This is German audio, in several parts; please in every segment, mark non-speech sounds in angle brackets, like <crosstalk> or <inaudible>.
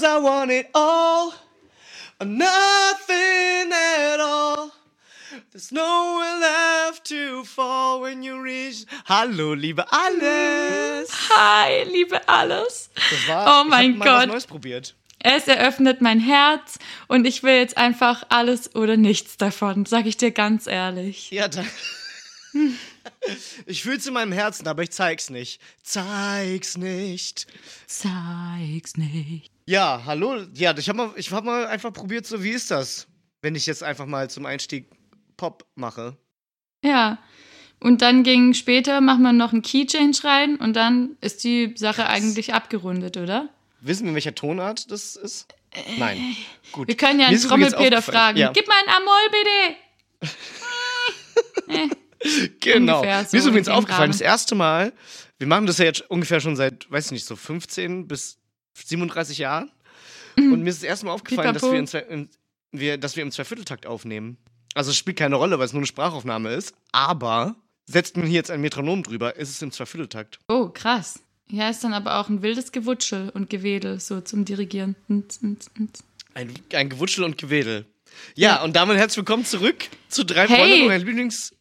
Cause I want it all or nothing at all. There's nowhere left to fall when you reach. Hallo, liebe alles. Hi, liebe alles. Das war, Oh mein ich hab mal was Gott. Neues probiert. Es eröffnet mein Herz und ich will jetzt einfach alles oder nichts davon, sag ich dir ganz ehrlich. Ja, da. Ich fühl's in meinem Herzen, aber ich zeig's nicht. Zeig's nicht. Zeig's nicht. Ja, hallo. Ja, ich habe mal, ich hab mal einfach probiert, so wie ist das, wenn ich jetzt einfach mal zum Einstieg Pop mache. Ja. Und dann ging später, machen wir noch einen Key Change rein und dann ist die Sache eigentlich abgerundet, oder? Wissen wir, welcher Tonart das ist? Nein. Gut. Wir können ja einen Trommelpeter fragen. Ja, Gib mal ein Amol bitte. <laughs> <laughs> genau. ungefähr so Mir ist übrigens aufgefallen, Rahmen. das erste Mal, wir machen das ja jetzt ungefähr schon seit, weiß ich nicht, so 15 bis 37 Jahren. Und mir ist das erste Mal aufgefallen, dass wir, in zwei, in, wir, dass wir im Zweivierteltakt aufnehmen. Also es spielt keine Rolle, weil es nur eine Sprachaufnahme ist. Aber setzt man hier jetzt ein Metronom drüber, ist es im Zweivierteltakt. Oh, krass. Ja, ist dann aber auch ein wildes Gewutschel und Gewedel so zum Dirigieren. Und, und, und. Ein, ein Gewutschel und Gewedel. Ja, Ja. und damit herzlich willkommen zurück zu drei Hey. Freunde und mein Lieblings.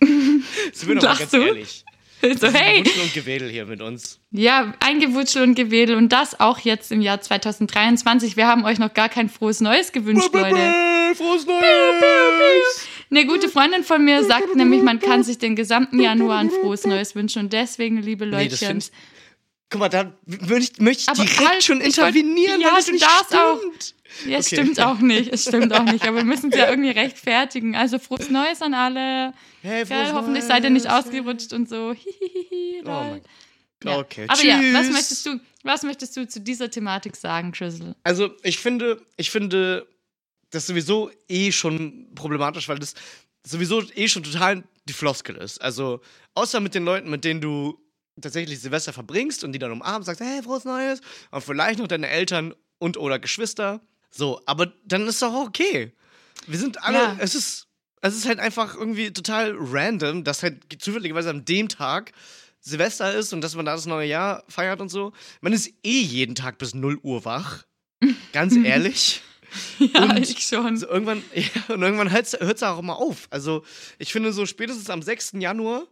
<laughs> Sind wir doch mal ganz du? ehrlich. <laughs> So, hey, Gewutschel und Gewedel hier mit uns. ja, ein Gewutschel und Gewedel und das auch jetzt im Jahr 2023. Wir haben euch noch gar kein frohes Neues gewünscht, Leute. Frohes Neues! Eine gute Freundin von mir sagt nämlich, man kann sich den gesamten Januar ein frohes Neues wünschen und deswegen, liebe Nee, Leutchen, find ich, Guck mal, da möchte ich, Aber direkt halt, schon ich wollt- intervenieren, ja, weil das du nicht darfst auch. stimmt. Ja, es Okay. stimmt auch nicht. Es stimmt auch nicht. Aber wir müssen es ja <laughs> irgendwie rechtfertigen. Also frohes Neues an alle. Hey, Geil, frohes hoffentlich seid ihr nicht Neues. ausgerutscht und so. Hihihihi, <laughs> Oh mein Ja. Okay, Aber tschüss. ja, was möchtest du, was möchtest du zu dieser Thematik sagen, Drizzle? Also, ich finde, ich finde das sowieso eh schon problematisch, weil das sowieso eh schon total die Floskel ist. Also, außer mit den Leuten, mit denen du tatsächlich Silvester verbringst und die dann umarmst, sagst, hey, frohes Neues, und vielleicht noch deine Eltern und oder Geschwister. So, aber dann ist doch auch okay. Wir sind alle, Ja. es ist, es ist halt einfach irgendwie total random, dass halt zufälligerweise an dem Tag Silvester ist und dass man da das neue Jahr feiert und so. Man ist eh jeden Tag bis 0 Uhr wach. <laughs> Ganz ehrlich. Ja, Und ich schon. So irgendwann, <laughs> ja, und irgendwann hört es auch mal auf. Also, ich finde so spätestens am 6. Januar,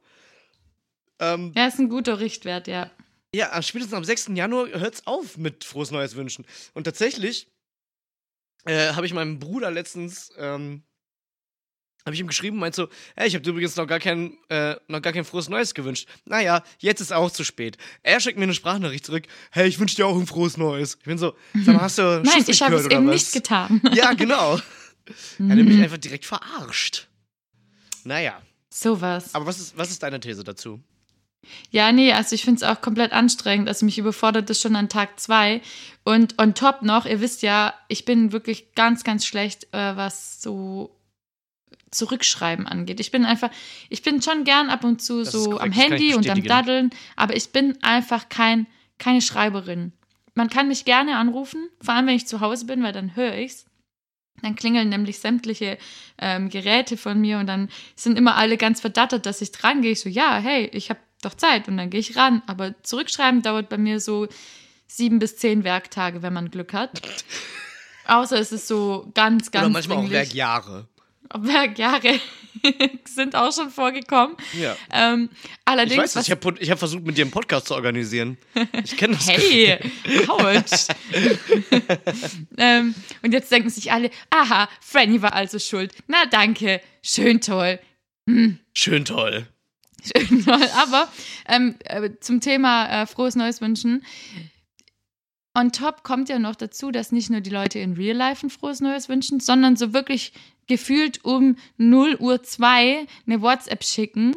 ähm, Ja, ist ein guter Richtwert, ja. ja, spätestens am 6. Januar hört es auf mit Frohes Neues wünschen. Und tatsächlich äh, habe ich meinem Bruder letztens, ähm, habe ich ihm geschrieben, meint so, hey, ich habe dir übrigens noch gar kein, äh, noch gar kein frohes Neues gewünscht. Naja, jetzt ist auch zu spät. Er schickt mir eine Sprachnachricht zurück, hey, ich wünsche dir auch ein frohes Neues. Ich bin so, sag mal, hast du Nein, Schiss ich habe es eben was? nicht getan. <laughs> Ja, genau. <laughs> Er hat mich einfach direkt verarscht. Naja, Sowas. aber was ist, was ist deine These dazu? Ja, nee, also ich finde es auch komplett anstrengend. Also mich überfordert das schon an Tag zwei. Und on top noch, ihr wisst ja, ich bin wirklich ganz, ganz schlecht, äh, was so Zurückschreiben angeht. Ich bin einfach, ich bin schon gern ab und zu Das so am Handy und am. Daddeln, aber ich bin einfach kein, keine Schreiberin. Man kann mich gerne anrufen, vor allem wenn ich zu Hause bin, weil dann höre ich's. Dann klingeln nämlich sämtliche ähm, Geräte von mir und dann sind immer alle ganz verdattert, dass ich dran gehe. Ich so, ja, hey, ich habe doch Zeit und dann gehe ich ran. Aber zurückschreiben dauert bei mir so sieben bis zehn Werktage, wenn man Glück hat. <laughs> Außer es ist so ganz, ganz Oder manchmal auch dringlich. Werkjahre. Werkjahre <laughs> sind auch schon vorgekommen. Ja. Ähm, allerdings, Ich weiß es, ich habe hab versucht, mit dir einen Podcast zu organisieren. Ich kenne das. <laughs> Hey, ouch. ähm, und jetzt denken sich alle, aha, Franny war also schuld. Na danke, schön toll. Schön toll. <laughs> Schön. Aber ähm, äh, zum Thema äh, frohes Neues wünschen. On top kommt ja noch dazu, dass nicht nur die Leute in Real Life ein frohes Neues wünschen, sondern so wirklich gefühlt um 0 Uhr 2 eine WhatsApp schicken.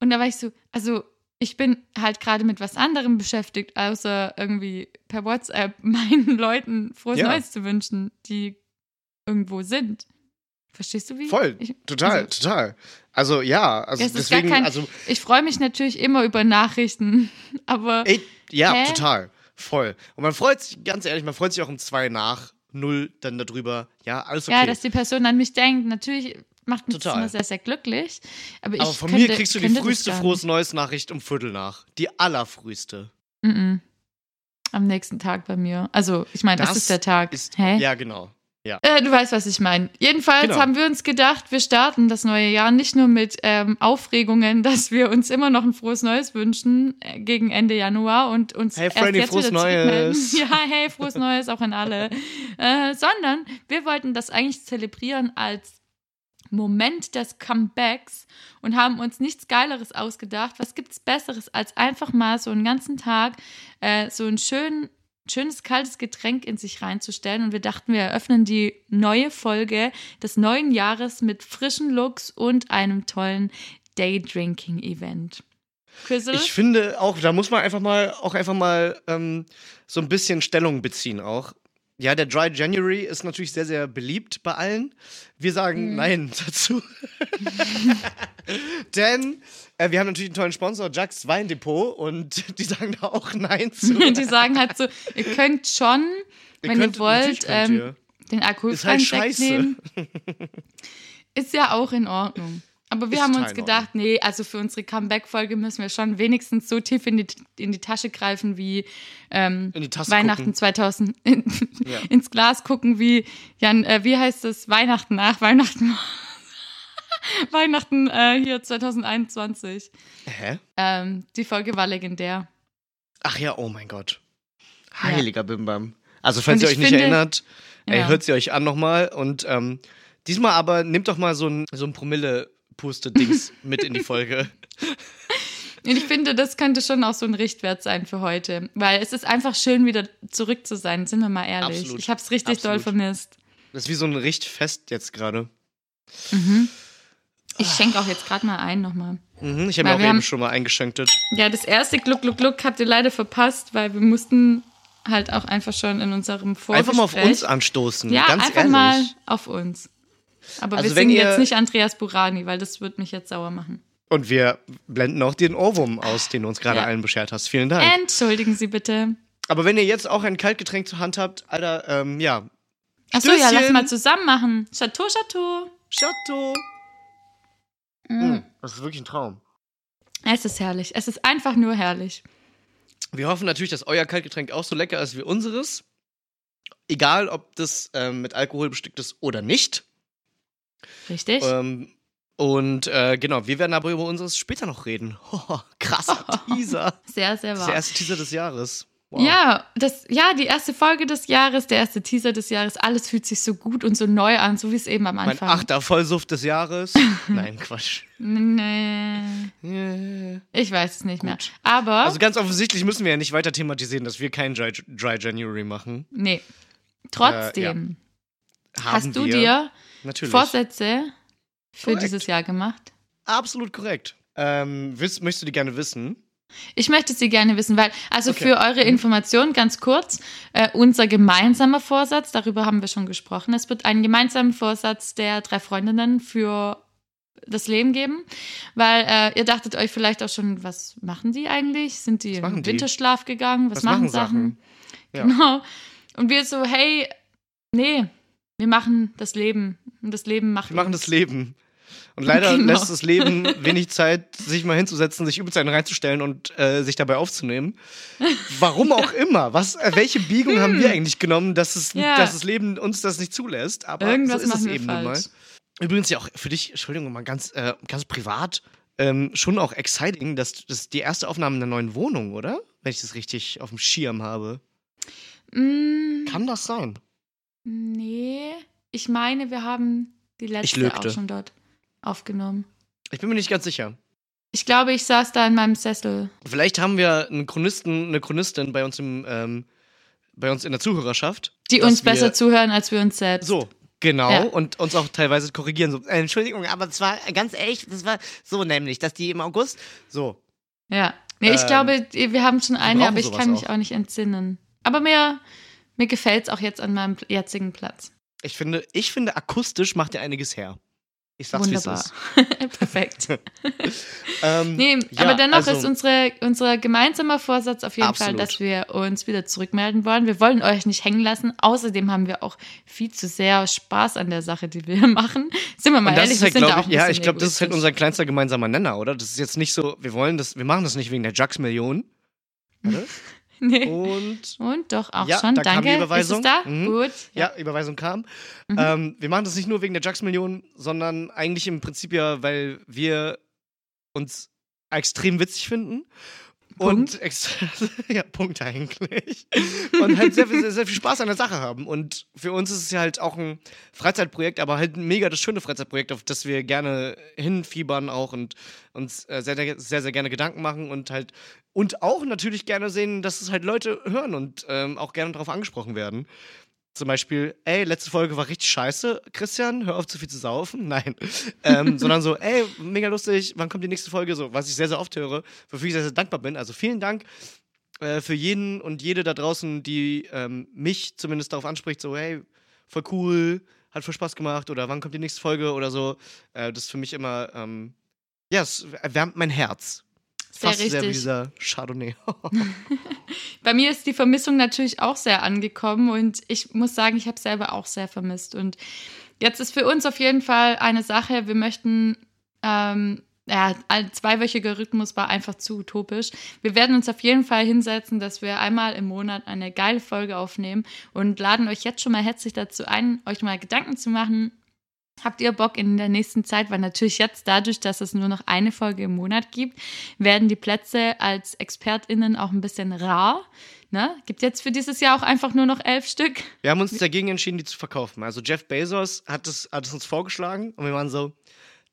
Und da war ich so, also ich bin halt gerade mit was anderem beschäftigt, außer irgendwie per WhatsApp <laughs> meinen Leuten frohes Ja. Neues zu wünschen, die irgendwo sind. Verstehst du wie? Voll. Ich, total, also- total. Also ja, also es deswegen, kein, also ich freue mich natürlich immer über Nachrichten, <laughs> aber ey, ja, Hä? total. Voll. Und man freut sich, ganz ehrlich, man freut sich auch um zwei nach null dann darüber. Ja, alles okay. ja, dass die Person an mich denkt, natürlich macht mich das immer sehr, sehr glücklich. Aber, Aber ich von könnte, mir kriegst du die früheste frohes Neues Nachricht um Viertel nach. Die allerfrühste. Mm -mm. am nächsten Tag bei mir. Also, ich meine, das, Das ist der Tag. Ist, Hä? Ja, genau. Ja. Äh, du weißt, was ich meine. Jedenfalls Genau. haben wir uns gedacht, wir starten das neue Jahr nicht nur mit ähm, Aufregungen, <laughs> dass wir uns immer noch ein frohes Neues wünschen äh, gegen Ende Januar und uns Hey, erst Freddy, jetzt frohes wieder. Neues. <laughs> Ja, hey, frohes Neues auch an alle. Äh, sondern wir wollten das eigentlich zelebrieren als Moment des Comebacks und haben uns nichts Geileres ausgedacht. Was gibt's Besseres, als einfach mal so einen ganzen Tag äh, so ein schön, schönes kaltes Getränk in sich reinzustellen. Und wir dachten, wir eröffnen die neue Folge des neuen Jahres mit frischen Looks und einem tollen Daydrinking-Event. Ich finde auch, da muss man einfach mal auch einfach mal ähm, so ein bisschen Stellung beziehen auch. Ja, der Dry January ist natürlich sehr, sehr beliebt bei allen. Wir sagen Mhm. Nein <laughs> dazu. <laughs> Denn äh, wir haben natürlich einen tollen Sponsor, Jax Weindepot, und <laughs> die sagen da auch Nein zu. <laughs> Die sagen halt so, ihr könnt schon, Ihr wenn könnt- ihr wollt, ähm, ihr. den alkoholfreien Ist halt nehmen. <laughs> Ist ja auch in Ordnung. Aber wir Ist haben uns gedacht, nee, also für unsere Comeback-Folge müssen wir schon wenigstens so tief in die, in die Tasche greifen wie ähm, Weihnachten gucken. 2000 in, Ja. ins Glas gucken wie Jan, äh, wie heißt das? Weihnachten nach Weihnachten. <laughs> Weihnachten äh, hier 2021. Hä? Ähm, die Folge war legendär. Ach ja, oh mein Gott. Heiliger Bimbam. Also, falls ihr euch nicht finde- erinnert, ey, Ja. hört sie euch an nochmal. Und ähm, diesmal aber nehmt doch mal so ein, so ein Promille-Puste-Dings <laughs> mit in die Folge. Und ich finde, das könnte schon auch so ein Richtwert sein für heute. Weil es ist einfach schön, wieder zurück zu sein, sind wir mal ehrlich. Absolut. Ich habe es richtig doll Absolut. vermisst. Das ist wie so ein Richtfest jetzt gerade. Ich schenke auch jetzt gerade mal ein nochmal. Mhm, ich habe mir auch eben haben- schon mal eingeschenkt. Ja, das erste Gluck, Gluck, Gluck habt ihr leider verpasst, weil wir mussten halt auch einfach schon in unserem Vorgespräch... Einfach mal auf uns anstoßen. Ja, ganz einfach ehrlich. mal auf uns. Aber Also wir singen jetzt nicht Andreas Burani, weil das wird mich jetzt sauer machen. Und wir blenden auch den Ohrwurm aus, den du uns gerade Ja. allen beschert hast. Vielen Dank. Entschuldigen Sie bitte. Aber wenn ihr jetzt auch ein Kaltgetränk zur Hand habt, Alter, ähm, ja. Achso, ja, lass mal zusammen machen. Chateau, Chateau. Chateau. Mm. Das ist wirklich ein Traum. Es ist herrlich. Es ist einfach nur herrlich. Wir hoffen natürlich, dass euer Kaltgetränk auch so lecker ist wie unseres. Egal, ob das ähm, mit Alkohol bestickt ist oder nicht. Richtig? Ähm, und äh, genau, wir werden aber über unseres später noch reden. Oh, <laughs> krasser <laughs> Teaser. sehr, sehr Das ist wahr. der erste Teaser des Jahres. Wow. Ja, das, ja, die erste Folge des Jahres, der erste Teaser des Jahres, alles fühlt sich so gut und so neu an, so wie es eben am Mein Anfang. achter Vollsuft des Jahres. <laughs> Nein, Quatsch. Nee, Yeah. ich weiß es nicht mehr. Gut. Aber, Also ganz offensichtlich müssen wir ja nicht weiter thematisieren, dass wir keinen Dry, Dry January machen. nee. Trotzdem, Haben hast du dir Natürlich. Vorsätze für Korrekt. dieses Jahr gemacht? Absolut korrekt. Ähm, willst, möchtest du die gerne wissen? Ich möchte sie gerne wissen, weil, also Okay. für eure Information ganz kurz, äh, unser gemeinsamer Vorsatz, darüber haben wir schon gesprochen, es wird einen gemeinsamen Vorsatz der drei Freundinnen für das Leben geben, weil äh, ihr dachtet euch vielleicht auch schon, was machen die eigentlich? Sind die machen in die? Winterschlaf gegangen? Was, Was machen machen Sachen? Sachen? Ja. Genau. Und wir so, hey, nee, wir machen das Leben. Und das Leben macht Wir machen uns. das Leben. Und leider Genau. lässt das Leben wenig Zeit, sich mal hinzusetzen, sich übelst einen reinzustellen und äh, sich dabei aufzunehmen. Warum auch <laughs> immer. Was, äh, welche Biegung haben wir eigentlich genommen, dass, es, Hm. Ja. dass das Leben uns das nicht zulässt? Aber Irgendwas so ist es eben nun mal. falsch. Übrigens ja auch für dich, Entschuldigung, mal ganz, äh, ganz privat, ähm, schon auch exciting, dass das die erste Aufnahme in der neuen Wohnung, oder? Wenn ich das richtig auf dem Schirm habe. Mm, Kann das sein? Nee, ich meine, wir haben die letzte auch schon dort aufgenommen. Ich bin mir nicht ganz sicher. Ich glaube, ich saß da in meinem Sessel. Vielleicht haben wir einen Chronisten, eine Chronistin bei uns im, ähm, bei uns in der Zuhörerschaft. Die uns besser zuhören als wir uns selbst. So, genau. Ja. Und uns auch teilweise korrigieren. So, äh, Entschuldigung, aber es war ganz ehrlich, das war so nämlich, dass die im August. so. Ja. Nee, ich Ähm, glaube, wir haben schon eine, aber ich kann mich auch. auch nicht entsinnen. Aber mir, mir gefällt es auch jetzt an meinem jetzigen Platz. Ich finde, ich finde, akustisch macht er einiges her. Ich sag's, wie es Wunderbar. ist. <laughs> Perfekt. <laughs> Ähm, Nee, ja, aber dennoch also- ist unsere, unser gemeinsamer Vorsatz auf jeden Absolut. Fall, dass wir uns wieder zurückmelden wollen. Wir wollen euch nicht hängen lassen. Außerdem haben wir auch viel zu sehr Spaß an der Sache, die wir <laughs> machen. Sind wir mal Und ehrlich, halt, wir sind da auch ich, ja, ich glaube, das ist halt unser kleinster gemeinsamer Nenner, oder? Das ist jetzt nicht so, wir wollen das, wir machen das nicht wegen der Jux-Million. <laughs> Nee. Und Und doch auch Ja, schon. da kam Danke. die Überweisung. Ist es da? Mhm. Gut. ja, Überweisung kam. Mhm. Ähm, wir machen das nicht nur wegen der Jax-Million, sondern eigentlich im Prinzip ja, weil wir uns extrem witzig finden. Punkt. Und <laughs> ja, Punkt eigentlich. <laughs> Und halt sehr, viel- sehr, sehr viel Spaß an der Sache haben. Und für uns ist es ja halt auch ein Freizeitprojekt, aber halt ein mega das schöne Freizeitprojekt, auf das wir gerne hinfiebern auch und uns äh, sehr, sehr, sehr, sehr gerne Gedanken machen und halt und auch natürlich gerne sehen, dass es halt Leute hören und ähm, auch gerne darauf angesprochen werden. Zum Beispiel, ey, letzte Folge war richtig scheiße, Christian, hör auf zu viel zu saufen. <laughs> Nein. Ähm, sondern so, ey, mega lustig, wann kommt die nächste Folge? So, was ich sehr, sehr oft höre, wofür ich sehr, sehr dankbar bin. Also vielen Dank äh, für jeden und jede da draußen, die ähm, mich zumindest darauf anspricht, so, hey, voll cool, hat voll Spaß gemacht oder wann kommt die nächste Folge oder so. Äh, das ist für mich immer, ähm, ja, es erwärmt mein Herz. Sehr Fast sehr wie richtig. dieser Chardonnay. <laughs> Bei mir ist die Vermissung natürlich auch sehr angekommen und ich muss sagen, ich habe selber auch sehr vermisst. Und jetzt ist für uns auf jeden Fall eine Sache, wir möchten, ähm, ja, ein zweiwöchiger Rhythmus war einfach zu utopisch. Wir werden uns auf jeden Fall hinsetzen, dass wir einmal im Monat eine geile Folge aufnehmen und laden euch jetzt schon mal herzlich dazu ein, euch mal Gedanken zu machen. Habt ihr Bock in der nächsten Zeit, weil natürlich jetzt dadurch, dass es nur noch eine Folge im Monat gibt, werden die Plätze als ExpertInnen auch ein bisschen rar. Ne? Gibt jetzt für dieses Jahr auch einfach nur noch elf Stück. Wir haben uns dagegen entschieden, die zu verkaufen. Also Jeff Bezos hat es, hat es uns vorgeschlagen und wir waren so,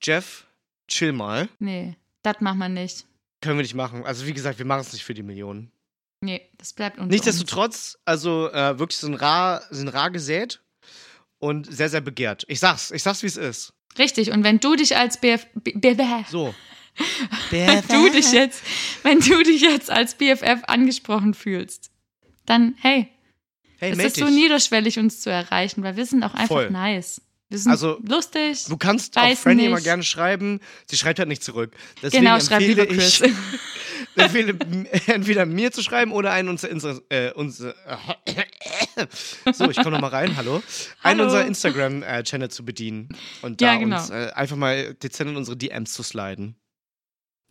Jeff, chill mal. Nee, das machen wir nicht. Können wir nicht machen. Also wie gesagt, wir machen es nicht für die Millionen. Nee, das bleibt uns. Nichtsdestotrotz, also äh, wirklich sind rar, sind rar gesät und sehr, sehr begehrt. Ich sag's, ich sag's, wie es ist. Richtig, und wenn du dich als BF, B, B, B, So. <laughs> wenn du dich jetzt, wenn du dich jetzt als BFF angesprochen fühlst, dann hey, Hey, es ist so niederschwellig, uns zu erreichen, weil wir sind auch einfach Voll. nice. Wir sind Also, lustig. Du kannst auch Franny immer gerne schreiben. Sie schreibt halt nicht zurück. Deswegen Genau, schreib empfehle lieber Chris. ich, <laughs> empfehle <laughs> entweder mir zu schreiben oder einen unserer, Insta- äh, unsere, <laughs> so, ich komme nochmal rein, hallo. Einen Hallo. unserer Instagram-Channel zu bedienen und Ja, da genau. uns äh, einfach mal dezent in unsere DMs zu sliden.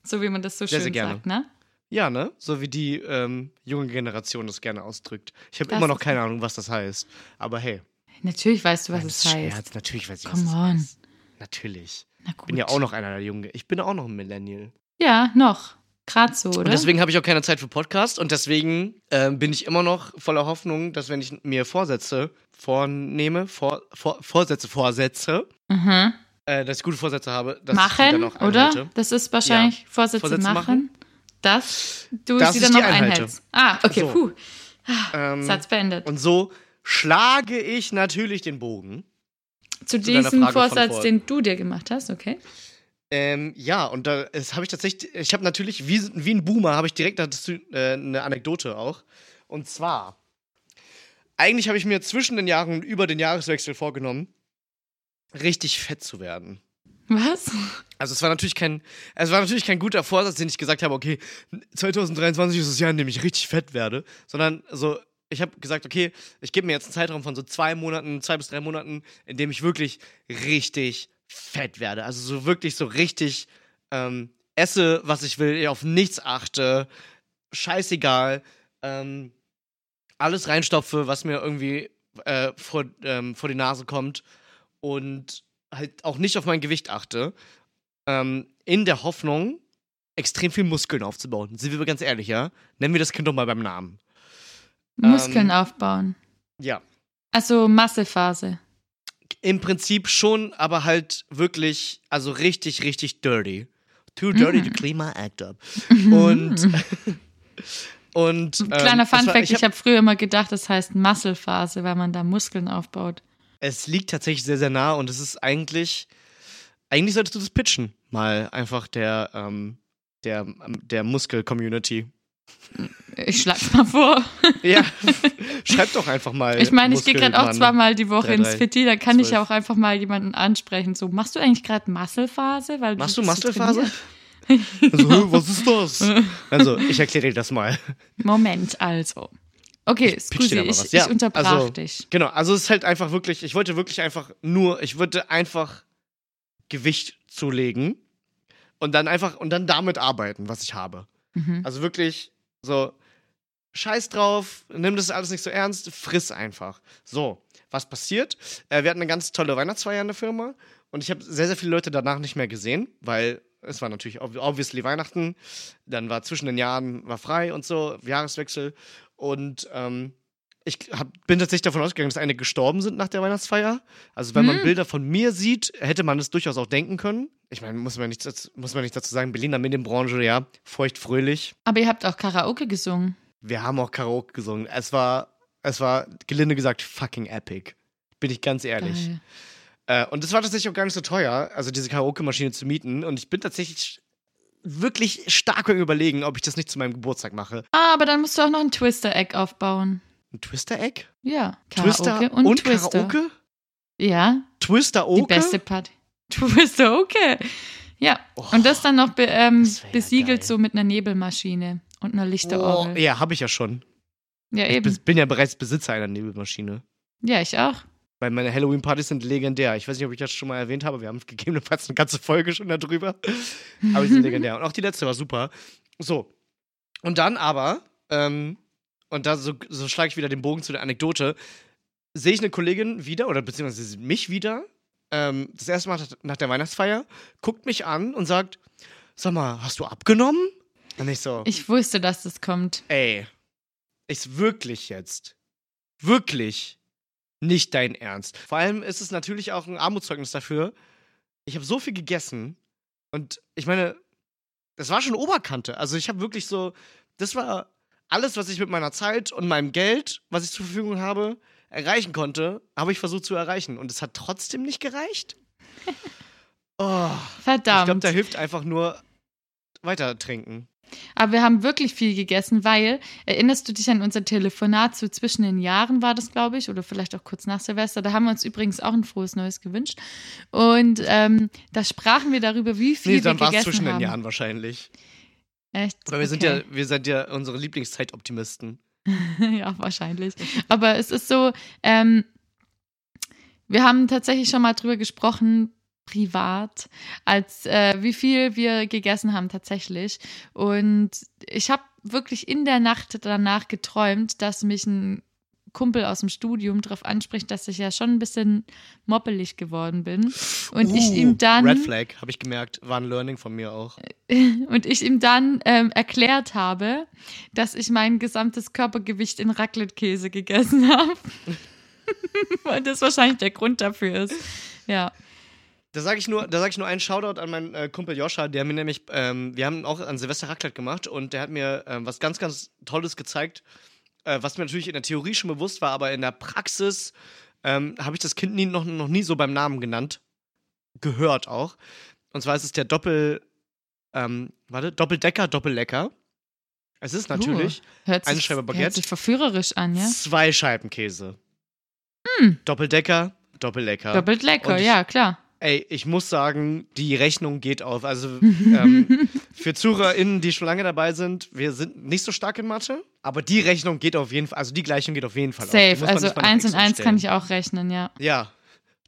so wie man das so Sehr, schön sehr sagt, ne? Ja, ne? So wie die ähm, junge Generation das gerne ausdrückt. Ich habe immer noch keine Ahnung, was das heißt. Aber hey. Natürlich weißt du, was es das ist heißt. Scherz. Natürlich weiß ich, Come was on. heißt. Natürlich. Na gut. Bin ja auch noch einer der Jungen. Ich bin auch noch ein Millennial. Ja, noch. Gerade so, oder? Und deswegen habe ich auch keine Zeit für Podcast und deswegen ähm, bin ich immer noch voller Hoffnung, dass wenn ich mir Vorsätze vornehme, vor, vor, Vorsätze vorsetze, mhm. äh, dass ich gute Vorsätze habe, dass machen, oder? einhalte. Das ist wahrscheinlich Vorsätze, Vorsätze machen, machen. dass du Dass sie dann noch einhalte. einhältst. Ah, okay, So. puh. Ähm, Satz beendet. und so schlage ich natürlich den Bogen. Zu deiner diesem Vorsatz, vor- den du dir gemacht hast, okay? Ähm, ja, und da habe ich tatsächlich, ich habe natürlich, wie, wie ein Boomer, habe ich direkt dazu äh, eine Anekdote auch. Und zwar, eigentlich habe ich mir zwischen den Jahren und über den Jahreswechsel vorgenommen, richtig fett zu werden. Was? Also es war natürlich kein, es war natürlich kein guter Vorsatz, den ich gesagt habe, okay, 2023 ist das Jahr, in dem ich richtig fett werde, sondern so, ich habe gesagt, okay, ich gebe mir jetzt einen Zeitraum von so zwei Monaten, zwei bis drei Monaten, in dem ich wirklich richtig fett werde. Also so wirklich so richtig ähm, esse, was ich will, auf nichts achte, scheißegal, ähm, alles reinstopfe, was mir irgendwie äh, vor, ähm, vor die Nase kommt und halt auch nicht auf mein Gewicht achte, ähm, in der Hoffnung, extrem viel Muskeln aufzubauen. Sind wir ganz ehrlich, ja? Nennen wir das Kind doch mal beim Namen. Muskeln Ähm, aufbauen. Ja. Also Massephase. Im Prinzip schon, aber halt wirklich, also richtig, richtig dirty. Too dirty Mhm. to clean my act up. Und, <laughs> und ähm, Kleiner es Fun war- Fact, ich habe früher immer gedacht, das heißt Muskelphase, weil man da Muskeln aufbaut. Es liegt tatsächlich sehr, sehr nah und es ist eigentlich, eigentlich solltest du das pitchen, mal einfach der, ähm, der, der Muskel-Community. Ich schlag's mal vor. Ja, schreib doch einfach mal. Ich meine, ich gehe gerade auch zweimal die Woche Drei, ins drei, Fitti, da kann ich ja auch einfach mal jemanden ansprechen. So, machst du eigentlich gerade Muskelphase? Weil Machst du so Muskelphase? <laughs> Also, was ist das? Also, ich erkläre dir das mal. Moment, also. Okay, dir Scusi, ich, ich Ja, unterbrach also- dich. Genau, also es ist halt einfach wirklich, ich wollte wirklich einfach nur, ich wollte einfach Gewicht zulegen und dann einfach, und dann damit arbeiten, was ich habe. Mhm. Also wirklich so, scheiß drauf, nimm das alles nicht so ernst, friss einfach. So, was passiert? Äh, wir hatten eine ganz tolle Weihnachtsfeier in der Firma und ich habe sehr, sehr viele Leute danach nicht mehr gesehen, weil es war natürlich ob- obviously Weihnachten, dann war zwischen den Jahren, war frei und so, Jahreswechsel und ähm, ich hab, bin tatsächlich davon ausgegangen, dass einige gestorben sind nach der Weihnachtsfeier. Also, wenn man Hm. Bilder von mir sieht, hätte man es durchaus auch denken können. Ich meine, muss man nicht, dazu- muss man nicht dazu sagen, Berliner Medienbranche, ja, feucht fröhlich. Aber ihr habt auch Karaoke gesungen. Wir haben auch Karaoke gesungen. Es war, es war, gelinde gesagt, fucking epic. Bin ich ganz ehrlich. Äh, und es war tatsächlich auch gar nicht so teuer, also diese Karaoke-Maschine zu mieten. Und ich bin tatsächlich wirklich stark Überlegen, ob ich das nicht zu meinem Geburtstag mache. Ah, aber dann musst du auch noch ein Twister-Egg aufbauen. Ein Twister-Egg? Ja, Twister Karaoke und, und Twister. Karaoke? Ja, Twister die beste Party. <laughs> Twister, okay. Ja, Oh, und das dann noch be ähm, ja besiegelt geil. so mit einer Nebelmaschine und einer oh, Lichterorgel. ja, habe ich ja schon. ja, Ich eben. bis- bin ja bereits Besitzer einer Nebelmaschine. Ja, ich auch. Weil meine Halloween-Partys sind legendär. Ich weiß nicht, ob ich das schon mal erwähnt habe. Wir haben <laughs> gegebenenfalls eine ganze Folge schon darüber. Aber die sind legendär. Und auch die letzte war super. So. Und dann aber, ähm, und da so, so schlage ich wieder den Bogen zu der Anekdote, sehe ich eine Kollegin wieder, oder beziehungsweise mich wieder, ähm, das erste Mal nach der Weihnachtsfeier, guckt mich an und sagt, sag mal, hast du abgenommen? Und ich so, Ich wusste, dass das kommt. ey, ist wirklich jetzt, wirklich nicht dein Ernst. Vor allem ist es natürlich auch ein Armutszeugnis dafür. Ich habe so viel gegessen und ich meine, das war schon Oberkante. Also ich habe wirklich so, das war alles, was ich mit meiner Zeit und meinem Geld, was ich zur Verfügung habe, erreichen konnte, habe ich versucht zu erreichen. Und es hat trotzdem nicht gereicht. <laughs> Oh, ich Verdammt. glaube, da hilft einfach nur weiter trinken. Aber wir haben wirklich viel gegessen, weil, erinnerst du dich an unser Telefonat so zwischen den Jahren war das, glaube ich, oder vielleicht auch kurz nach Silvester. Da haben wir uns übrigens auch ein frohes Neues gewünscht. Und ähm, da sprachen wir darüber, wie viel Nee, dann wir war es gegessen zwischen haben. den Jahren wahrscheinlich. Echt? Aber wir sind Okay. ja, wir sind ja unsere Lieblingszeitoptimisten. <laughs> ja, wahrscheinlich. Aber es ist so, ähm, wir haben tatsächlich schon mal drüber gesprochen, privat, als äh, wie viel wir gegessen haben tatsächlich. Und ich habe wirklich in der Nacht danach geträumt, dass mich ein Kumpel aus dem Studium darauf anspricht, dass ich ja schon ein bisschen moppelig geworden bin. Und ich ihm dann Uh, Red Flag, habe ich gemerkt, war ein Learning von mir auch. <laughs> und ich ihm dann ähm, erklärt habe, dass ich mein gesamtes Körpergewicht in Raclette-Käse gegessen <laughs> habe. <laughs> Weil das wahrscheinlich der Grund dafür ist. Da sage ich, nur- da ich nur einen Shoutout an meinen äh, Kumpel Joscha, der mir nämlich, ähm, wir haben auch an Silvester Raclette gemacht und der hat mir ähm, was ganz, ganz Tolles gezeigt, äh, was mir natürlich in der Theorie schon bewusst war, aber in der Praxis ähm, habe ich das Kind nie, noch, noch nie so beim Namen genannt. Gehört auch. Und zwar ist es der Doppel, ähm, warte, Doppeldecker, Doppellecker. Es ist natürlich Hört Eine sich, Scheibe Baguette. hört sich verführerisch an, ja? zwei Scheiben Käse. Hm. Doppeldecker, Doppellecker. Doppelt lecker, Und ich- ja, klar. Ey, ich muss sagen, die Rechnung geht auf. Also <laughs> ähm, für ZuhörerInnen, die schon lange dabei sind, wir sind nicht so stark in Mathe, aber die Rechnung geht auf jeden Fall, also die Gleichung geht auf jeden Fall auf. Safe. muss man Also eins und eins kann ich auch rechnen, ja. Ja,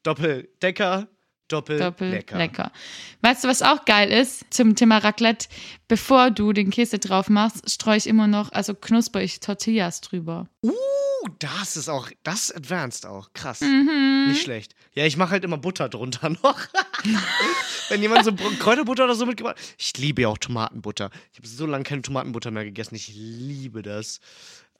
Doppeldecker, Doppel Doppellecker. lecker. Weißt du, was auch geil ist zum Thema Raclette? Bevor du den Käse drauf machst, streue ich immer noch, also knusper ich Tortillas drüber. Uh, das ist auch, das ist advanced auch. Krass. Mhm. Nicht schlecht. Ja, ich mache halt immer Butter drunter <laughs> noch. Wenn jemand so Kräuterbutter oder so mitgebracht Ich liebe ja auch Tomatenbutter. Ich habe so lange keine Tomatenbutter mehr gegessen. Ich liebe das.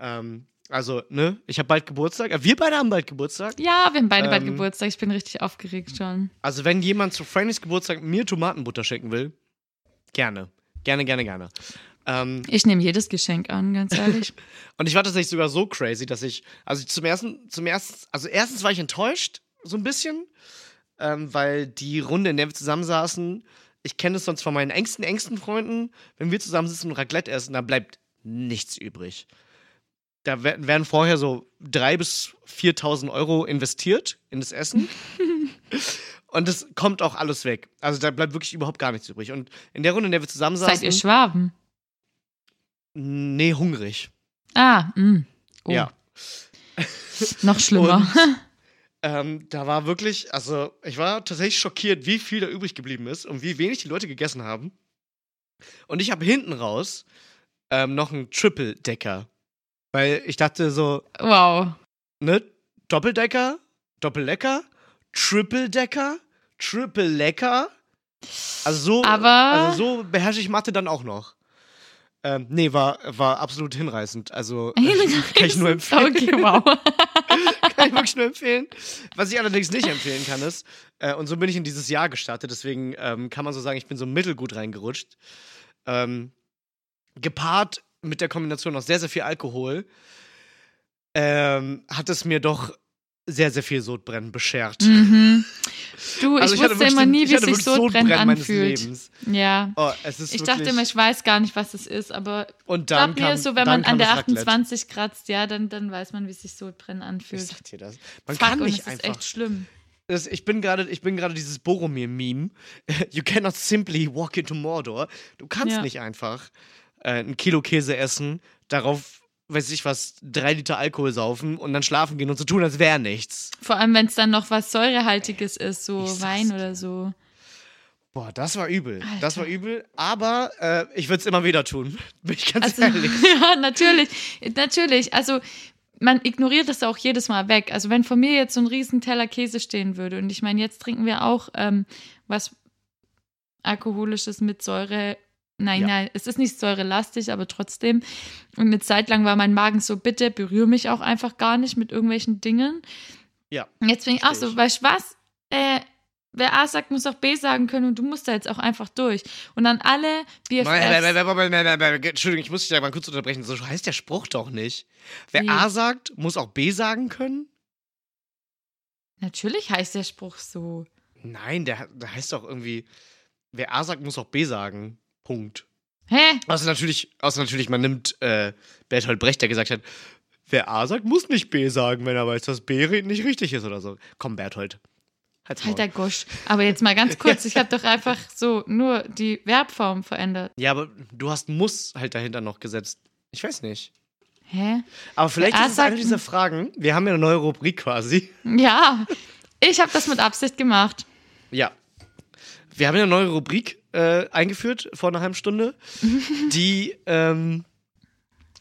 Ähm, also, ne, ich habe bald Geburtstag. Äh, Wir beide haben bald Geburtstag. Ja, wir haben beide bald Ähm, Geburtstag. Ich bin richtig aufgeregt schon. Also, wenn jemand zu Frankys Geburtstag mir Tomatenbutter schenken will, gerne. Gerne, gerne, gerne. Ähm, Ich nehme jedes Geschenk an, ganz ehrlich. <laughs> Und ich war tatsächlich sogar so crazy, dass ich, also zum ersten, zum ersten, also erstens war ich enttäuscht, so ein bisschen, ähm, weil die Runde, in der wir zusammensaßen, ich kenne es sonst von meinen engsten, engsten Freunden, wenn wir zusammensitzen und Raclette essen, da bleibt nichts übrig. Da wer- werden vorher so 3.000 bis 4.000 Euro investiert in das Essen. <laughs> und es kommt auch alles weg. Also da bleibt wirklich überhaupt gar nichts übrig. Und in der Runde, in der wir zusammensaßen, Seid ihr Schwaben? nee, hungrig. Ah, mh. Oh, Ja. <laughs> Noch schlimmer. <laughs> Ähm, da war wirklich, also ich war tatsächlich schockiert, wie viel da übrig geblieben ist und wie wenig die Leute gegessen haben. Und ich habe hinten raus ähm, noch einen Triple-Decker Weil ich dachte so, Wow. ne, Doppeldecker, Doppellecker, Triple-Decker, Triple Lecker. Also so, Aber- also so beherrsche ich Mathe dann auch noch. Ähm, nee, war, war absolut hinreißend. Also äh, <laughs> <laughs> kann ich nur empfehlen. Okay, wow. <laughs> kann ich wirklich nur empfehlen. Was ich allerdings nicht empfehlen kann, ist, äh, und so bin ich in dieses Jahr gestartet, deswegen ähm, kann man so sagen, ich bin so mittelgut reingerutscht. Ähm, gepaart mit der Kombination aus sehr, sehr viel Alkohol, ähm, hat es mir doch sehr, sehr viel Sodbrennen beschert. mhm. Du, Also ich wusste immer nie, ich wie sich Sodbrennen meines anfühlt. Ja. Oh, ist Ich dachte immer, ich weiß gar nicht, was es ist, aber und dann glaub mir, so, wenn dann man an der das Raclette. 28 kratzt, ja, dann, dann weiß man, wie sich Sodbrennen Ich anfühlt. sag dir das. Man Fuck, kann nicht ist einfach. echt schlimm. Das, ich bin gerade, ich bin gerade dieses Boromir-Meme. <laughs> You cannot simply walk into Mordor. Du kannst Ja. nicht einfach äh, ein Kilo Käse essen, darauf, weiß ich was, drei Liter Alkohol saufen und dann schlafen gehen und so tun, als wäre nichts. Vor allem, wenn es dann noch was Säurehaltiges ist, so Wein oder so. Boah, das war übel. Das Alter. war übel, aber äh, ich würde es immer wieder tun. <laughs> Bin ich ganz Also, <laughs> ehrlich. ja, natürlich. Natürlich. Also, man ignoriert das auch jedes Mal weg. Also, wenn vor mir jetzt so ein riesen Teller Käse stehen würde und ich meine, jetzt trinken wir auch ähm, was Alkoholisches mit Säure. Nein, Ja. nein, es ist nicht säurelastig, aber trotzdem. Und eine Zeit lang war mein Magen so, bitte berühre mich auch einfach gar nicht mit irgendwelchen Dingen. Ja. Und jetzt bin ich auch so, weißt du was? Äh, wer A sagt, muss auch B sagen können und du musst da jetzt auch einfach durch. Und dann alle BFFs. Entschuldigung, ich muss dich da mal kurz unterbrechen. So heißt der Spruch doch nicht. Wer Wie? A sagt, muss auch B sagen können? Natürlich heißt der Spruch so. Nein, der, der heißt doch irgendwie, wer A sagt, muss auch B sagen. Punkt. Hä? Außer natürlich, außer natürlich, man nimmt äh, Bertolt Brecht, der gesagt hat, wer A sagt, muss nicht B sagen, wenn er weiß, dass B nicht richtig ist oder so. Komm, Berthold. Halt's. Halt der Gosch. Aber jetzt mal ganz kurz, ich habe doch einfach so nur die Verbform verändert. Ja, aber du hast muss halt dahinter noch gesetzt. Ich weiß nicht. Hä? Aber vielleicht ist es eine dieser Fragen. Wir haben ja eine neue Rubrik quasi. Ja, ich habe das mit Absicht gemacht. Ja. Wir haben ja eine neue Rubrik äh, eingeführt vor einer halben Stunde, die, ähm,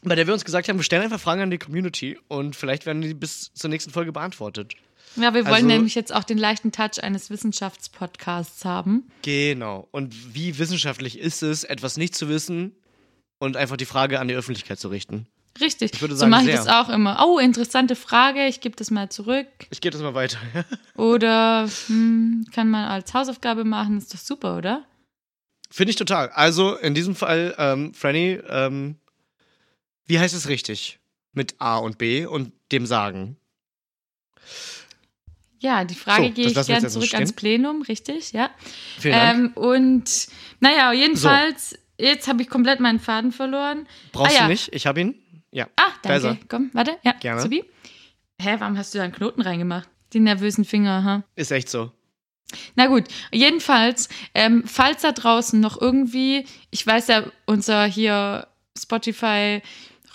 bei der wir uns gesagt haben, wir stellen einfach Fragen an die Community und vielleicht werden die bis zur nächsten Folge beantwortet. Ja, wir wollen Also- nämlich jetzt auch den leichten Touch eines Wissenschaftspodcasts haben. Genau. Und wie wissenschaftlich ist es, etwas nicht zu wissen und einfach die Frage an die Öffentlichkeit zu richten? Richtig. Ich würde so sagen, mache ich sehr. das auch immer. Oh, interessante Frage, ich gebe das mal zurück. Ich gebe das mal weiter. <laughs> Oder hm, kann man als Hausaufgabe machen, ist doch super, oder? Finde ich total. Also in diesem Fall, ähm, Franny, ähm, wie heißt es richtig? Mit A und B und dem Sagen. Ja, die Frage So, gehe ich lassen wir jetzt gern erstmal zurück ans stehen. Plenum, richtig, ja. Vielen Dank. Ähm, und naja, jedenfalls, jetzt habe ich komplett meinen Faden verloren. Brauchst ah, ja. du nicht? Ich habe ihn. Ja. Ah, danke. er. Komm, warte. Ja, Gerne. Subi. Hä, warum hast du da einen Knoten reingemacht? Die nervösen Finger, ha? Ist echt so. Na gut, jedenfalls, ähm, falls da draußen noch irgendwie, ich weiß ja, unser hier Spotify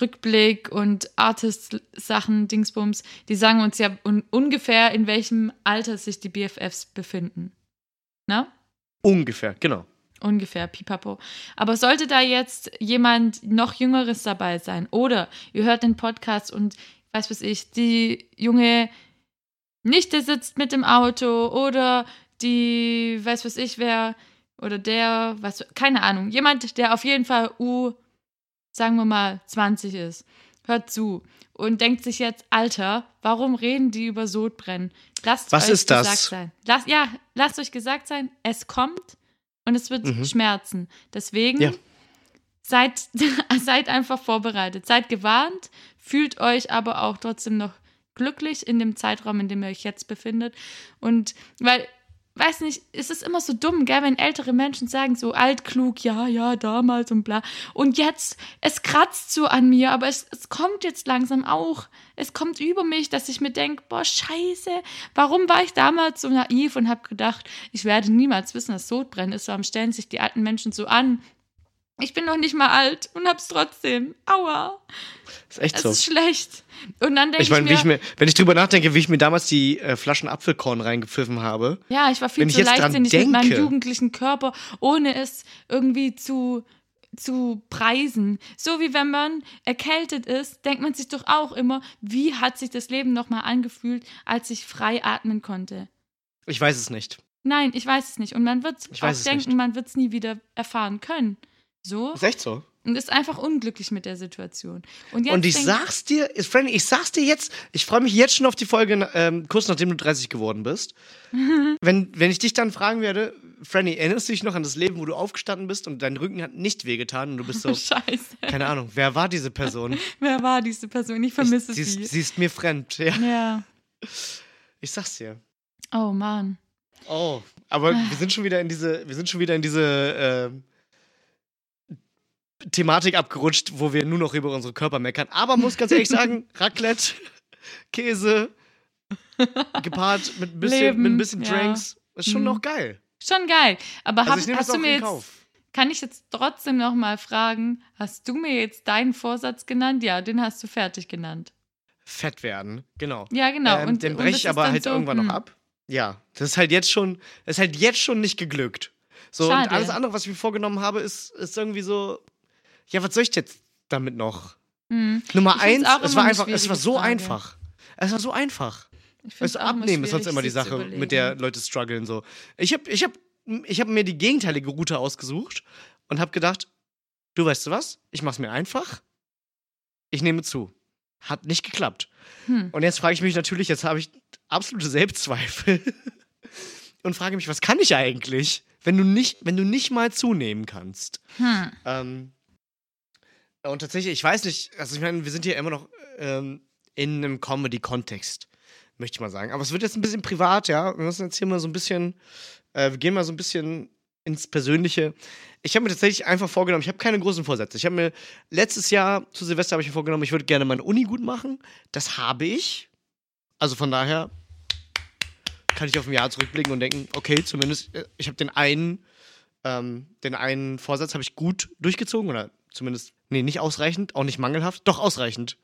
Rückblick und Artist-Sachen, Dingsbums, die sagen uns ja un ungefähr, in welchem Alter sich die BFFs befinden. Na? Ungefähr, genau. Ungefähr, pipapo. Aber sollte da jetzt jemand noch Jüngeres dabei sein oder ihr hört den Podcast und, was weiß ich, die junge Nichte sitzt mit im Auto oder die, weiß was ich wer, oder der, was, keine Ahnung, jemand, der auf jeden Fall U, sagen wir mal, 20 ist, hört zu und denkt sich jetzt, Alter, warum reden die über Sodbrennen? Lasst Was euch ist das? gesagt sein. Lasst, ja, lasst euch gesagt sein, es kommt und es wird Mhm. schmerzen. Deswegen Ja. seid, <laughs> seid einfach vorbereitet, seid gewarnt, fühlt euch aber auch trotzdem noch glücklich in dem Zeitraum, in dem ihr euch jetzt befindet. Und weil, weiß nicht, es ist immer so dumm, gell, wenn ältere Menschen sagen so altklug, ja, ja, damals und bla. Und jetzt, es kratzt so an mir, aber es, es kommt jetzt langsam auch. Es kommt über mich, dass ich mir denke, boah, scheiße, warum war ich damals so naiv und habe gedacht, ich werde niemals wissen, dass Sodbrennen ist. Warum stellen sich die alten Menschen so an? Ich bin noch nicht mal alt und hab's trotzdem. Aua. Ist echt Es so. ist schlecht. Und dann denke Ich ich, meine, wie mir, ich mir, wenn ich drüber nachdenke, wie ich mir damals die äh, Flaschen Apfelkorn reingepfiffen habe. ja, ich war viel ich zu leichtsinnig mit meinem jugendlichen Körper, ohne es irgendwie zu zu preisen. So wie wenn man erkältet ist, denkt man sich doch auch immer, wie hat sich das Leben nochmal angefühlt, als ich frei atmen konnte. Ich weiß es nicht. Nein, ich weiß es nicht. Und man wird Ich auch denken, nicht. man wird es nie wieder erfahren können. So. Ist echt so. Und ist einfach unglücklich mit der Situation. Und, jetzt Und ich sag's dir, Franny, ich sag's dir jetzt, ich freue mich jetzt schon auf die Folge, ähm, kurz nachdem du 30 geworden bist. <laughs> wenn, wenn ich dich dann fragen werde, Franny, erinnerst du dich noch an das Leben, wo du aufgestanden bist und dein Rücken hat nicht wehgetan und du bist so, <laughs> Scheiße. keine Ahnung, wer war diese Person? <laughs> Wer war diese Person? Ich vermisse sie, sie. ist, sie ist mir fremd, ja. ja. Ich sag's dir. Oh Mann. Oh, aber <sighs> wir sind schon wieder in diese, wir sind schon wieder in diese ähm, Thematik abgerutscht, wo wir nur noch über unsere Körper meckern. Aber muss ganz ehrlich sagen, <laughs> Raclette, Käse, gepaart mit ein bisschen, Leben, mit ein bisschen ja. Drinks, ist schon Mhm. noch geil. Schon geil. Aber Also hab, hast du mir jetzt, Kauf. kann ich jetzt trotzdem noch mal fragen, hast du mir jetzt deinen Vorsatz genannt? Ja, den hast du fertig genannt. Fett werden, genau. Ja, genau. Ähm, und, den und breche ich aber halt so, irgendwann hm, noch ab. Ja, das ist halt jetzt schon, ist halt jetzt schon nicht geglückt. So, und Schade. alles andere, was ich mir vorgenommen habe, ist, ist irgendwie so, ja, was soll ich jetzt damit noch? Hm. Nummer eins, es war einfach, es war so Frage. einfach. Es war so einfach. Weißt du, abnehmen ist sonst schwierig, immer die Sache, mit der. Leute strugglen so. Ich habe ich hab, ich hab mir die gegenteilige Route ausgesucht und habe gedacht, du weißt du was? Ich mach's mir einfach. Ich nehme zu. Hat nicht geklappt. Hm. Und jetzt frage ich mich natürlich, jetzt habe ich absolute Selbstzweifel <laughs> und frage mich, was kann ich eigentlich, wenn du nicht, wenn du nicht mal zunehmen kannst? Hm. Ähm, und tatsächlich, ich weiß nicht, also ich meine, wir sind hier immer noch ähm, in einem Comedy-Kontext, möchte ich mal sagen. Aber es wird jetzt ein bisschen privat, ja. Wir müssen jetzt hier mal so ein bisschen, äh, wir gehen mal so ein bisschen ins Persönliche. Ich habe mir tatsächlich einfach vorgenommen, ich habe keine großen Vorsätze. Ich habe mir letztes Jahr zu Silvester habe ich mir vorgenommen, ich würde gerne meine Uni gut machen. Das habe ich. Also von daher kann ich auf ein Jahr zurückblicken und denken, okay, zumindest, äh, ich habe den einen, ähm, den einen Vorsatz habe ich gut durchgezogen oder zumindest, nee, nicht ausreichend, auch nicht mangelhaft, doch ausreichend.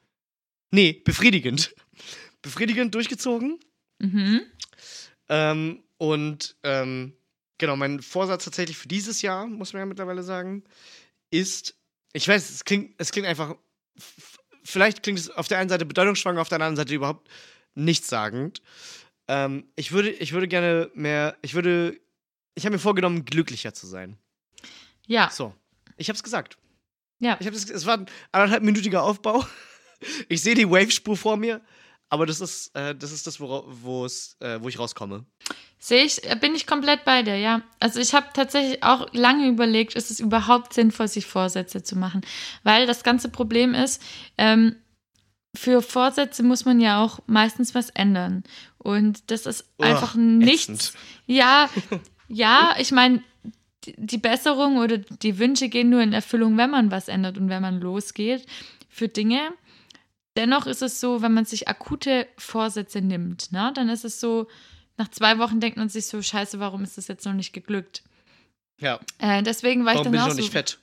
Nee, befriedigend. <laughs> Befriedigend durchgezogen. Mhm. Ähm, und ähm, genau, mein Vorsatz tatsächlich für dieses Jahr, muss man ja mittlerweile sagen, ist, ich weiß, es klingt, es klingt einfach, vielleicht klingt es auf der einen Seite bedeutungsschwanger, auf der anderen Seite überhaupt nichtssagend. Ähm, ich, würde, ich würde gerne mehr, ich würde, ich habe mir vorgenommen, glücklicher zu sein. Ja. So, ich habe es gesagt. Ja. Ich habe es, es war ein anderthalbminütiger Aufbau. <laughs> Ich sehe die Wave-Spur vor mir, aber das ist, äh, das ist das, wo äh, wo ich rauskomme. Sehe ich, äh, bin ich komplett bei dir, ja. Also ich habe tatsächlich auch lange überlegt, ist es überhaupt sinnvoll, sich Vorsätze zu machen? Weil das ganze Problem ist, ähm, für Vorsätze muss man ja auch meistens was ändern. Und das ist Uah, einfach nichts. ätzend. Ja, <laughs> ja, ich meine, die- Besserung oder die Wünsche gehen nur in Erfüllung, wenn man was ändert und wenn man losgeht für Dinge. Dennoch ist es so, wenn man sich akute Vorsätze nimmt, ne, dann ist es so, nach zwei Wochen denkt man sich so, scheiße, warum ist das jetzt noch nicht geglückt? Ja, Äh, deswegen war warum ich dann bin ich auch noch so, nicht fett?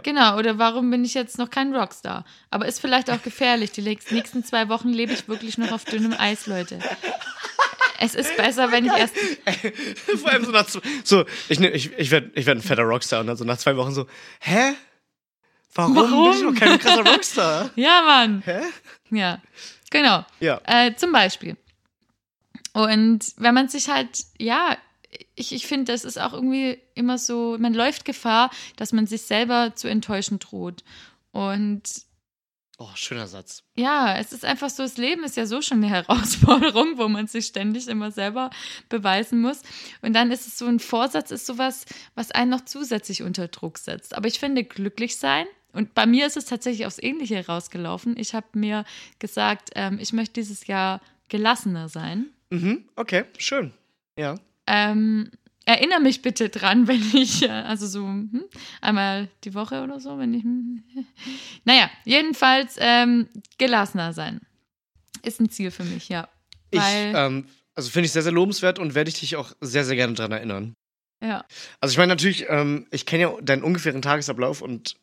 Genau, oder warum bin ich jetzt noch kein Rockstar? Aber ist vielleicht auch gefährlich. Die nächsten zwei Wochen lebe ich wirklich noch auf dünnem Eis, Leute. Es ist besser, wenn ich erst <laughs> Vor allem so nach zwei, so, ich, nehm- ich, ich werde ich werd ein fetter Rockstar und dann so nach zwei Wochen so, hä? Warum, Warum? bin ich noch kein krasser Rockstar? <laughs> Ja, Mann. hä? Ja, genau. Ja. Äh, zum Beispiel. Und wenn man sich halt, ja, ich, ich finde, das ist auch irgendwie immer so, man läuft Gefahr, dass man sich selber zu enttäuschen droht. Und Oh, schöner Satz. ja, es ist einfach so, das Leben ist ja so schon eine Herausforderung, wo man sich ständig immer selber beweisen muss. Und dann ist es so ein Vorsatz, ist sowas, was einen noch zusätzlich unter Druck setzt. Aber ich finde, glücklich sein. Und bei mir ist es tatsächlich aufs Ähnliche rausgelaufen. Ich habe mir gesagt, ähm, ich möchte dieses Jahr gelassener sein. Mhm, okay, schön. Ja. Ähm, erinnere mich bitte dran, <laughs> wenn ich, äh, also so hm, einmal die Woche oder so, wenn ich. hm, <laughs> naja, jedenfalls ähm, gelassener sein. Ist ein Ziel für mich, ja. Ich, ähm, also finde ich sehr, sehr lobenswert und werde ich dich auch sehr, sehr gerne dran erinnern. ja. Also ich meine natürlich, ähm, ich kenne ja deinen ungefähren Tagesablauf und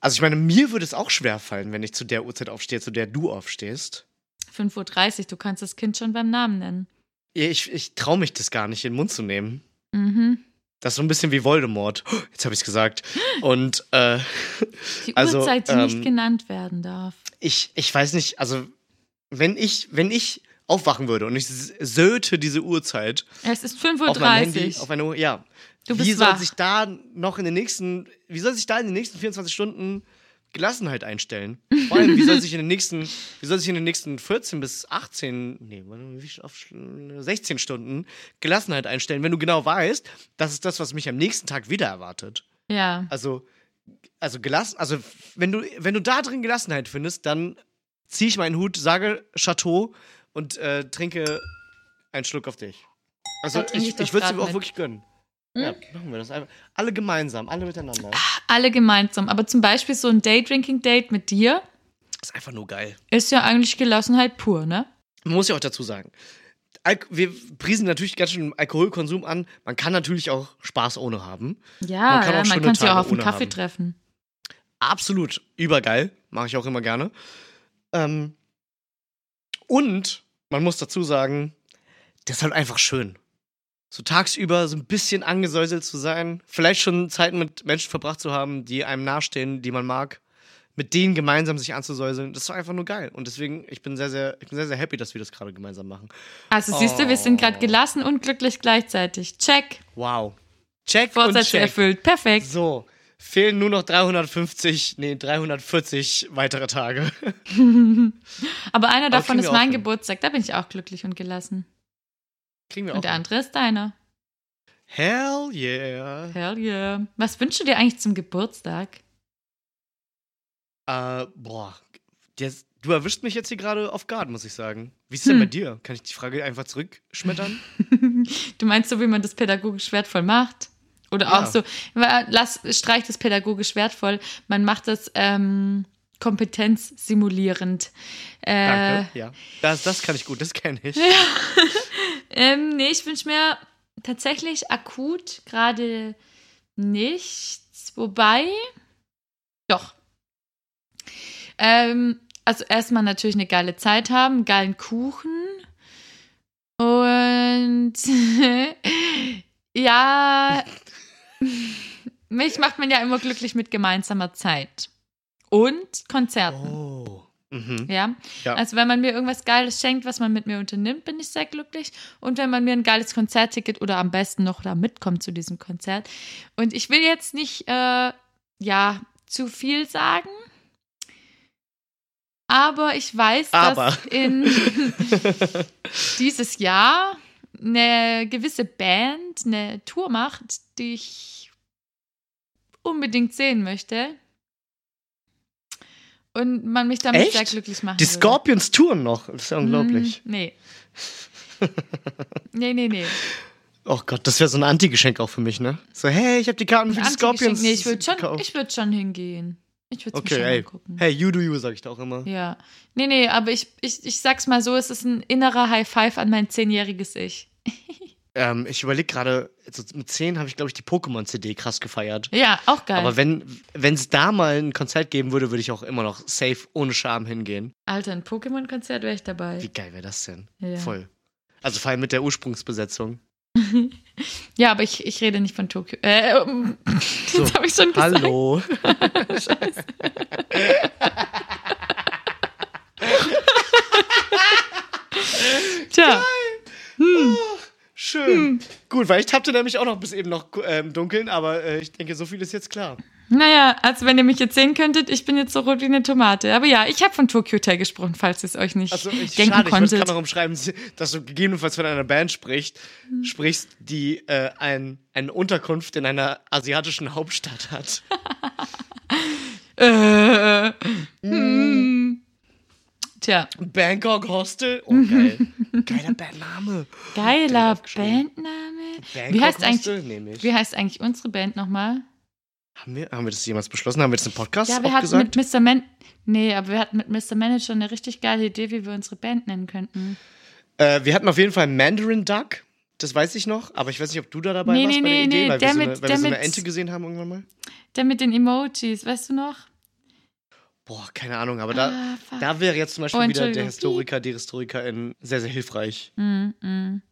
also ich meine, mir würde es auch schwer fallen, wenn ich zu der Uhrzeit aufstehe, zu der du aufstehst. 5.30 Uhr, du kannst das Kind schon beim Namen nennen. Ich, ich traue mich das gar nicht in den Mund zu nehmen. Mhm. Das ist so ein bisschen wie Voldemort. Jetzt habe ich es gesagt. Und äh, Die Also, Uhrzeit, die ähm, nicht genannt werden darf. ich, ich weiß nicht, also wenn ich, wenn ich aufwachen würde und ich söte diese Uhrzeit Es ist auf mein 5.30 Handy, Uhr. auf meine Uhr, ja. Du wie bist soll wach. sich da noch in den nächsten, wie soll sich da in den nächsten 24 Stunden Gelassenheit einstellen? Vor allem, wie soll <laughs> sich in den nächsten, wie soll sich in den nächsten 14 bis 18, nee, warte, wie viel auf, 16 Stunden Gelassenheit einstellen, wenn du genau weißt, das ist das, was mich am nächsten Tag wieder erwartet. Ja. Also, also gelassen, also wenn du, wenn du da drin Gelassenheit findest, dann ziehe ich meinen Hut, sage Chateau und äh, trinke einen Schluck auf dich. Also ich, ich ich würde es dir auch mit. wirklich gönnen. Ja, machen wir das einfach. Alle gemeinsam, alle miteinander. Alle gemeinsam. Aber zum Beispiel so ein Day-Drinking-Date mit dir ist einfach nur geil. ist ja eigentlich Gelassenheit pur, ne? Man muss ja auch dazu sagen, Alk wir priesen natürlich ganz schön Alkoholkonsum an. Man kann natürlich auch Spaß ohne haben. Ja, Man kann auch ja, man schöne kann sich auch auf einen Kaffee haben. treffen. absolut übergeil. Mache ich auch immer gerne. Ähm, und man muss dazu sagen, das ist halt einfach schön. So tagsüber so ein bisschen angesäuselt zu sein, vielleicht schon Zeiten mit Menschen verbracht zu haben, die einem nahestehen, die man mag, mit denen gemeinsam sich anzusäuseln, das ist einfach nur geil. Und deswegen, ich bin sehr, sehr, ich bin sehr, sehr happy, dass wir das gerade gemeinsam machen. Also siehst du, wir sind gerade Oh. gelassen und glücklich gleichzeitig. Check. Wow. Check und Vorsätze check. erfüllt. Perfekt. So, fehlen nur noch 350, nee, 340 weitere Tage. <laughs> Aber einer davon ist mein hin. Geburtstag. Da bin ich auch glücklich und gelassen. Kriegen wir auch. Und der andere ist deiner. Hell yeah. Hell yeah. Was wünschst du dir eigentlich zum Geburtstag? Äh, boah, jetzt, du erwischt mich jetzt hier gerade auf Guard, muss ich sagen. Wie ist es denn Hm. bei dir? Kann ich die Frage einfach zurückschmettern? <laughs> Du meinst so, wie man das pädagogisch wertvoll macht? Oder Ja. auch so, lass, streich das pädagogisch wertvoll. Man macht das ähm, kompetenzsimulierend. Äh, Danke. Ja. Das, das kann ich gut, das kenne ich. <laughs> Ähm, nee, ich wünsche mir tatsächlich akut gerade nichts. Wobei, doch. Ähm, also erstmal natürlich eine geile Zeit haben, einen geilen Kuchen. Und <laughs> ja, <laughs> mich macht man ja immer glücklich mit gemeinsamer Zeit. Und Konzerten. Oh. Mhm. Ja? Ja. Also wenn man mir irgendwas Geiles schenkt, was man mit mir unternimmt, bin ich sehr glücklich. Und wenn man mir ein geiles Konzertticket oder am besten noch da mitkommt zu diesem Konzert. Und ich will jetzt nicht, äh, ja, zu viel sagen. Aber ich weiß, Aber. dass in <laughs> dieses Jahr eine gewisse Band eine Tour macht, die ich unbedingt sehen möchte. Und man mich damit Echt? sehr glücklich machen Die würde. Scorpions touren noch. Das ist ja unglaublich. Mm, nee. nee, nee, nee. <laughs> Oh Gott, das wäre so ein Anti-Geschenk auch für mich, ne? So, hey, ich habe die Karten für die. Scorpions. Nee, ich würde schon, ich würd schon hingehen. Ich würde es Okay, mir schon hey. angucken. Hey, you do you, sag ich da auch immer. Ja. Nee, nee, aber ich, ich, ich sag's mal so, es ist ein innerer High Five an mein zehnjähriges Ich. <laughs> Ähm, ich überlege gerade, also mit 10 habe ich, glaube ich, die Pokémon-CD krass gefeiert. Ja, auch geil. Aber wenn es da mal ein Konzert geben würde, würde ich auch immer noch safe ohne Scham hingehen. Alter, ein Pokémon-Konzert wäre ich dabei. Wie geil wäre das denn? Ja. Voll. Also vor allem mit der Ursprungsbesetzung. <laughs> Ja, aber ich, ich rede nicht von Tokio. Äh, ähm, <laughs> So, das habe ich schon gesagt. Hallo. <laughs> Tja, Schön. Gut, weil ich tappte nämlich auch noch bis eben noch äh, im Dunkeln, aber äh, ich denke, so viel ist jetzt klar. naja, also wenn ihr mich jetzt sehen könntet, ich bin jetzt so rot wie eine Tomate. Aber ja, ich habe von Tokyo Hotel gesprochen, falls ihr es euch nicht Also ich, denken schade, ich konntet. gerade noch umschreiben, <laughs> dass du gegebenenfalls von einer Band sprichst, Hm. sprichst, die äh, ein, eine Unterkunft in einer asiatischen Hauptstadt hat. <laughs> Äh, hm. Tja, Bangkok Hostel. Oh, geil. <laughs> Geiler Bandname. geiler. Bandname. Bangkok Wie heißt, Hostel? eigentlich, wie heißt eigentlich unsere Band nochmal? Haben wir, haben wir das jemals beschlossen? Haben wir das im Podcast Ja, wir hatten gesagt? mit Mr. Man Nee, aber wir hatten mit Mr. Manager eine richtig geile Idee, wie wir unsere Band nennen könnten. Äh, wir hatten auf jeden Fall Mandarin Duck. Das weiß ich noch, aber ich weiß nicht, ob du da dabei Nee, warst nee, bei der nee, Idee, weil der wir so, eine, weil wir so eine Ente gesehen haben irgendwann mal. Der mit den Emojis, weißt du noch? Boah, keine Ahnung, aber da, Ah, da wäre jetzt zum Beispiel Oh, wieder der. Historiker, die Historikerin sehr, sehr hilfreich. Mm, mm.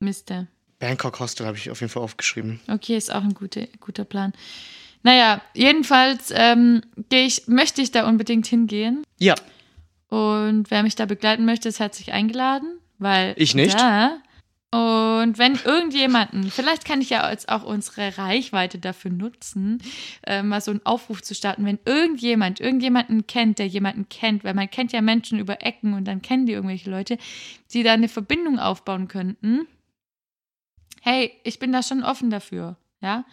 Mister. Bangkok Hostel habe ich auf jeden Fall aufgeschrieben. Okay, ist auch ein guter, guter Plan. Naja, jedenfalls ähm, ich, möchte ich da unbedingt hingehen. Ja, Und wer mich da begleiten möchte, ist herzlich eingeladen, weil. Ich nicht. Ja. Und wenn irgendjemanden, vielleicht kann ich ja jetzt auch unsere Reichweite dafür nutzen, äh, mal so einen Aufruf zu starten, wenn irgendjemand, irgendjemanden kennt, der jemanden kennt, weil man kennt ja Menschen über Ecken und dann kennen die irgendwelche Leute, die da eine Verbindung aufbauen könnten. Hey, ich bin da schon offen dafür, ja,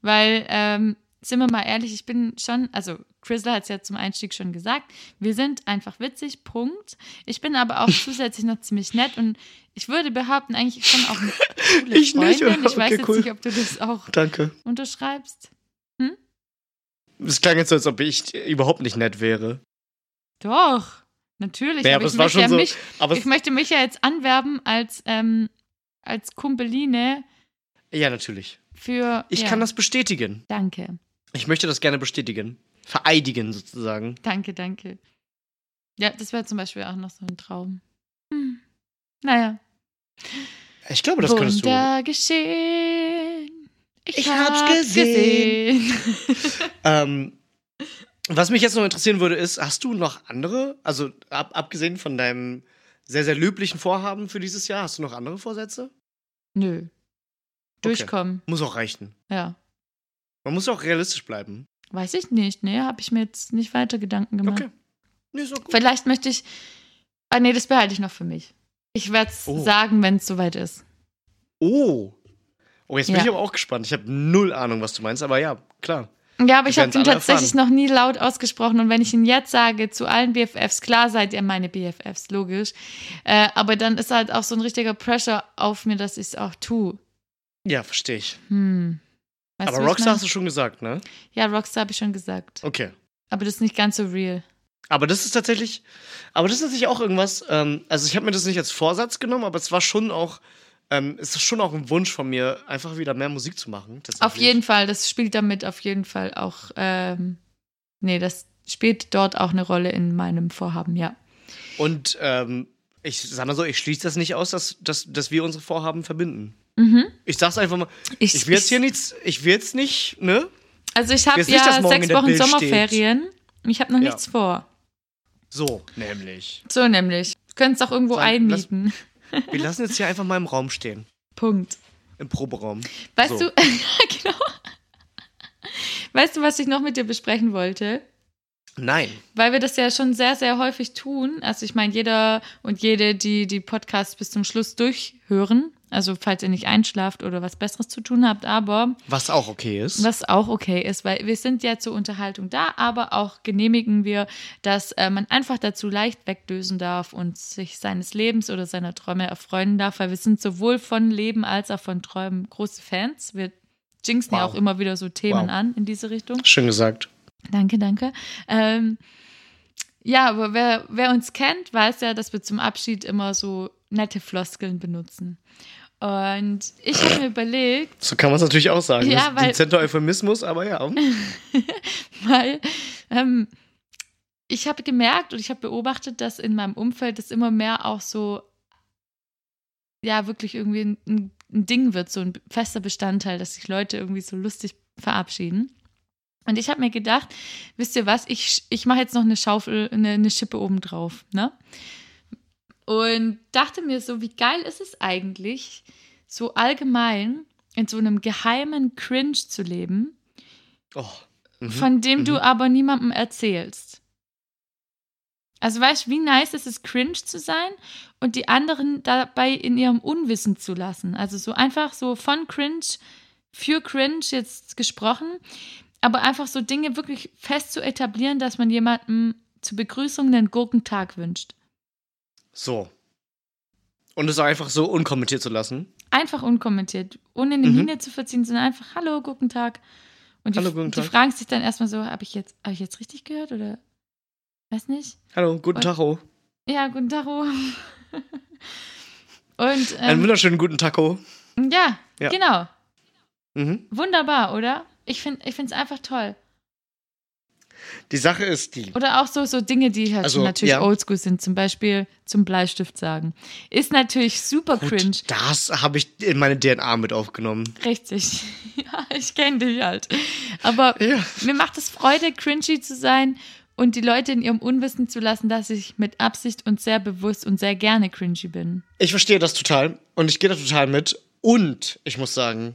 weil, ähm, sind wir mal ehrlich, ich bin schon, also Chrysler hat es ja zum Einstieg schon gesagt, wir sind einfach witzig, Punkt. Ich bin aber auch <laughs> zusätzlich noch ziemlich nett und ich würde behaupten, eigentlich schon auch eine <laughs> coole Ich nicht, Freundin. oder? Ich weiß Okay, jetzt cool. nicht, ob du das auch danke. unterschreibst. Es klang jetzt so, als ob ich überhaupt nicht nett wäre. Doch, natürlich. Ja, aber aber ich, es war möchte schon ja so. mich, Aber ich möchte mich ja jetzt anwerben als, ähm, als Kumpeline ja, natürlich. für. Ich ja, kann das bestätigen. Danke, Ich möchte das gerne bestätigen. Vereidigen sozusagen. danke, danke. Ja, das wäre zum Beispiel auch noch so ein Traum. Hm. Naja. Ich glaube, das könntest du. Wunder geschehen. Ich, Ich hab's, hab's gesehen. <laughs> <laughs> Ähm, was mich jetzt noch interessieren würde, ist, hast du noch andere, also ab, abgesehen von deinem sehr, sehr löblichen Vorhaben für dieses Jahr, hast du noch andere Vorsätze? Nö. Durchkommen, Muss auch reichen. ja. Man muss auch realistisch bleiben. Weiß ich nicht, nee, habe ich mir jetzt nicht weiter Gedanken gemacht. Okay. Nee, auch gut. Vielleicht möchte ich. Ah, nee, das behalte ich noch für mich. Ich werde es Oh. sagen, wenn es soweit ist. Oh. Oh, jetzt bin Ja. ich aber auch gespannt. Ich habe null Ahnung, was du meinst, aber ja, klar. Ja, aber ich habe alle tatsächlich noch nie laut ausgesprochen. Und wenn ich ihn jetzt sage, zu allen BFFs, klar seid ihr meine BFFs, logisch. Äh, aber dann ist halt auch so ein richtiger Pressure auf mir, dass ich es auch tue. Ja, verstehe ich. Hm. Weißt aber du, ich Rockstar mein? hast du schon gesagt, ne? Ja, Rockstar habe ich schon gesagt. Okay. Aber das ist nicht ganz so real. Aber das ist tatsächlich, aber das ist tatsächlich auch irgendwas, ähm, also ich habe mir das nicht als Vorsatz genommen, aber es war schon auch, ähm, es ist schon auch ein Wunsch von mir, einfach wieder mehr Musik zu machen. Auf jeden Fall, das spielt damit auf jeden Fall auch. Ähm, nee, das spielt dort auch eine Rolle in meinem Vorhaben, ja. Und ähm, ich sag mal so, ich schließe das nicht aus, dass, dass, dass wir unsere Vorhaben verbinden. Mhm. Ich sag's einfach mal, Ich, ich will jetzt hier nichts, ich will jetzt nicht, ne? Also ich habe nicht, ja morgen sechs Wochen Sommerferien. Ich habe noch Ja. nichts vor. So, nämlich. So nämlich. Du könntest auch irgendwo lass- einmieten. <laughs> Wir lassen jetzt hier einfach mal im Raum stehen. Punkt. Im Proberaum. Weißt So. du, <laughs> genau. Weißt du, was ich noch mit dir besprechen wollte? Nein. Weil wir das ja schon sehr, sehr häufig tun. Also ich meine, jeder und jede, die die Podcasts bis zum Schluss durchhören, also falls ihr nicht einschlaft oder was Besseres zu tun habt, aber Was auch okay ist. was auch okay ist, weil wir sind ja zur Unterhaltung da, aber auch genehmigen wir, dass äh, man einfach dazu leicht wegdösen darf und sich seines Lebens oder seiner Träume erfreuen darf, weil wir sind sowohl von Leben als auch von Träumen große Fans. Wir jinxen ja Wow. auch immer wieder so Themen Wow. an in diese Richtung. Schön gesagt. Danke, danke. Ähm, ja, aber wer, wer uns kennt, weiß ja, dass wir zum Abschied immer so nette Floskeln benutzen. Und ich habe mir überlegt, So kann man es natürlich auch sagen. Ja, weil- dezenter Euphemismus, aber ja. <laughs> weil ähm, ich habe gemerkt und ich habe beobachtet, dass in meinem Umfeld das immer mehr auch so, ja, wirklich irgendwie ein, ein Ding wird, so ein fester Bestandteil, dass sich Leute irgendwie so lustig verabschieden. Und ich habe mir gedacht, wisst ihr was, ich, ich mache jetzt noch eine Schaufel, eine, eine Schippe oben drauf, ne? Und dachte mir so, wie geil ist es eigentlich, so allgemein in so einem geheimen Cringe zu leben, Oh. Mhm. von dem mhm. du aber niemandem erzählst. Also weißt du, wie nice ist es, cringe zu sein und die anderen dabei in ihrem Unwissen zu lassen. Also so einfach so von cringe für cringe jetzt gesprochen, aber einfach so Dinge wirklich fest zu etablieren, dass man jemandem zur Begrüßung einen Gurkentag wünscht. So. Und es einfach so unkommentiert zu lassen. Einfach unkommentiert, ohne eine Mhm. Miene zu verziehen, sondern einfach Hallo, Gurkentag. Und die, Hallo, guten die Tag. fragen sich dann erstmal so, habe ich jetzt, habe ich jetzt richtig gehört oder weiß nicht? Hallo, guten Tacho. Ja, guten Tag. <laughs> oh. Und Einen ähm, wunderschönen guten Taco. ja, Ja. genau. Mhm. Wunderbar, oder? Ich finde ich es einfach toll. Die Sache ist die. Oder auch so, so Dinge, die halt Also, natürlich ja. oldschool sind. Zum Beispiel zum Bleistift sagen. Ist natürlich super cringe. Gut, das habe ich in meine DNA mit aufgenommen. Richtig. <laughs> Ja, ich kenne dich halt. Aber Ja. mir macht es Freude, cringy zu sein und die Leute in ihrem Unwissen zu lassen, dass ich mit Absicht und sehr bewusst und sehr gerne cringy bin. Ich verstehe das total und ich gehe da total mit. Und ich muss sagen,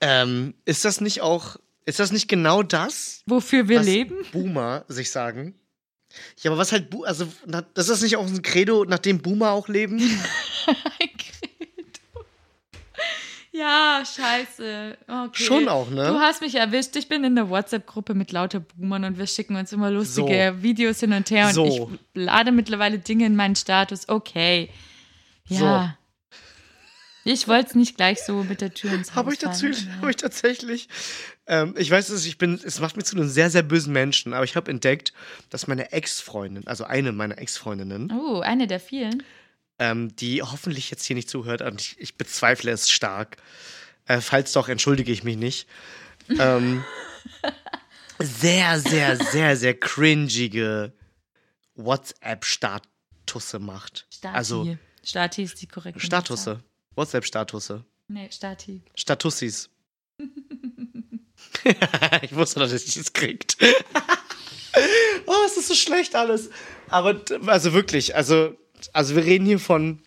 ähm, ist das nicht auch, ist das nicht genau das, Wofür wir was leben? Boomer sich sagen? Ja, aber was halt, Bu also, das ist das nicht auch ein Credo, nach dem Boomer auch leben? <laughs> Ein Credo. Ja, scheiße. Okay. Schon auch, ne? Du hast mich erwischt. Ich bin in der WhatsApp-Gruppe mit lauter Boomern und wir schicken uns immer lustige Videos hin und her. Und So. ich lade mittlerweile Dinge in meinen Status. Okay. Ja. Ich wollte es nicht gleich so mit der Tür ins Haus Habe ich, hab ich tatsächlich. Ähm, ich weiß es, ich bin, es macht mich zu einem sehr, sehr bösen Menschen, aber ich habe entdeckt, dass meine Ex-Freundin, also eine meiner Ex-Freundinnen, Oh, eine der vielen. ähm, die hoffentlich jetzt hier nicht zuhört, und ich, ich bezweifle es stark. Äh, falls doch, entschuldige ich mich nicht. Ähm, <laughs> sehr, sehr, sehr, sehr cringige WhatsApp-Statusse macht. Stati. Also Stati ist die korrekte. Statusse. WhatsApp-Statusse. Nee, Stati. Statussis. <laughs> <laughs> ich wusste doch, dass ich es kriegt. <laughs> oh, es ist so schlecht alles. Aber, also wirklich, also, also wir reden hier von.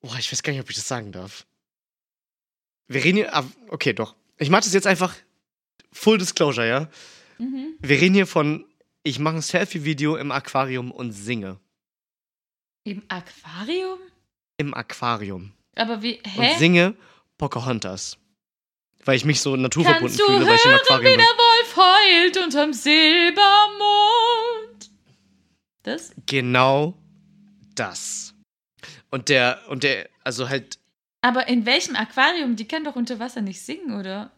Boah, ich weiß gar nicht, ob ich das sagen darf. Wir reden hier. ah, Okay, doch. Ich mache das jetzt einfach Full Disclosure, ja? Mhm. Wir reden hier von. Ich mache ein Selfie-Video im Aquarium und singe. Im Aquarium? Im Aquarium. Aber wie, Und hä? singe Pocahontas. Weil ich mich so naturverbunden Kannst du fühle, weil ich im Aquarium wie bin. der Wolf heult unterm Silbermond? Das? Genau das. Und der, und der, also halt, Aber in welchem Aquarium? Die kann doch unter Wasser nicht singen, oder?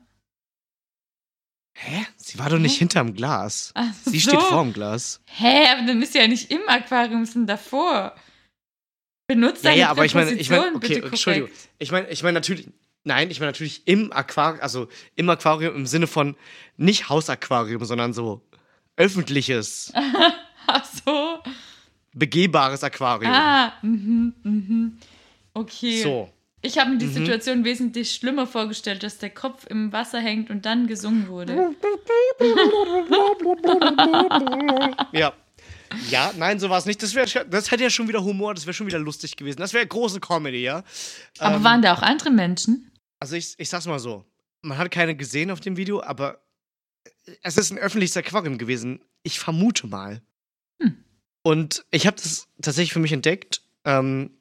hä? Sie war doch nicht Hä? hinterm Glas. Ach Sie so. steht vorm Glas. Hä, aber dann ist sie ja nicht im Aquarium, sondern davor. Benutzt Ja, deine ja, aber ich meine, ich meine, okay, Entschuldigung. Ich meine, ich meine natürlich, nein, ich meine natürlich im Aquarium, also im Aquarium im Sinne von nicht Hausaquarium, sondern so öffentliches, <laughs> Ach so. begehbares Aquarium. Ah, mhm, mhm. Okay. So. Ich habe mir die Mhm. Situation wesentlich schlimmer vorgestellt, dass der Kopf im Wasser hängt und dann gesungen wurde. <laughs> Ja. Ja, nein, so war es nicht. Das, wär, das hätte ja schon wieder Humor, das wäre schon wieder lustig gewesen. Das wäre große Comedy, ja. Aber Ähm, waren da auch andere Menschen? Also ich, ich sag's mal so. Man hat keine gesehen auf dem Video, aber es ist ein öffentliches Aquarium gewesen. Ich vermute mal. Hm. Und ich habe das tatsächlich für mich entdeckt. Ähm,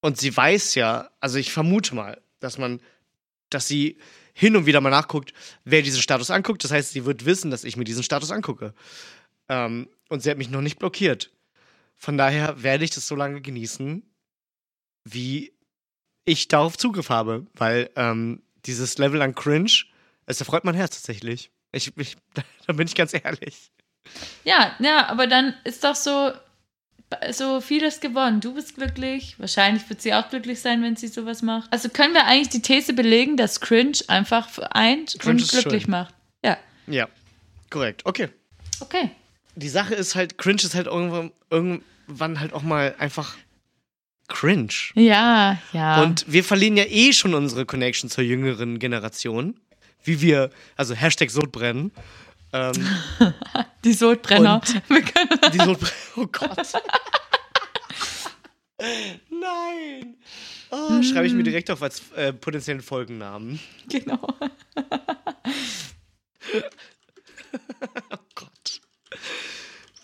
und sie weiß ja, also ich vermute mal, dass man, dass sie hin und wieder mal nachguckt, wer diesen Status anguckt. Das heißt, sie wird wissen, dass ich mir diesen Status angucke. Ähm, und sie hat mich noch nicht blockiert. Von daher werde ich das so lange genießen, wie ich darauf Zugriff habe, weil ähm, dieses Level an Cringe, es erfreut mein Herz tatsächlich. Ich, ich, <laughs> da bin ich ganz ehrlich. Ja, ja, aber dann ist doch so, so vieles gewonnen. Du bist glücklich. Wahrscheinlich wird sie auch glücklich sein, wenn sie sowas macht. Also können wir eigentlich die These belegen, dass Cringe einfach vereint Cringe und glücklich schön. macht. Ja, Ja, korrekt. Okay. okay. Die Sache ist halt, Cringe ist halt irgendwann, irgendwann halt auch mal einfach cringe. Ja, ja. Und wir verlieren ja eh schon unsere Connection zur jüngeren Generation. Wie wir, also Hashtag Sodbrennen. Ähm, <laughs> die Sodbrenner. Die <laughs> Sodbrennen. Oh Gott. <laughs> Nein. Oh, schreibe ich mir direkt auf als äh, potenziellen Folgennamen. genau.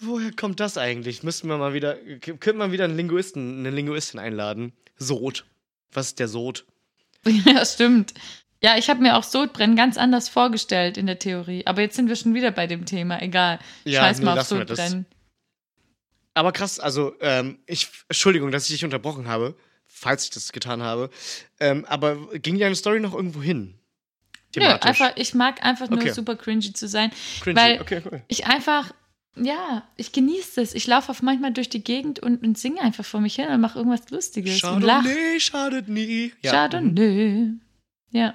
Oh. Woher kommt das eigentlich? Müssten wir mal wieder, könnte man wieder einen Linguisten, eine Linguistin einladen? Sod. Was ist der Sod? <laughs> Ja, stimmt. Ja, ich habe mir auch Sodbrennen ganz anders vorgestellt in der Theorie. Aber jetzt sind wir schon wieder bei dem Thema. Egal. Ja, Scheiß nee, mal auf. Sodbrennen. Aber krass, also, ähm, ich, Entschuldigung, dass ich dich unterbrochen habe, falls ich das getan habe. Ähm, aber ging deine Story noch irgendwo hin? Nö, einfach, ich mag einfach nur Okay. super cringy zu sein. Cringy. weil- okay, cool. Ich einfach, ja, ich genieße es. Ich laufe auf manchmal durch die Gegend und, und singe einfach vor mich hin und mache irgendwas Lustiges. Chardonnay schadet nie. Ja. Chardonnay. Ja.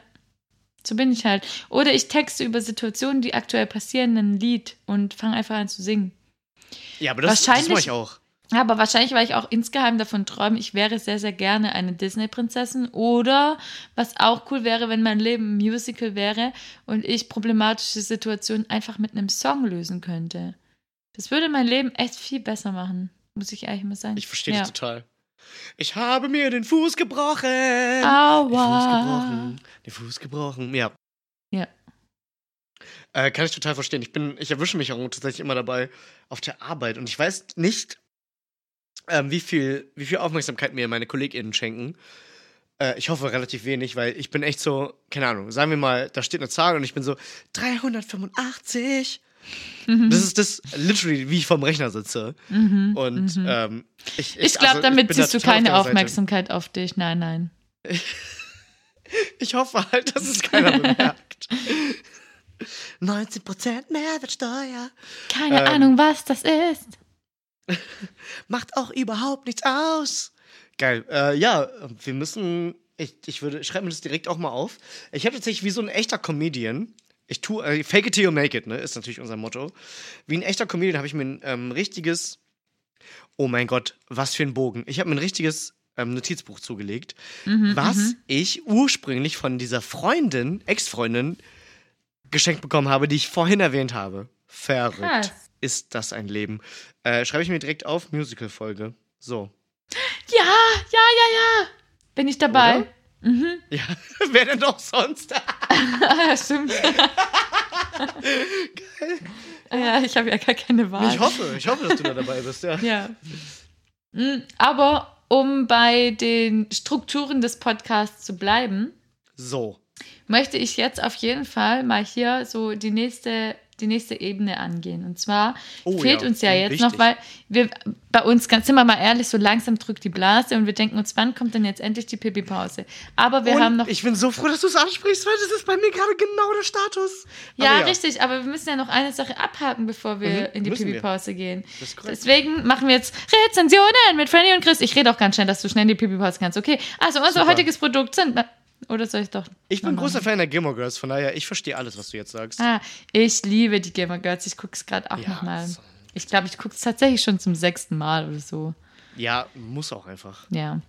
So bin ich halt. Oder ich texte über Situationen, die aktuell passieren, ein Lied und fange einfach an zu singen. Ja, aber das, das mache ich auch. Aber wahrscheinlich, weil ich auch insgeheim davon träume, ich wäre sehr, sehr gerne eine Disney-Prinzessin. Oder was auch cool wäre, wenn mein Leben ein Musical wäre und ich problematische Situationen einfach mit einem Song lösen könnte. Das würde mein Leben echt viel besser machen, muss ich ehrlich mal sagen. Ich verstehe ja. dich total. Ich habe mir den Fuß gebrochen. Den Fuß Aua. gebrochen. Den Fuß gebrochen. Ja. Ja. Äh, kann ich total verstehen. Ich bin, ich erwische mich auch tatsächlich immer dabei auf der Arbeit und ich weiß nicht, ähm, wie viel, wie viel Aufmerksamkeit mir meine KollegInnen schenken. Äh, ich hoffe relativ wenig, weil ich bin echt so, keine Ahnung, sagen wir mal, da steht eine Zahl und ich bin so 385. Mhm. Das ist das literally, wie ich vom Rechner sitze. Mhm. Und mhm. ähm, ich, ich glaube, also, damit da ziehst du total auf keine Seite. Aufmerksamkeit auf dich. Nein, nein. <laughs> Ich hoffe halt, dass es keiner <laughs> bemerkt. 19% Mehrwertsteuer Keine Ähm. Ahnung, was das ist. <laughs> macht auch überhaupt nichts aus. Geil. Äh, ja, wir müssen. Ich, ich würde, ich schreibe mir das direkt auch mal auf. Ich habe tatsächlich wie so ein echter Comedian. Ich tue, äh, fake it till you make it, ne? Ist natürlich unser Motto. Wie ein echter Comedian habe ich mir ein ähm, richtiges. Oh mein Gott, was für ein Bogen. Ich habe mir ein richtiges ähm, Notizbuch zugelegt, Mhm, was mhm. ich ursprünglich von dieser Freundin, Ex-Freundin, geschenkt bekommen habe, die ich vorhin erwähnt habe. Verrückt. Krass. Ist das ein Leben? Äh, schreibe ich mir direkt auf, Musical-Folge. So. Ja, ja, ja, ja. Bin ich dabei? Oder? Mhm. Ja, <laughs> wer denn doch sonst? ja, <laughs> <laughs> stimmt. Ja, ich habe ja gar keine Wahl. ich hoffe, ich hoffe, dass du da dabei bist, ja. Ja. Mm, Aber um bei den Strukturen des Podcasts zu bleiben, So. möchte ich jetzt auf jeden Fall mal hier so die nächste, die nächste Ebene angehen. Und zwar Oh fehlt ja, uns ja jetzt wichtig. noch, weil wir bei uns, ganz sind wir mal ehrlich, so langsam drückt die Blase und wir denken uns, wann kommt denn jetzt endlich die Pipi-Pause? Aber wir Und haben noch ich bin so froh, dass du es ansprichst, weil das ist bei mir gerade genau der Status. Ja, Aber richtig, aber wir müssen ja noch eine Sache abhaken, bevor wir Mhm, in die. Pipi-Pause gehen. Deswegen machen wir jetzt Rezensionen mit Franny und Chris. Ich rede auch ganz schnell, dass du schnell in die Pipi-Pause kannst. Okay, also unser Super. heutiges Produkt sind. Oder soll ich doch. Ich bin großer? Fan der Gilmore Girls, von daher, ich verstehe alles, was du jetzt sagst. Ah, ich liebe die Gamer Girls. Ich gucke es gerade auch Ja, nochmal. so. Ich glaube, ich gucke es tatsächlich schon zum sechsten Mal oder so. Ja, muss auch einfach. Ja.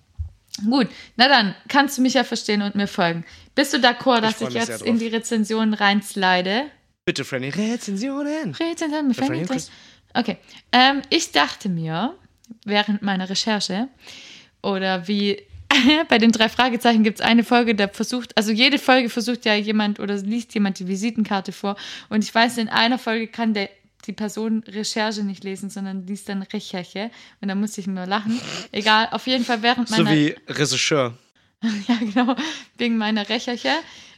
Gut, na dann kannst du mich ja verstehen und mir folgen. Bist du d'accord, dass ich, sehr jetzt in die Rezension reinslide? Bitte, Franny, Rezensionen. Rezension mit Franny Franny. Okay. Ähm, ich dachte mir, während meiner Recherche, oder wie <laughs> bei den drei Fragezeichen gibt es eine Folge, da versucht, also jede Folge versucht ja jemand oder liest jemand die Visitenkarte vor. Und ich weiß, in einer Folge kann der, die Person Recherche nicht lesen, sondern liest dann Recherche. Und da musste ich nur lachen. Egal, auf jeden Fall während So meiner. wie Regisseur. <laughs> Ja, genau, wegen meiner Recherche.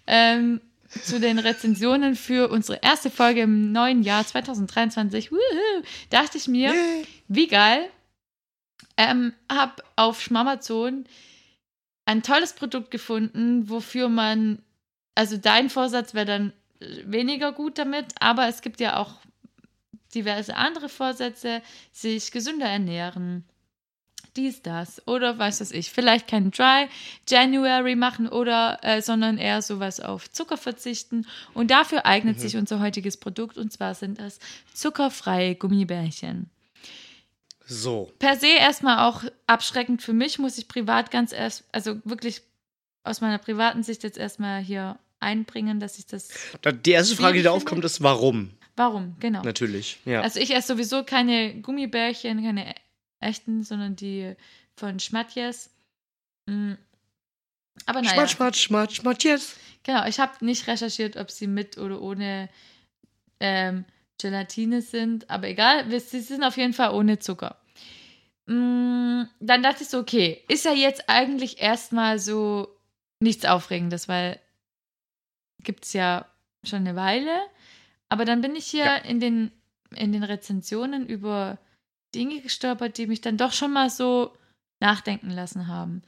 Ähm, zu den Rezensionen für unsere erste Folge im neuen Jahr 2023. Wuhu, dachte ich mir, wie geil. Ähm, hab auf Schmamazon ein tolles Produkt gefunden, wofür man, also dein Vorsatz wäre dann äh, weniger gut damit, aber es gibt ja auch diverse andere Vorsätze, sich gesünder ernähren, dies, das oder weiß was ich, vielleicht kein Dry January machen oder, äh, sondern eher sowas auf Zucker verzichten. Und dafür eignet sich unser heutiges Produkt und zwar sind das zuckerfreie Gummibärchen So. per se erstmal auch abschreckend für mich, muss ich privat ganz erst, also wirklich aus meiner privaten Sicht jetzt erstmal hier einbringen, dass ich das. Da- Die erste Frage, die da aufkommt, ist warum? Warum? Genau. Natürlich. Ja. Also ich esse sowieso keine Gummibärchen, keine echten, sondern die von Schmatjes. Mm. Aber naja, schmatsch, schmatsch, schmatsch, yes. genau, ich habe nicht recherchiert, ob sie mit oder ohne ähm, Gelatine sind, aber egal, sie sind auf jeden Fall ohne Zucker. Mm, Dann dachte ich so, okay, ist ja jetzt eigentlich erstmal so nichts Aufregendes, weil gibt es ja schon eine Weile. Aber dann bin ich hier Ja. in, den, in den Rezensionen über Dinge gestolpert, die mich dann doch schon mal so nachdenken lassen haben.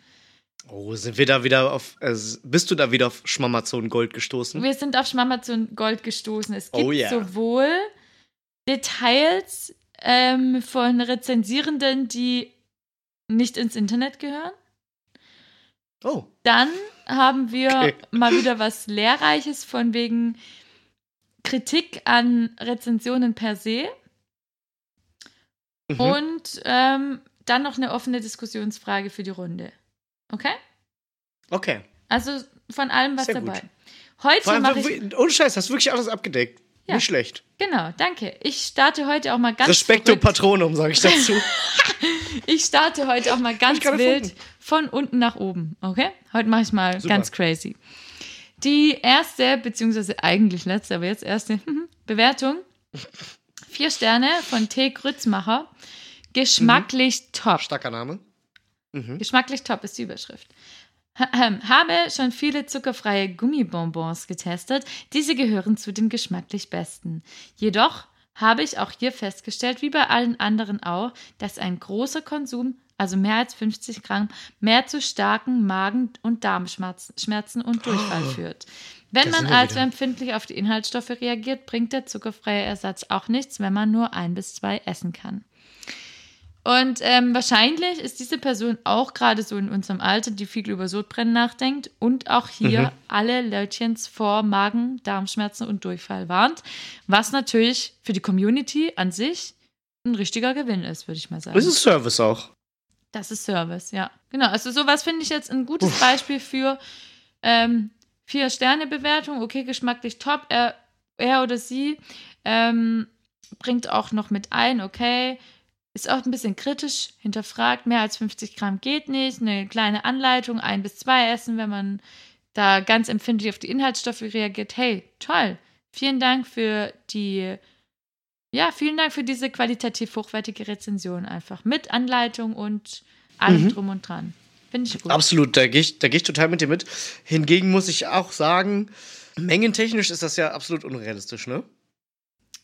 Oh, sind wir da wieder auf. Äh, bist du da wieder auf Schmamazon Gold gestoßen? Wir sind auf Schmamazon Gold gestoßen. Es gibt Oh yeah. sowohl Details ähm, von Rezensierenden, die nicht ins Internet gehören, Oh. Dann haben wir Okay. mal wieder was Lehrreiches von wegen Kritik an Rezensionen per se. Mhm. Und ähm, dann noch eine offene Diskussionsfrage für die Runde. Okay? okay. Also von allem was Sehr gut. dabei. Vor Heute mache ich. ohne Scheiß, hast du wirklich alles abgedeckt. Ja. Nicht schlecht. Genau, danke. Ich starte heute auch mal ganz Respekto verrückt. Patronum, sage ich dazu. <laughs> Ich starte heute auch mal ganz wild gefunden. von unten nach oben. Okay? Heute mache ich mal Super. ganz crazy. Die erste, beziehungsweise eigentlich letzte, aber jetzt erste <laughs> Bewertung. Vier Sterne von T. Grützmacher. Geschmacklich Mhm. top. Starker Name. Mhm. Geschmacklich top ist die Überschrift. Habe schon viele zuckerfreie Gummibonbons getestet. Diese gehören zu den geschmacklich besten. Jedoch habe ich auch hier festgestellt, wie bei allen anderen auch, dass ein großer Konsum, also mehr als 50 Gramm, mehr zu starken Magen- und Darmschmerzen Schmerzen und Durchfall führt. Wenn man also wieder. empfindlich auf die Inhaltsstoffe reagiert, bringt der zuckerfreie Ersatz auch nichts, wenn man nur ein bis zwei essen kann. Und ähm, wahrscheinlich ist diese Person auch gerade so in unserem Alter, die viel über Sodbrennen nachdenkt und auch hier Mhm. alle Leutchens vor Magen, Darmschmerzen und Durchfall warnt, was natürlich für die Community an sich ein richtiger Gewinn ist, würde ich mal sagen. Das ist Service auch. Das ist Service, ja. Genau, also sowas finde ich jetzt ein gutes Beispiel für ähm, Vier-Sterne-Bewertung. Okay, geschmacklich top. Er, er oder sie ähm, bringt auch noch mit ein, okay. Ist auch ein bisschen kritisch, hinterfragt, mehr als 50 Gramm geht nicht. Eine kleine Anleitung, ein bis zwei essen, wenn man da ganz empfindlich auf die Inhaltsstoffe reagiert. Hey, toll. Vielen Dank für die ja, vielen Dank für diese qualitativ hochwertige Rezension einfach. Mit Anleitung und allem Mhm. drum und dran. Finde ich gut. Absolut, da gehe ich, da geh ich total mit dir mit. Hingegen muss ich auch sagen, mengentechnisch ist das ja absolut unrealistisch, ne?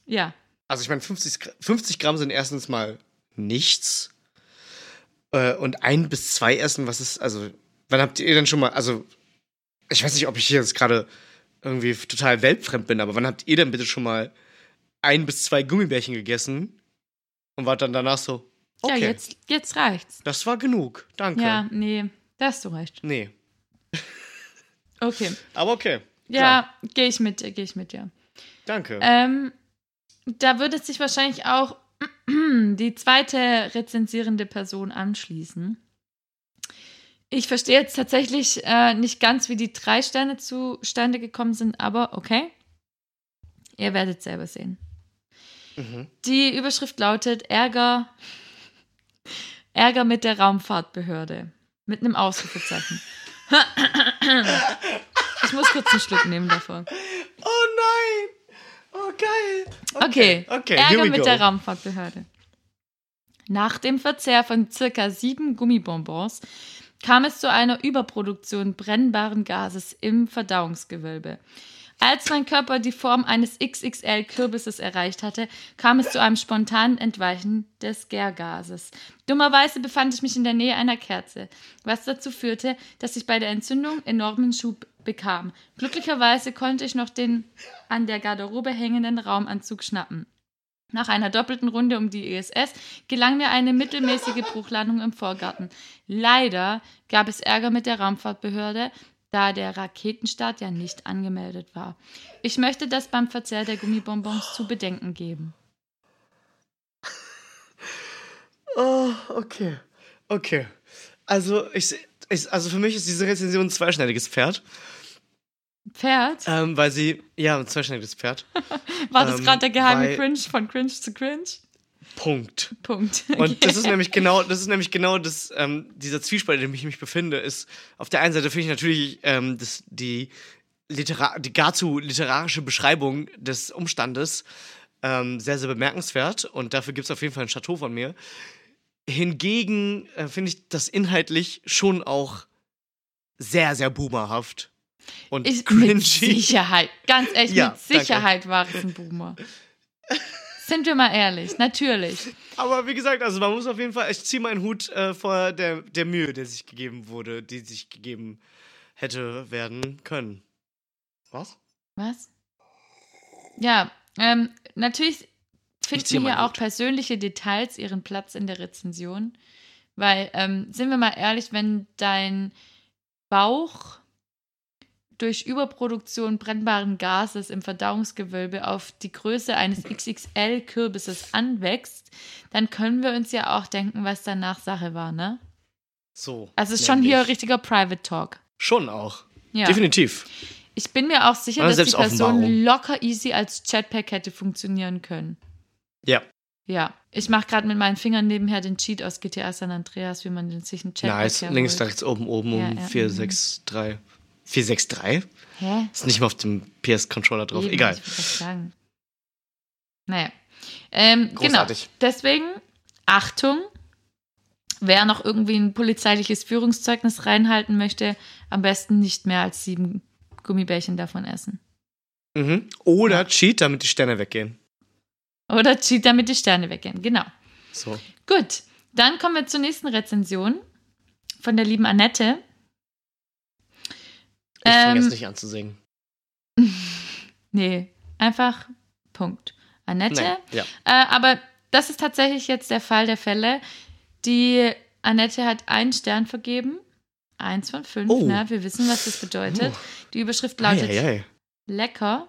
Ja. Also ich meine, 50, Gra- 50 Gramm sind erstens mal nichts. Äh, und ein bis zwei Essen, was ist, also, wann habt ihr denn schon mal, also, ich weiß nicht, ob ich hier jetzt gerade irgendwie total weltfremd bin, aber wann habt ihr denn bitte schon mal ein bis zwei Gummibärchen gegessen und wart dann danach so, okay, Ja, jetzt, jetzt reicht's. das war genug, danke. Ja, nee, da hast du recht. Nee, Okay. <laughs> aber okay. Ja, gehe ich mit dir, gehe ich mit dir. Danke. Ähm, da würde sich wahrscheinlich auch <clears throat> die zweite rezensierende Person anschließen. Ich verstehe jetzt tatsächlich äh, nicht ganz, wie die drei Sterne zustande gekommen sind, aber okay. Ihr werdet selber sehen. Mhm. Die Überschrift lautet Ärger, Ärger mit der Raumfahrtbehörde. Mit einem Ausrufezeichen. Ich muss kurz einen Schluck nehmen davon. Oh nein! Oh geil! Okay, okay, here Ärger mit go. der Raumfahrtbehörde. Nach dem Verzehr von circa sieben Gummibonbons kam es zu einer Überproduktion brennbaren Gases im Verdauungsgewölbe. Als mein Körper die Form eines XXL-Kürbisses erreicht hatte, kam es zu einem spontanen Entweichen des Gärgases. Dummerweise befand ich mich in der Nähe einer Kerze, was dazu führte, dass ich bei der Entzündung enormen Schub bekam. Glücklicherweise konnte ich noch den an der Garderobe hängenden Raumanzug schnappen. Nach einer doppelten Runde um die ISS gelang mir eine mittelmäßige Bruchlandung im Vorgarten. Leider gab es Ärger mit der Raumfahrtbehörde, da der Raketenstart ja nicht angemeldet war. Ich möchte das beim Verzehr der Gummibonbons zu bedenken geben. <laughs> Oh, okay. Okay. Also, ich, ich, also für mich ist diese Rezension ein zweischneidiges Pferd. Pferd? Ähm, weil sie, ja, ein zweischneidiges Pferd. <laughs> War das ähm, gerade der geheime weil- Cringe von Cringe zu Cringe? Punkt. Punkt. Und das ist nämlich genau, das ist nämlich genau das, ähm, dieser Zwiespalt, in dem ich mich befinde, ist, auf der einen Seite finde ich natürlich ähm, das, die, Litera die gar zu literarische Beschreibung des Umstandes ähm, sehr, sehr bemerkenswert und dafür gibt es auf jeden Fall ein Chateau von mir. Hingegen äh, finde ich das inhaltlich schon auch sehr, sehr boomerhaft und Ich, cringy. mit Sicherheit. Ganz ehrlich, Ja, mit Sicherheit war es ein Boomer. Sind wir mal ehrlich, natürlich. Aber wie gesagt, also man muss auf jeden Fall, ich ziehe meinen Hut äh, vor der, der Mühe, der sich gegeben wurde, die sich gegeben hätte werden können. Was? Was? Ja, ähm, natürlich finden hier auch Hut. persönliche Details ihren Platz in der Rezension. Weil, ähm, sind wir mal ehrlich, wenn dein Bauch durch Überproduktion brennbaren Gases im Verdauungsgewölbe auf die Größe eines XXL-Kürbisses anwächst, dann können wir uns ja auch denken, was danach Sache war, ne? So. Also es ist schon hier nämlich. richtiger Private Talk. Schon auch. Ja. Definitiv. Ich bin mir auch sicher, dass die Person locker easy als Jetpack hätte funktionieren können. Ja. Ja, ich mache gerade mit meinen Fingern nebenher den Cheat aus GTA San Andreas, wie man den sich einen Jetpack Nice. Links, rechts, oben, oben Ja, um ja, 4, mhm. 6, 3. 4, 6, 3? Hä? Ist nicht mal auf dem PS-Controller drauf. Eben, Egal. Ich das sagen. Naja. Ähm, genau. Großartig. Deswegen, Achtung, wer noch irgendwie ein polizeiliches Führungszeugnis reinhalten möchte, am besten nicht mehr als sieben Gummibärchen davon essen. Mhm. Oder Cheat, damit die Sterne weggehen. Oder Cheat, damit die Sterne weggehen. Genau. So. Gut, dann kommen wir zur nächsten Rezension von der lieben Annette. Ich fange Ähm, jetzt nicht an zu singen. <laughs> Nee, einfach Punkt. Annette. Nein. Ja. Äh, aber das ist tatsächlich jetzt der Fall der Fälle. Die Annette hat einen Stern vergeben. Eins von fünf, Oh. ne? Wir wissen, was das bedeutet. Die Überschrift lautet Eieiei. lecker.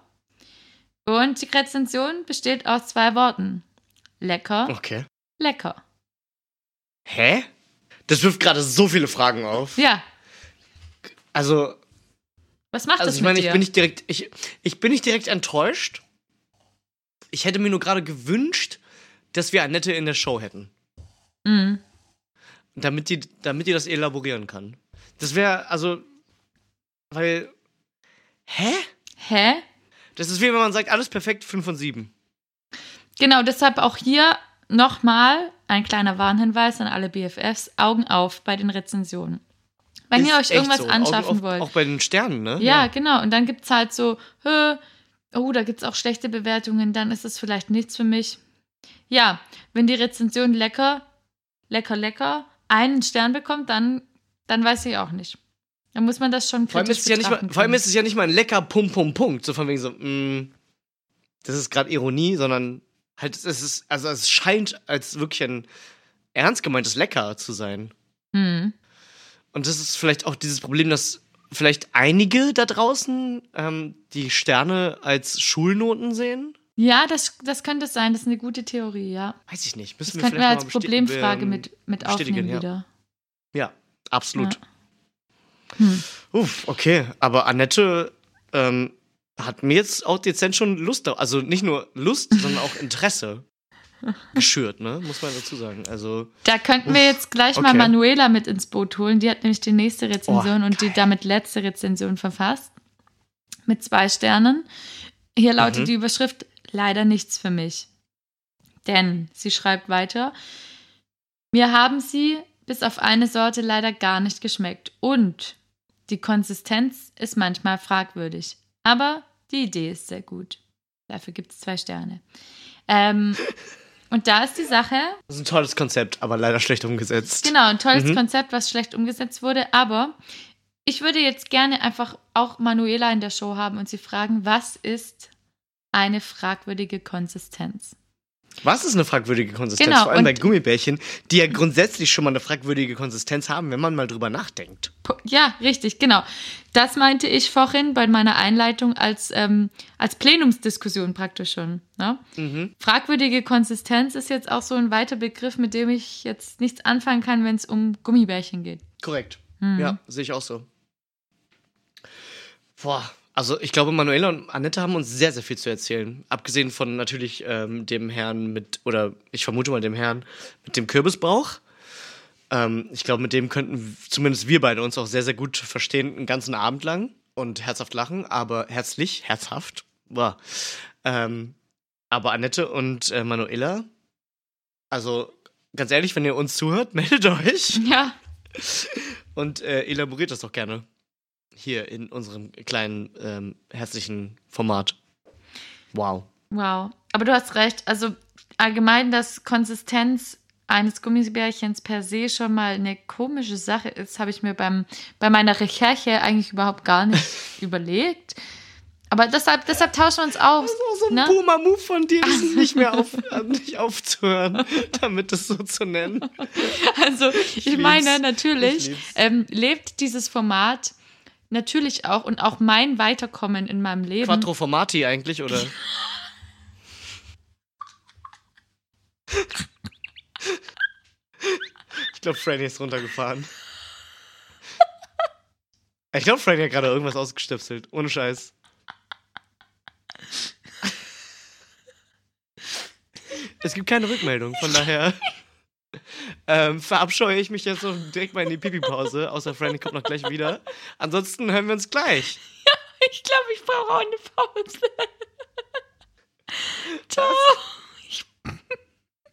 Und die Rezension besteht aus zwei Worten. Lecker, Okay. lecker. Hä? Das wirft gerade so viele Fragen auf. Ja, Also, was macht also das ich mit meine, dir? ich bin nicht direkt, ich, ich bin nicht direkt enttäuscht. Ich hätte mir nur gerade gewünscht, dass wir Annette in der Show hätten. Mhm. Damit die, damit die das elaborieren kann. Das wäre, also, weil, hä? Hä? Das ist wie wenn man sagt, alles perfekt, 5 von 7. Genau, deshalb auch hier nochmal ein kleiner Warnhinweis an alle BFFs. Augen auf bei den Rezensionen. Wenn ihr euch irgendwas anschaffen auch, wollt. Auch bei den Sternen, ne? Ja, genau. Und dann gibt es halt so, Hö, oh, da gibt es auch schlechte Bewertungen, dann ist es vielleicht nichts für mich. Ja, wenn die Rezension lecker, lecker, lecker einen Stern bekommt, dann, dann weiß ich auch nicht. Dann muss man das schon Vor allem, ist ja nicht mal, vor allem ist es ja nicht mal ein lecker Punkt, Punkt, Punkt. So von wegen so, mh, das ist gerade Ironie, sondern halt, es ist, also es scheint als wirklich ein ernst gemeintes Lecker zu sein. Hm. Und das ist vielleicht auch dieses Problem, dass vielleicht einige da draußen ähm, die Sterne als Schulnoten sehen. Ja, das, das könnte sein. Das ist eine gute Theorie, ja. Weiß ich nicht. Das Müssen wir könnten wir als Problemfrage ähm, mit, mit aufnehmen ja. wieder. Ja, absolut. Ja. Hm. Uff, okay. Aber Annette ähm, hat mir jetzt auch dezent schon Lust, also nicht nur Lust, sondern auch Interesse geschürt, ne? Muss man dazu sagen. Also, Da könnten wir jetzt gleich mal okay. Manuela mit ins Boot holen. Die hat nämlich die nächste Rezension Oh, und die damit letzte Rezension verfasst. Mit zwei Sternen. Hier lautet Mhm. die Überschrift leider nichts für mich. Denn sie schreibt weiter, mir haben sie bis auf eine Sorte leider gar nicht geschmeckt. Und die Konsistenz ist manchmal fragwürdig. Aber die Idee ist sehr gut. Dafür gibt es zwei Sterne. Ähm, <laughs> und da ist die Sache, das ist ein tolles Konzept, aber leider schlecht umgesetzt. Genau, ein tolles Mhm. Konzept, was schlecht umgesetzt wurde. Aber ich würde jetzt gerne einfach auch Manuela in der Show haben und sie fragen, was ist eine fragwürdige Konsistenz? Was ist eine fragwürdige Konsistenz? Genau, Vor allem bei Gummibärchen, die ja grundsätzlich schon mal eine fragwürdige Konsistenz haben, wenn man mal drüber nachdenkt. Ja, richtig, genau. Das meinte ich vorhin bei meiner Einleitung als, ähm, als Plenumsdiskussion praktisch schon. Ne? Mhm. Fragwürdige Konsistenz ist jetzt auch so ein weiter Begriff, mit dem ich jetzt nichts anfangen kann, wenn es um Gummibärchen geht. Korrekt. Mhm. Ja, sehe ich auch so. Boah, also ich glaube, Manuela und Annette haben uns sehr, sehr viel zu erzählen. Abgesehen von natürlich ähm, dem Herrn mit, oder ich vermute mal dem Herrn mit dem Kürbisbauch. Ähm, ich glaube, mit dem könnten zumindest wir beide uns auch sehr, sehr gut verstehen, einen ganzen Abend lang und herzhaft lachen, aber herzlich, herzhaft. Boah. Ähm, aber Annette und äh, Manuela, also ganz ehrlich, wenn ihr uns zuhört, <laughs> meldet euch Ja, und äh, elaboriert das doch gerne hier in unserem kleinen ähm, herzlichen Format. Wow. Wow. Aber du hast recht. Also allgemein, dass Konsistenz eines Gummibärchens per se schon mal eine komische Sache ist, habe ich mir beim, bei meiner Recherche eigentlich überhaupt gar nicht <laughs> überlegt. Aber deshalb, deshalb tauschen wir uns aus. Das ist auch so ein Ne? Boomer-Move von dir, das <laughs> nicht mehr auf, äh, nicht aufzuhören, <laughs> damit es so zu nennen. Also, ich, lieb's. meine, Ich natürlich ähm, lebt dieses Format natürlich auch und auch mein Weiterkommen in meinem Leben. Quattro Formati eigentlich, oder? <laughs> Ich glaube, Franny ist runtergefahren. Ich glaube, Franny hat gerade irgendwas ausgestöpselt. Ohne Scheiß. Es gibt keine Rückmeldung, von daher ähm, verabscheue ich mich jetzt noch direkt mal in die Pipi-Pause. Außer Franny kommt noch gleich wieder. Ansonsten hören wir uns gleich. Ich glaube, ich brauche auch eine Pause. Ciao. Ich,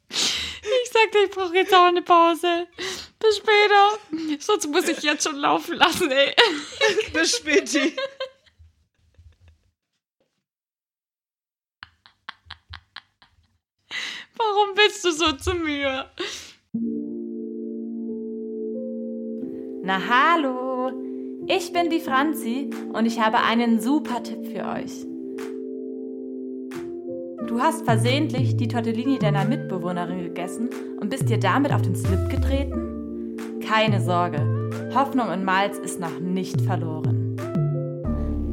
ich sagte, ich brauche jetzt auch eine Pause. Bis später. Sonst muss ich jetzt schon laufen lassen, ey. Bis späti. Warum bist du so zu mir? Na hallo, ich bin die Franzi und ich habe einen super Tipp für euch. Du hast versehentlich die Tortellini deiner Mitbewohnerin gegessen und bist dir damit auf den Slip getreten? Keine Sorge, Hoffnung und Malz ist noch nicht verloren.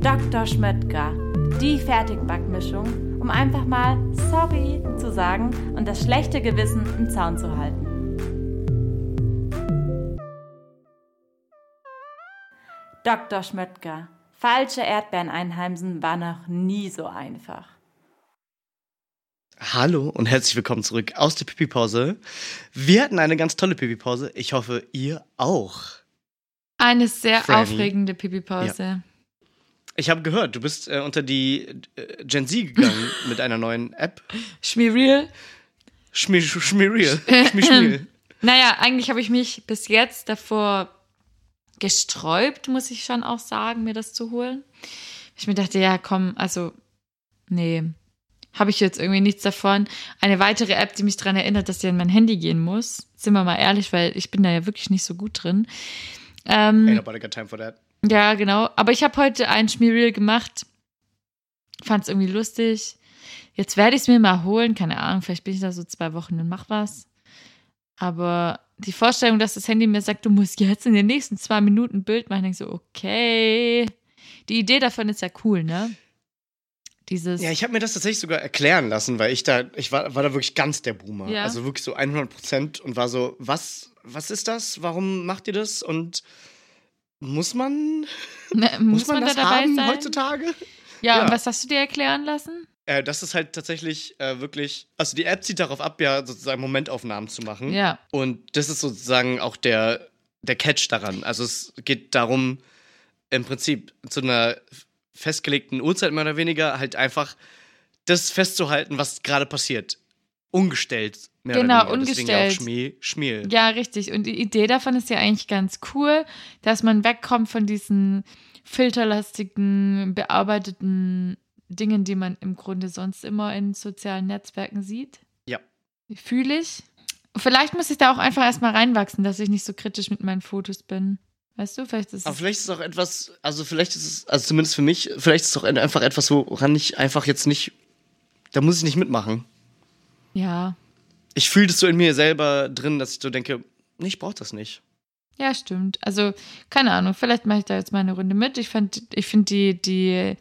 Dr. Schmöttger, die Fertigbackmischung, um einfach mal sorry zu sagen und das schlechte Gewissen im Zaun zu halten. Dr. Schmöttger. Falsche Erdbeeren einheimsen war noch nie so einfach. Hallo und herzlich willkommen zurück aus der Pipi-Pause. Wir hatten eine ganz tolle Pipi-Pause. Ich hoffe, ihr auch. Eine sehr Franny. aufregende Pipi-Pause. Ich habe gehört, du bist äh, unter die äh, Gen Z gegangen <laughs> mit einer neuen App. Schmierreal. Schmi Schmiriel. Schmischmiel. <laughs> Naja, eigentlich habe ich mich bis jetzt davor gesträubt, muss ich schon auch sagen, mir das zu holen. Ich mir dachte, ja, komm, also, nee, habe ich jetzt irgendwie nichts davon. Eine weitere App, die mich daran erinnert, dass ich an mein Handy gehen muss. Sind wir mal ehrlich, weil ich bin da ja wirklich nicht so gut drin. Ähm, Ain't nobody got time for that. ja, genau. Aber ich habe heute ein Schmierreel gemacht. Fand es irgendwie lustig. Jetzt werde ich es mir mal holen. Keine Ahnung, vielleicht bin ich da so zwei Wochen und mach was. Aber die Vorstellung, dass das Handy mir sagt, du musst jetzt in den nächsten zwei Minuten ein Bild machen, denke ich so, okay. Die Idee davon ist ja cool, ne? Dieses. Ja, ich habe mir das tatsächlich sogar erklären lassen, weil ich da, ich war, war da wirklich ganz der Boomer. Ja. Also wirklich so 100 Prozent und war so, was, was ist das? Warum macht ihr das? Und muss man, <laughs> ne, muss man, das da dabei haben sein? heutzutage? Ja, Ja. und was hast du dir erklären lassen? Äh, das ist halt tatsächlich äh, wirklich, also die App zieht darauf ab, ja sozusagen Momentaufnahmen zu machen. Ja. Und das ist sozusagen auch der, der Catch daran. Also es geht darum, im Prinzip zu einer festgelegten Uhrzeit mehr oder weniger halt einfach das festzuhalten, was gerade passiert. Ungestellt. Mehr Genau, oder weniger. Deswegen ja auch ungestellt. Schmiel, Schmiel. Ja, richtig. Und die Idee davon ist ja eigentlich ganz cool, dass man wegkommt von diesen filterlastigen, bearbeiteten Dingen, die man im Grunde sonst immer in sozialen Netzwerken sieht. Ja. Fühle ich. Vielleicht muss ich da auch einfach erstmal reinwachsen, dass ich nicht so kritisch mit meinen Fotos bin. Weißt du, vielleicht ist Aber es. vielleicht ist es auch etwas, also vielleicht ist es, also zumindest für mich, vielleicht ist es auch einfach etwas, woran ich einfach jetzt nicht, da muss ich nicht mitmachen. Ja. Ich fühle das so in mir selber drin, dass ich so denke, nee, ich brauche das nicht. Ja, stimmt. Also, keine Ahnung, vielleicht mache ich da jetzt mal eine Runde mit. Ich, fand- ich finde die, die,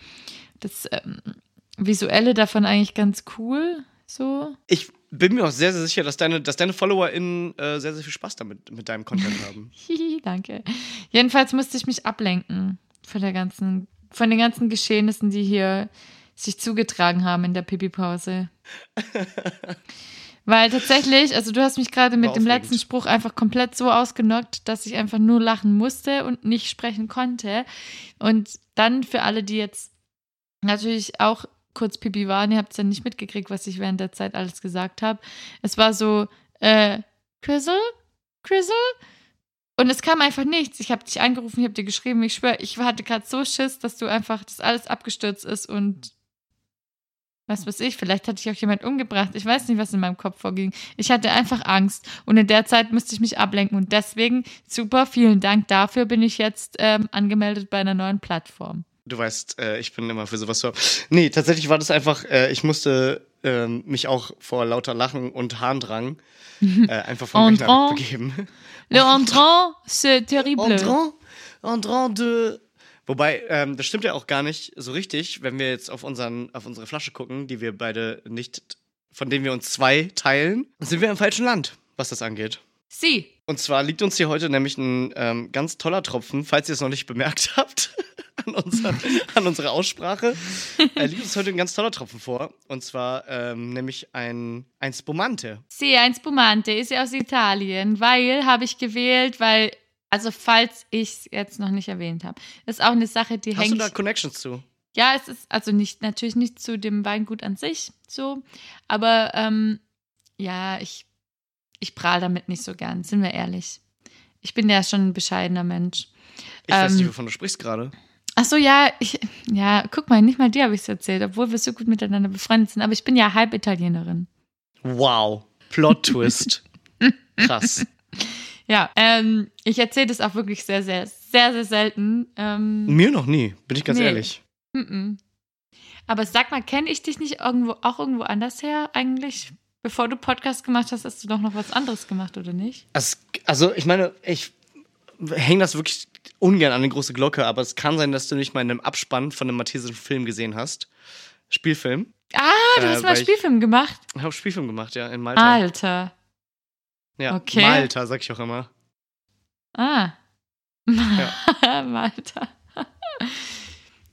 das ähm, Visuelle davon eigentlich ganz cool. So. Ich bin mir auch sehr, sehr sicher, dass deine, dass deine FollowerInnen äh, sehr, sehr viel Spaß damit mit deinem Content <laughs> haben. Hihi, danke. Jedenfalls musste ich mich ablenken von der ganzen, von den ganzen Geschehnissen, die hier sich zugetragen haben in der Pipi-Pause. <laughs> Weil tatsächlich, also du hast mich gerade mit dem letzten Spruch einfach komplett so ausgenockt, dass ich einfach nur lachen musste und nicht sprechen konnte. Und dann für alle, die jetzt natürlich auch kurz Pipi waren, ihr habt es ja nicht mitgekriegt, was ich während der Zeit alles gesagt habe. Es war so, äh, Crizzle? Crizzle? Und es kam einfach nichts. Ich habe dich angerufen, ich habe dir geschrieben, ich schwöre, ich hatte gerade so Schiss, dass du einfach, dass alles abgestürzt ist und was weiß ich, vielleicht hatte ich auch jemand umgebracht. Ich weiß nicht, was in meinem Kopf vorging. Ich hatte einfach Angst und in der Zeit musste ich mich ablenken und deswegen super, vielen Dank dafür bin ich jetzt ähm, angemeldet bei einer neuen Plattform. Du weißt, äh, ich bin immer für sowas so. Nee, tatsächlich war das einfach, äh, ich musste ähm, mich auch vor lauter Lachen und Harndrang äh, <laughs> einfach vom Rechner wegbegeben. Le entrant, c'est terrible. Entrant, entrant de. Wobei, ähm, das stimmt ja auch gar nicht so richtig, wenn wir jetzt auf, unseren, auf unsere Flasche gucken, die wir beide nicht, von denen wir uns zwei teilen, sind wir im falschen Land, was das angeht. Sie. Und zwar liegt uns hier heute nämlich ein ähm, ganz toller Tropfen, falls ihr es noch nicht bemerkt <laughs> habt, unser, an unserer Aussprache, äh, liegt uns heute ein ganz toller Tropfen vor. Und zwar ähm, nämlich ein, ein Spumante. Sie, ein Spumante, ist ja aus Italien, weil, habe ich gewählt, weil, also falls ich es jetzt noch nicht erwähnt habe, ist auch eine Sache, die Hast hängt. du da Connections zu? Ja, es ist also nicht, natürlich nicht zu dem Weingut an sich so, aber ähm, ja, ich, ich prahl damit nicht so gern, sind wir ehrlich. Ich bin ja schon ein bescheidener Mensch. Ich weiß nicht, Ähm, wovon du sprichst gerade. Ach so, ja, ich, ja, guck mal, nicht mal dir habe ich es erzählt, obwohl wir so gut miteinander befreundet sind, aber ich bin ja halb Italienerin. Wow. Plot-Twist. Krass. Ja, ähm, ich erzähle das auch wirklich sehr, sehr, sehr, sehr selten. Ähm, Mir noch nie, bin ich ganz Nee. ehrlich. mm-mm. Aber sag mal, kenne ich dich nicht irgendwo, auch irgendwo anders her eigentlich? Bevor du Podcast gemacht hast, hast du doch noch was anderes gemacht, oder nicht? Es, also, ich meine, ich hänge das wirklich ungern an die große Glocke, aber es kann sein, dass du nicht mal in einem Abspann von einem mathesischen Film gesehen hast. Spielfilm. Ah, du Äh, hast mal weil ich- Spielfilm gemacht. Ich habe Spielfilm gemacht, ja, in Malta. Alter. ja, okay. Malta, sag ich auch immer. Ah. <laughs> Malta.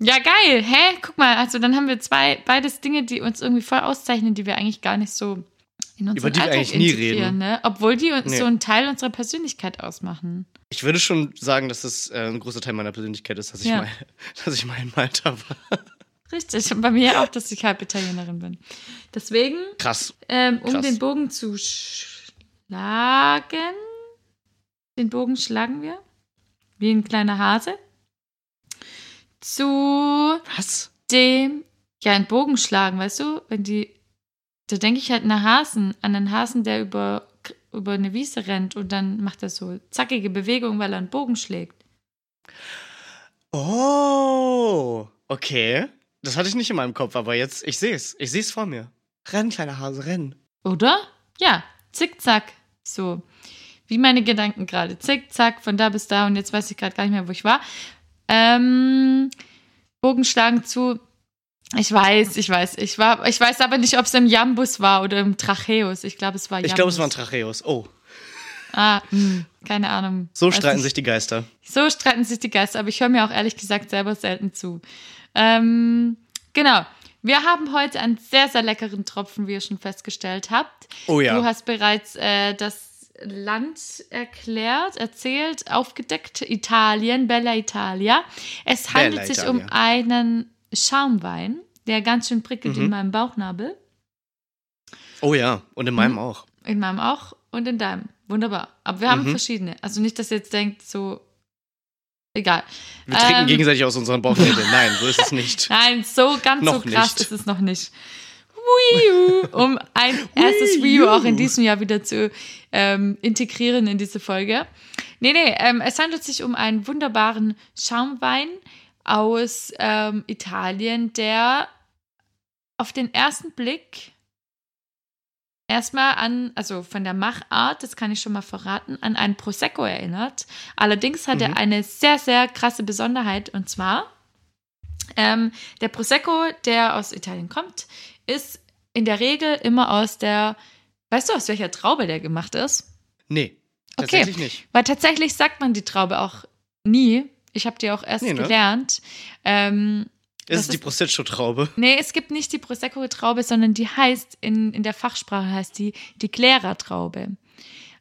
Ja, geil. Hä? Guck mal, also dann haben wir zwei, beides Dinge, die uns irgendwie voll auszeichnen, die wir eigentlich gar nicht so in unseren Über die wir Alltag eigentlich nie integrieren, reden. Ne? Obwohl die uns Nee. so einen Teil unserer Persönlichkeit ausmachen. Ich würde schon sagen, dass es äh, ein großer Teil meiner Persönlichkeit ist, dass ich, Ja. mal, <laughs> dass ich mal in Malta war. Richtig. Und bei mir auch, dass ich halb Italienerin bin. Deswegen, Krass. ähm, um Krass. den Bogen zu schlagen, den Bogen schlagen wir, wie ein kleiner Hase, zu Was? dem, ja, einen Bogen schlagen, weißt du? Wenn die, da denke ich halt an einen Hasen, an einen Hasen, der über, über eine Wiese rennt und dann macht er so zackige Bewegungen, weil er einen Bogen schlägt. Oh, okay. Das hatte ich nicht in meinem Kopf, aber jetzt, ich sehe es. Ich sehe es vor mir. Renn, kleiner Hase, renn. Oder? Ja, zickzack. So. Wie meine Gedanken gerade. Zickzack, von da bis da und jetzt weiß ich gerade gar nicht mehr, wo ich war. Ähm, Bogen schlagen zu. Ich weiß, ich weiß, ich war, ich weiß aber nicht, ob es im Jambus war oder im Tracheus. Ich glaube, es war Jambus. Ich glaube, es war ein Tracheus. Oh, Ah, mh, keine Ahnung. so streiten nicht. sich die Geister. So streiten sich die Geister, aber ich höre mir auch ehrlich gesagt selber selten zu. Ähm, genau. Wir haben heute einen sehr, sehr leckeren Tropfen, wie ihr schon festgestellt habt. Oh ja. Du hast bereits äh, das Land erklärt, erzählt, aufgedeckt. Italien, Bella Italia. Es Bella handelt sich um Italia. einen Schaumwein, der ganz schön prickelt Mhm. in meinem Bauchnabel. Oh ja, und in meinem Mhm. auch. In meinem auch und in deinem. Wunderbar. Aber wir haben Mhm. verschiedene. Also nicht, dass ihr jetzt denkt, so. Egal. Wir trinken Ähm. gegenseitig aus unseren Bauchnägeln. <laughs> Nein, so ist es nicht. Nein, so ganz Noch so krass nicht. ist es noch nicht. Wii U, um ein <laughs> erstes Wii U auch in diesem Jahr wieder zu ähm, integrieren in diese Folge. Nee, nee, ähm, es handelt sich um einen wunderbaren Schaumwein aus ähm, Italien, der auf den ersten Blick erstmal an, also von der Machart, das kann ich schon mal verraten, an einen Prosecco erinnert. Allerdings hat er Mhm. eine sehr, sehr krasse Besonderheit und zwar ähm, der Prosecco, der aus Italien kommt, ist in der Regel immer aus der, weißt du, aus welcher Traube der gemacht ist? Nee, Okay. tatsächlich nicht. Weil tatsächlich sagt man die Traube auch nie. Ich habe die auch erst Nee, ne? gelernt. Ähm, Es ist die ist- Prosecco-Traube. nee, es gibt nicht die Prosecco-Traube, sondern die heißt, in, in der Fachsprache heißt die die Glera-Traube.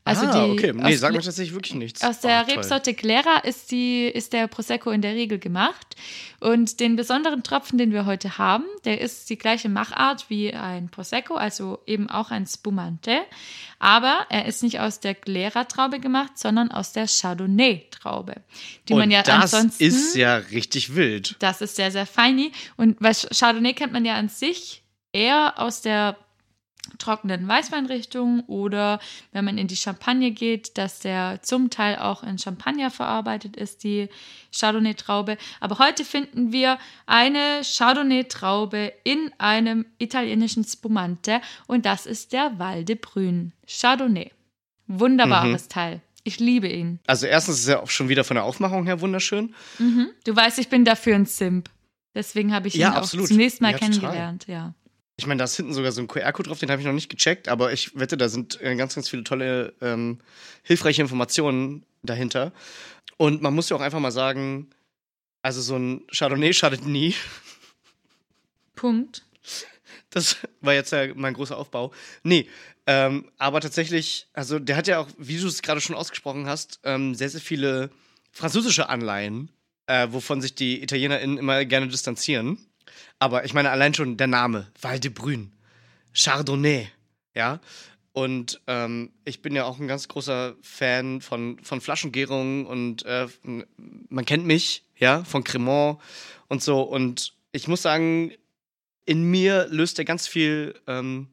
Also ah, die okay. Nee, aus, sag mir tatsächlich wirklich nichts. aus der toll. Rebsorte Glera ist, die, ist der Prosecco in der Regel gemacht. Und den besonderen Tropfen, den wir heute haben, der ist die gleiche Machart wie ein Prosecco, also eben auch ein Spumante. Aber er ist nicht aus der Glera-Traube gemacht, sondern aus der Chardonnay-Traube. Die Und man ja das ansonsten. ist ja richtig wild. Das ist sehr, sehr feini. Und weil Chardonnay kennt man ja an sich eher aus der trockenen Weißweinrichtungen oder wenn man in die Champagne geht, dass der zum Teil auch in Champagner verarbeitet ist, die Chardonnay-Traube. Aber heute finden wir eine Chardonnay-Traube in einem italienischen Spumante und das ist der Val de Brün Chardonnay. Wunderbares Teil. Ich liebe ihn. Also erstens ist er auch schon wieder von der Aufmachung her wunderschön. Mhm. Du weißt, ich bin dafür ein Simp. Deswegen habe ich ihn Ja, auch absolut. zunächst mal Ja, total. kennengelernt, ja. Ich meine, da ist hinten sogar so ein QR-Code drauf, den habe ich noch nicht gecheckt, aber ich wette, da sind äh, ganz, ganz viele tolle, ähm, hilfreiche Informationen dahinter. Und man muss ja auch einfach mal sagen, also so ein Chardonnay schadet nie. Punkt. Das war jetzt ja mein großer Aufbau. Nee, ähm, aber tatsächlich, also der hat ja auch, wie du es gerade schon ausgesprochen hast, ähm, sehr, sehr viele französische Anleihen, äh, wovon sich die ItalienerInnen immer gerne distanzieren. Aber ich meine, allein schon der Name, Val de Brün, Chardonnay, ja. Und ähm, ich bin ja auch ein ganz großer Fan von, von Flaschengärungen und äh, man kennt mich, ja, von Cremant und so. Und ich muss sagen, in mir löst er ganz viel ähm,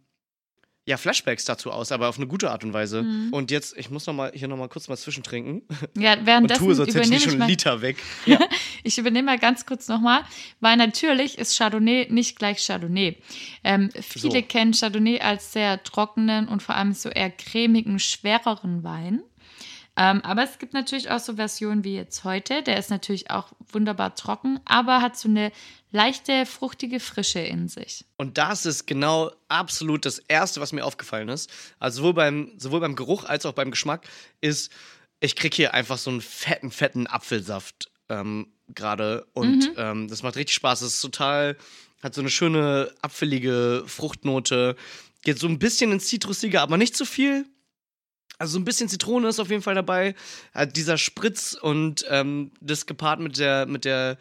ja, Flashbacks dazu aus, aber auf eine gute Art und Weise. Mhm. Und jetzt, ich muss noch mal hier noch mal kurz mal zwischentrinken Ja, und währenddessen tue, sonst hätte ich übernehme schon einen Liter weg. <laughs> Ich übernehme mal ganz kurz nochmal, weil natürlich ist Chardonnay nicht gleich Chardonnay. Ähm, viele So. kennen Chardonnay als sehr trockenen und vor allem so eher cremigen, schwereren Wein. Ähm, aber es gibt natürlich auch so Versionen wie jetzt heute. Der ist natürlich auch wunderbar trocken, aber hat so eine leichte, fruchtige Frische in sich. Und das ist genau absolut das Erste, was mir aufgefallen ist. Also sowohl beim, sowohl beim Geruch als auch beim Geschmack ist, ich kriege hier einfach so einen fetten, fetten Apfelsaft ähm, gerade. Und Mhm. ähm, das macht richtig Spaß. Es ist total, hat so eine schöne, apfelige Fruchtnote. Geht so ein bisschen ins Zitrusige, aber nicht zu viel. Also so ein bisschen Zitrone ist auf jeden Fall dabei. Hat dieser Spritz und ähm, das gepaart mit der, mit der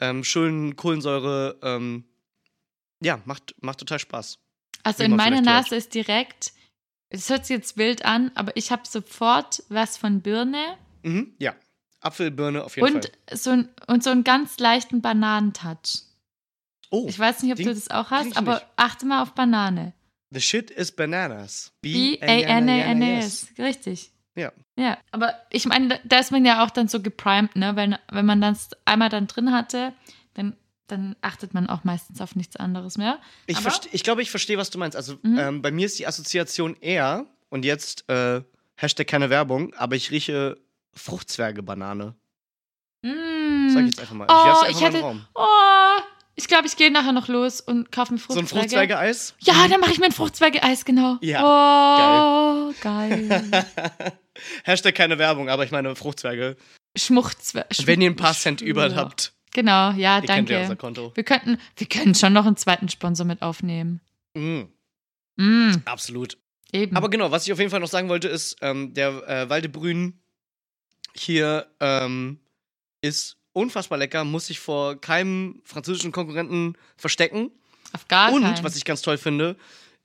ähm, schönen Kohlensäure, ähm, ja, macht, macht total Spaß. Also in meiner vielleicht hört. Nase ist direkt, es hört sich jetzt wild an, aber ich habe sofort was von Birne Mhm, ja. Apfelbirne auf jeden und Fall. so, ein, und so einen ganz leichten Bananentouch. Oh, Ich weiß nicht, ob du das auch hast, aber achte mal auf Banane. The shit is bananas. B-A-N-A-N-A-S. Richtig. Ja. Ja, aber ich meine, da- ist man ja auch dann so geprimed, ne? Wenn, wenn man das einmal dann drin hatte, dann, dann achtet man auch meistens auf nichts anderes mehr. Ich, ich glaube, ich verstehe, was du meinst. Also Mhm. ähm, bei mir ist die Assoziation eher, und jetzt äh, Hashtag keine Werbung, aber ich rieche Fruchtzwerge-Banane. Mm. Sag ich jetzt einfach mal. Oh, ich ich hatte- den Raum. Oh, ich glaube, ich gehe nachher noch los und kaufe mir So ein Fruchtzweige. Fruchtzwerge-Eis? Ja, dann mache ich mir ein Fruchtzweige-Eis, genau. Ja, oh, geil. <laughs> Hashtag keine Werbung, aber ich meine Fruchtzwerge. Schmuchtzweige. Wenn ihr ein paar Cent über habt, Genau, ja, ihr kennt ja unser danke. Konto. Wir könnten, wir können schon noch einen zweiten Sponsor mit aufnehmen. Mm, Mm, absolut. eben. Aber genau, was ich auf jeden Fall noch sagen wollte, ist, ähm, der äh, Waldebrün hier ähm, ist unfassbar lecker, muss sich vor keinem französischen Konkurrenten verstecken. auf gar Und keinen. was ich ganz toll finde,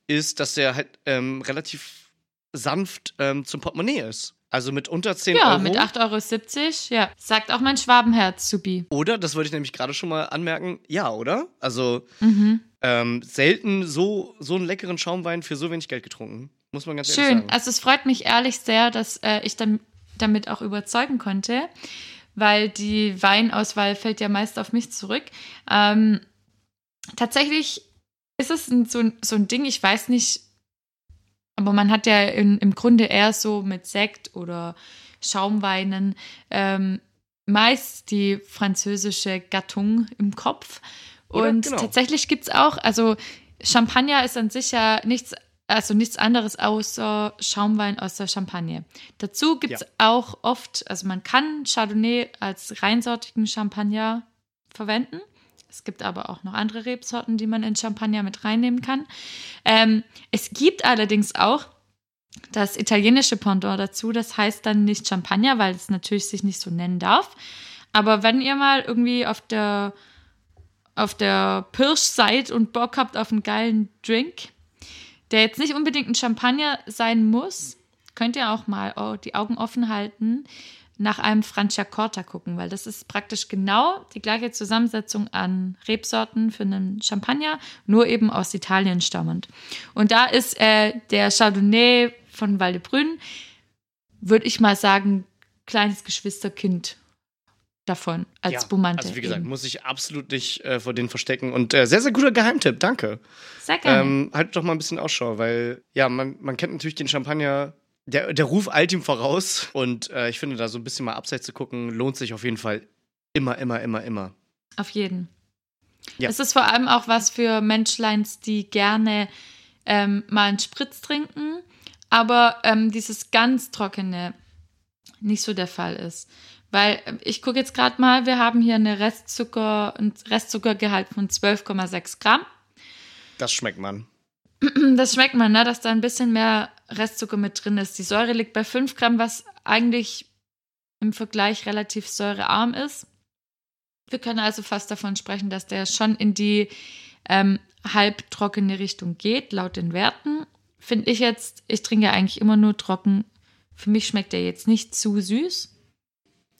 ist, dass der halt ähm, relativ sanft ähm, zum Portemonnaie ist. Also mit unter 10 ja, Euro. mit 8,70 Euro, ja. Sagt auch mein Schwabenherz, Subi. Oder, das wollte ich nämlich gerade schon mal anmerken, ja, oder? Also Mhm. ähm, selten so, so einen leckeren Schaumwein für so wenig Geld getrunken. Muss man ganz ehrlich Schön. sagen. Also es freut mich ehrlich sehr, dass äh, ich dam damit auch überzeugen konnte, weil die Weinauswahl fällt ja meist auf mich zurück. Ähm, tatsächlich ist es ein, so, ein- so ein Ding, ich weiß nicht, aber man hat ja in, im Grunde eher so mit Sekt oder Schaumweinen ähm, meist die französische Gattung im Kopf. Und Genau. tatsächlich gibt es auch, also Champagner ist an sich ja nichts, also nichts anderes außer Schaumwein aus der Champagne. Dazu gibt es Ja. auch oft, also man kann Chardonnay als reinsortigen Champagner verwenden. Es gibt aber auch noch andere Rebsorten, die man in Champagner mit reinnehmen kann. Ähm, es gibt allerdings auch das italienische Pendant dazu, das heißt dann nicht Champagner, weil es natürlich sich nicht so nennen darf. Aber wenn ihr mal irgendwie auf der auf der Pirsch seid und Bock habt auf einen geilen Drink, der jetzt nicht unbedingt ein Champagner sein muss, könnt ihr auch mal oh, die Augen offen halten. nach einem Franciacorta gucken, weil das ist praktisch genau die gleiche Zusammensetzung an Rebsorten für einen Champagner, nur eben aus Italien stammend. Und da ist äh, der Chardonnay von Val de Brünn, würde ich mal sagen, kleines Geschwisterkind davon als Ja, Spumante. Also wie gesagt, eben. muss ich absolut nicht äh, vor denen verstecken. Und äh, sehr, sehr guter Geheimtipp, danke. Sehr gerne. Ähm, halt doch mal ein bisschen Ausschau, weil ja, man, man kennt natürlich den Champagner, der, der Ruf eilt ihm voraus. Und äh, ich finde, da so ein bisschen mal abseits zu gucken, lohnt sich auf jeden Fall immer, immer, immer, immer. Auf jeden. Ja. Es ist vor allem auch was für Menschleins, die gerne ähm, mal einen Spritz trinken, aber ähm, dieses ganz trockene nicht so der Fall ist. Weil äh, ich gucke jetzt gerade mal, wir haben hier eine Restzucker, einen Restzuckergehalt von 12,6 Gramm. Das schmeckt man. <clears throat> Das schmeckt man, ne, dass da ein bisschen mehr Restzucker mit drin ist. Die Säure liegt bei 5 Gramm, was eigentlich im Vergleich relativ säurearm ist. Wir können also fast davon sprechen, dass der schon in die ähm, halbtrockene Richtung geht, laut den Werten. Finde ich jetzt, ich trinke ja eigentlich immer nur trocken. Für mich schmeckt der jetzt nicht zu süß,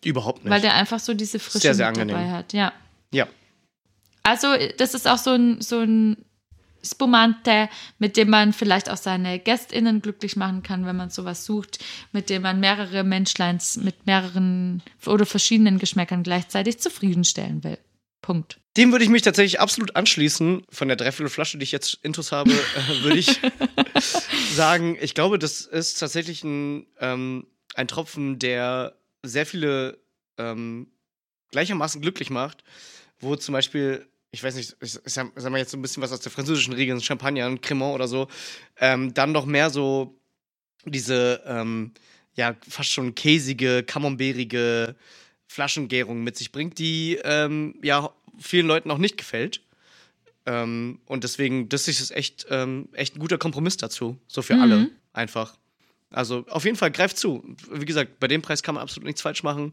Überhaupt nicht. weil der einfach so diese Frische Sehr, sehr mit dabei angenehm. hat. Ja. ja. Also, das ist auch so ein, so ein Spumante, mit dem man vielleicht auch seine GästInnen glücklich machen kann, wenn man sowas sucht, mit dem man mehrere Menschleins mit mehreren oder verschiedenen Geschmäckern gleichzeitig zufriedenstellen will. Punkt. Dem würde ich mich tatsächlich absolut anschließen. Von der Dreiviertelflasche, die ich jetzt intus habe, äh, würde ich <laughs> sagen, ich glaube, das ist tatsächlich ein, ähm, ein Tropfen, der sehr viele ähm, gleichermaßen glücklich macht. Wo zum Beispiel, ich weiß nicht, ich, ich sag, sag mal jetzt so ein bisschen was aus der französischen Riege, Champagner, ein Cremant oder so, ähm, dann noch mehr so diese, ähm, ja, fast schon käsige, camemberige Flaschengärung mit sich bringt, die ähm, ja vielen Leuten auch nicht gefällt. Ähm, und deswegen, das ist echt, ähm, echt ein guter Kompromiss dazu. So für Mhm. alle einfach. Also auf jeden Fall greift zu. Wie gesagt, bei dem Preis kann man absolut nichts falsch machen.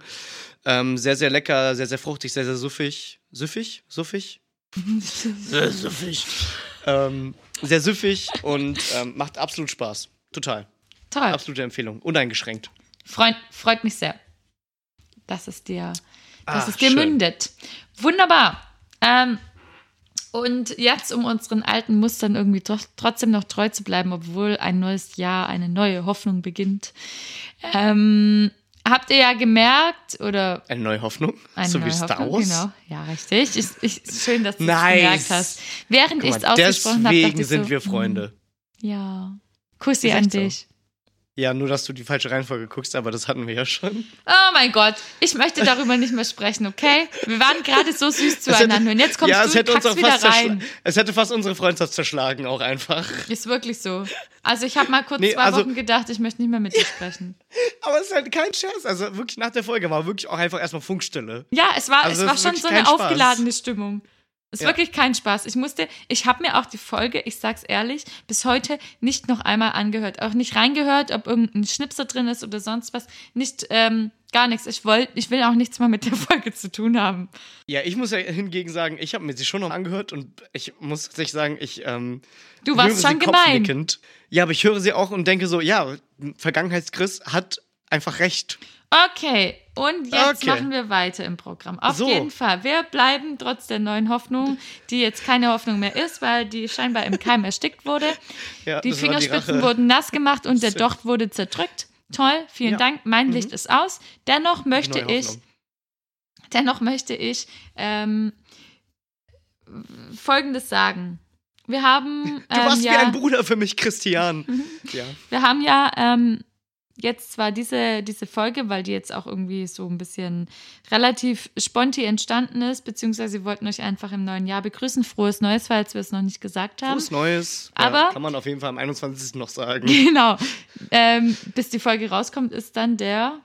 Ähm, sehr, sehr lecker, sehr, sehr fruchtig, sehr, sehr süffig. Süffig? Suffig? <laughs> sehr süffig. Ähm, sehr süffig und ähm, macht absolut Spaß. Total. Toll. Absolute Empfehlung. Uneingeschränkt. Freut, freut mich sehr, dass es dir, dass Ah, es dir schön. mündet. Wunderbar. Ähm, und jetzt, um unseren alten Mustern irgendwie doch, trotzdem noch treu zu bleiben, obwohl ein neues Jahr, eine neue Hoffnung beginnt, ähm, habt ihr ja gemerkt, oder Eine neue Hoffnung. eine so neue wie Star Hoffnung, Wars. Genau, ja, richtig. Ich, ich, schön, dass du es Nice. gemerkt hast. Während ich es ausgesprochen habe, deswegen ich sind so, wir Freunde. mm, Ja. Kussi an echt so. Ja, nur dass du die falsche Reihenfolge guckst, aber das hatten wir ja schon. Oh mein Gott, ich möchte darüber nicht mehr sprechen, okay? Wir waren gerade so süß zueinander und jetzt kommst ja, du es und hätte uns packst auch wieder rein. Es hätte fast unsere Freundschaft zerschlagen, auch einfach. Ist wirklich so. Also ich habe mal kurz Nee, zwei also- Wochen gedacht, ich möchte nicht mehr mit dir sprechen. <laughs> Aber es ist halt kein Scherz. Also wirklich nach der Folge war wirklich auch einfach erstmal Funkstille. Ja, es war, Also es war schon so eine Spaß. aufgeladene Stimmung. Es ist Ja. wirklich kein Spaß. Ich musste, ich habe mir auch die Folge, ich sag's ehrlich, bis heute nicht noch einmal angehört. Auch nicht reingehört, ob irgendein Schnipser drin ist oder sonst was. Nicht, ähm, gar nichts. Ich wollte, ich will auch nichts mehr mit der <laughs> Folge zu tun haben. Ja, ich muss ja hingegen sagen, ich habe mir sie schon noch angehört und ich muss tatsächlich sagen, ich ähm, Du warst schon gemein. Ja, aber ich höre sie auch und denke so, ja, Vergangenheits-Chris hat einfach recht. Okay, und jetzt Okay. machen wir weiter im Programm. Auf So. jeden Fall. Wir bleiben trotz der neuen Hoffnung, die jetzt keine Hoffnung mehr ist, weil die scheinbar im Keim erstickt wurde. <laughs> Ja, Die Fingerspitzen Rache. wurden nass gemacht und der <laughs> Docht wurde zerdrückt. Toll, vielen Ja. Dank. Mein Licht ist aus. Dennoch möchte ich, dennoch möchte ich ähm, Folgendes sagen. Wir haben, Du warst ähm, wie ja, ein Bruder für mich, Christian. Ja. wir haben ja ähm, jetzt zwar diese, diese Folge, weil die jetzt auch irgendwie so ein bisschen relativ sponti entstanden ist, beziehungsweise wir wollten euch einfach im neuen Jahr begrüßen. Frohes Neues, falls wir es noch nicht gesagt haben. Frohes Neues. Aber- ja, kann man auf jeden Fall am 21. noch sagen. <laughs> Genau. Ähm, bis die Folge rauskommt, ist dann der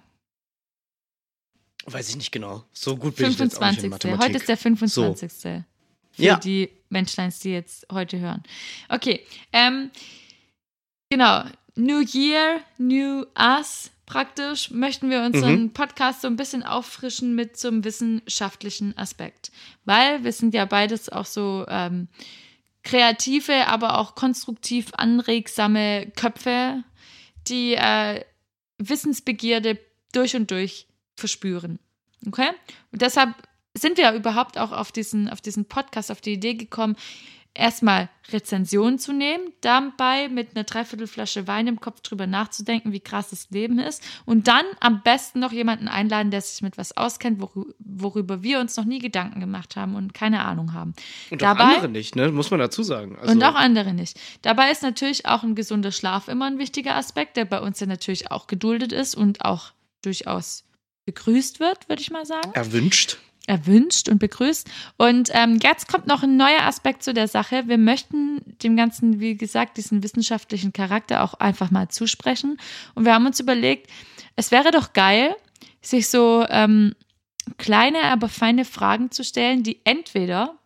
Weiß ich nicht genau. So gut bin ich jetzt auch nicht in 25. Mathematik. Heute ist der 25. Für Ja. die Menschleins, die jetzt heute hören. Okay. Ähm, genau. New Year, New Us. Praktisch möchten wir unseren Mhm. Podcast so ein bisschen auffrischen mit so einem wissenschaftlichen Aspekt. Weil wir sind ja beides auch so ähm, kreative, aber auch konstruktiv anregsame Köpfe, die äh, Wissensbegierde durch und durch verspüren. Okay? Und deshalb sind wir überhaupt auch auf diesen, auf diesen Podcast, auf die Idee gekommen, erstmal Rezensionen zu nehmen, dabei mit einer Dreiviertelflasche Wein im Kopf drüber nachzudenken, wie krass das Leben ist und dann am besten noch jemanden einladen, der sich mit was auskennt, worü- worüber wir uns noch nie Gedanken gemacht haben und keine Ahnung haben. Und Dabei- auch andere nicht, ne? Muss man dazu sagen. Also, und auch andere nicht. Dabei ist natürlich auch ein gesunder Schlaf immer ein wichtiger Aspekt, der bei uns ja natürlich auch geduldet ist und auch durchaus begrüßt wird, würde ich mal sagen erwünscht. Erwünscht und begrüßt. Und ähm, jetzt kommt noch ein neuer Aspekt zu der Sache. Wir möchten dem Ganzen, wie gesagt, diesen wissenschaftlichen Charakter auch einfach mal zusprechen. Und wir haben uns überlegt, es wäre doch geil, sich so ähm, kleine, aber feine Fragen zu stellen, die entweder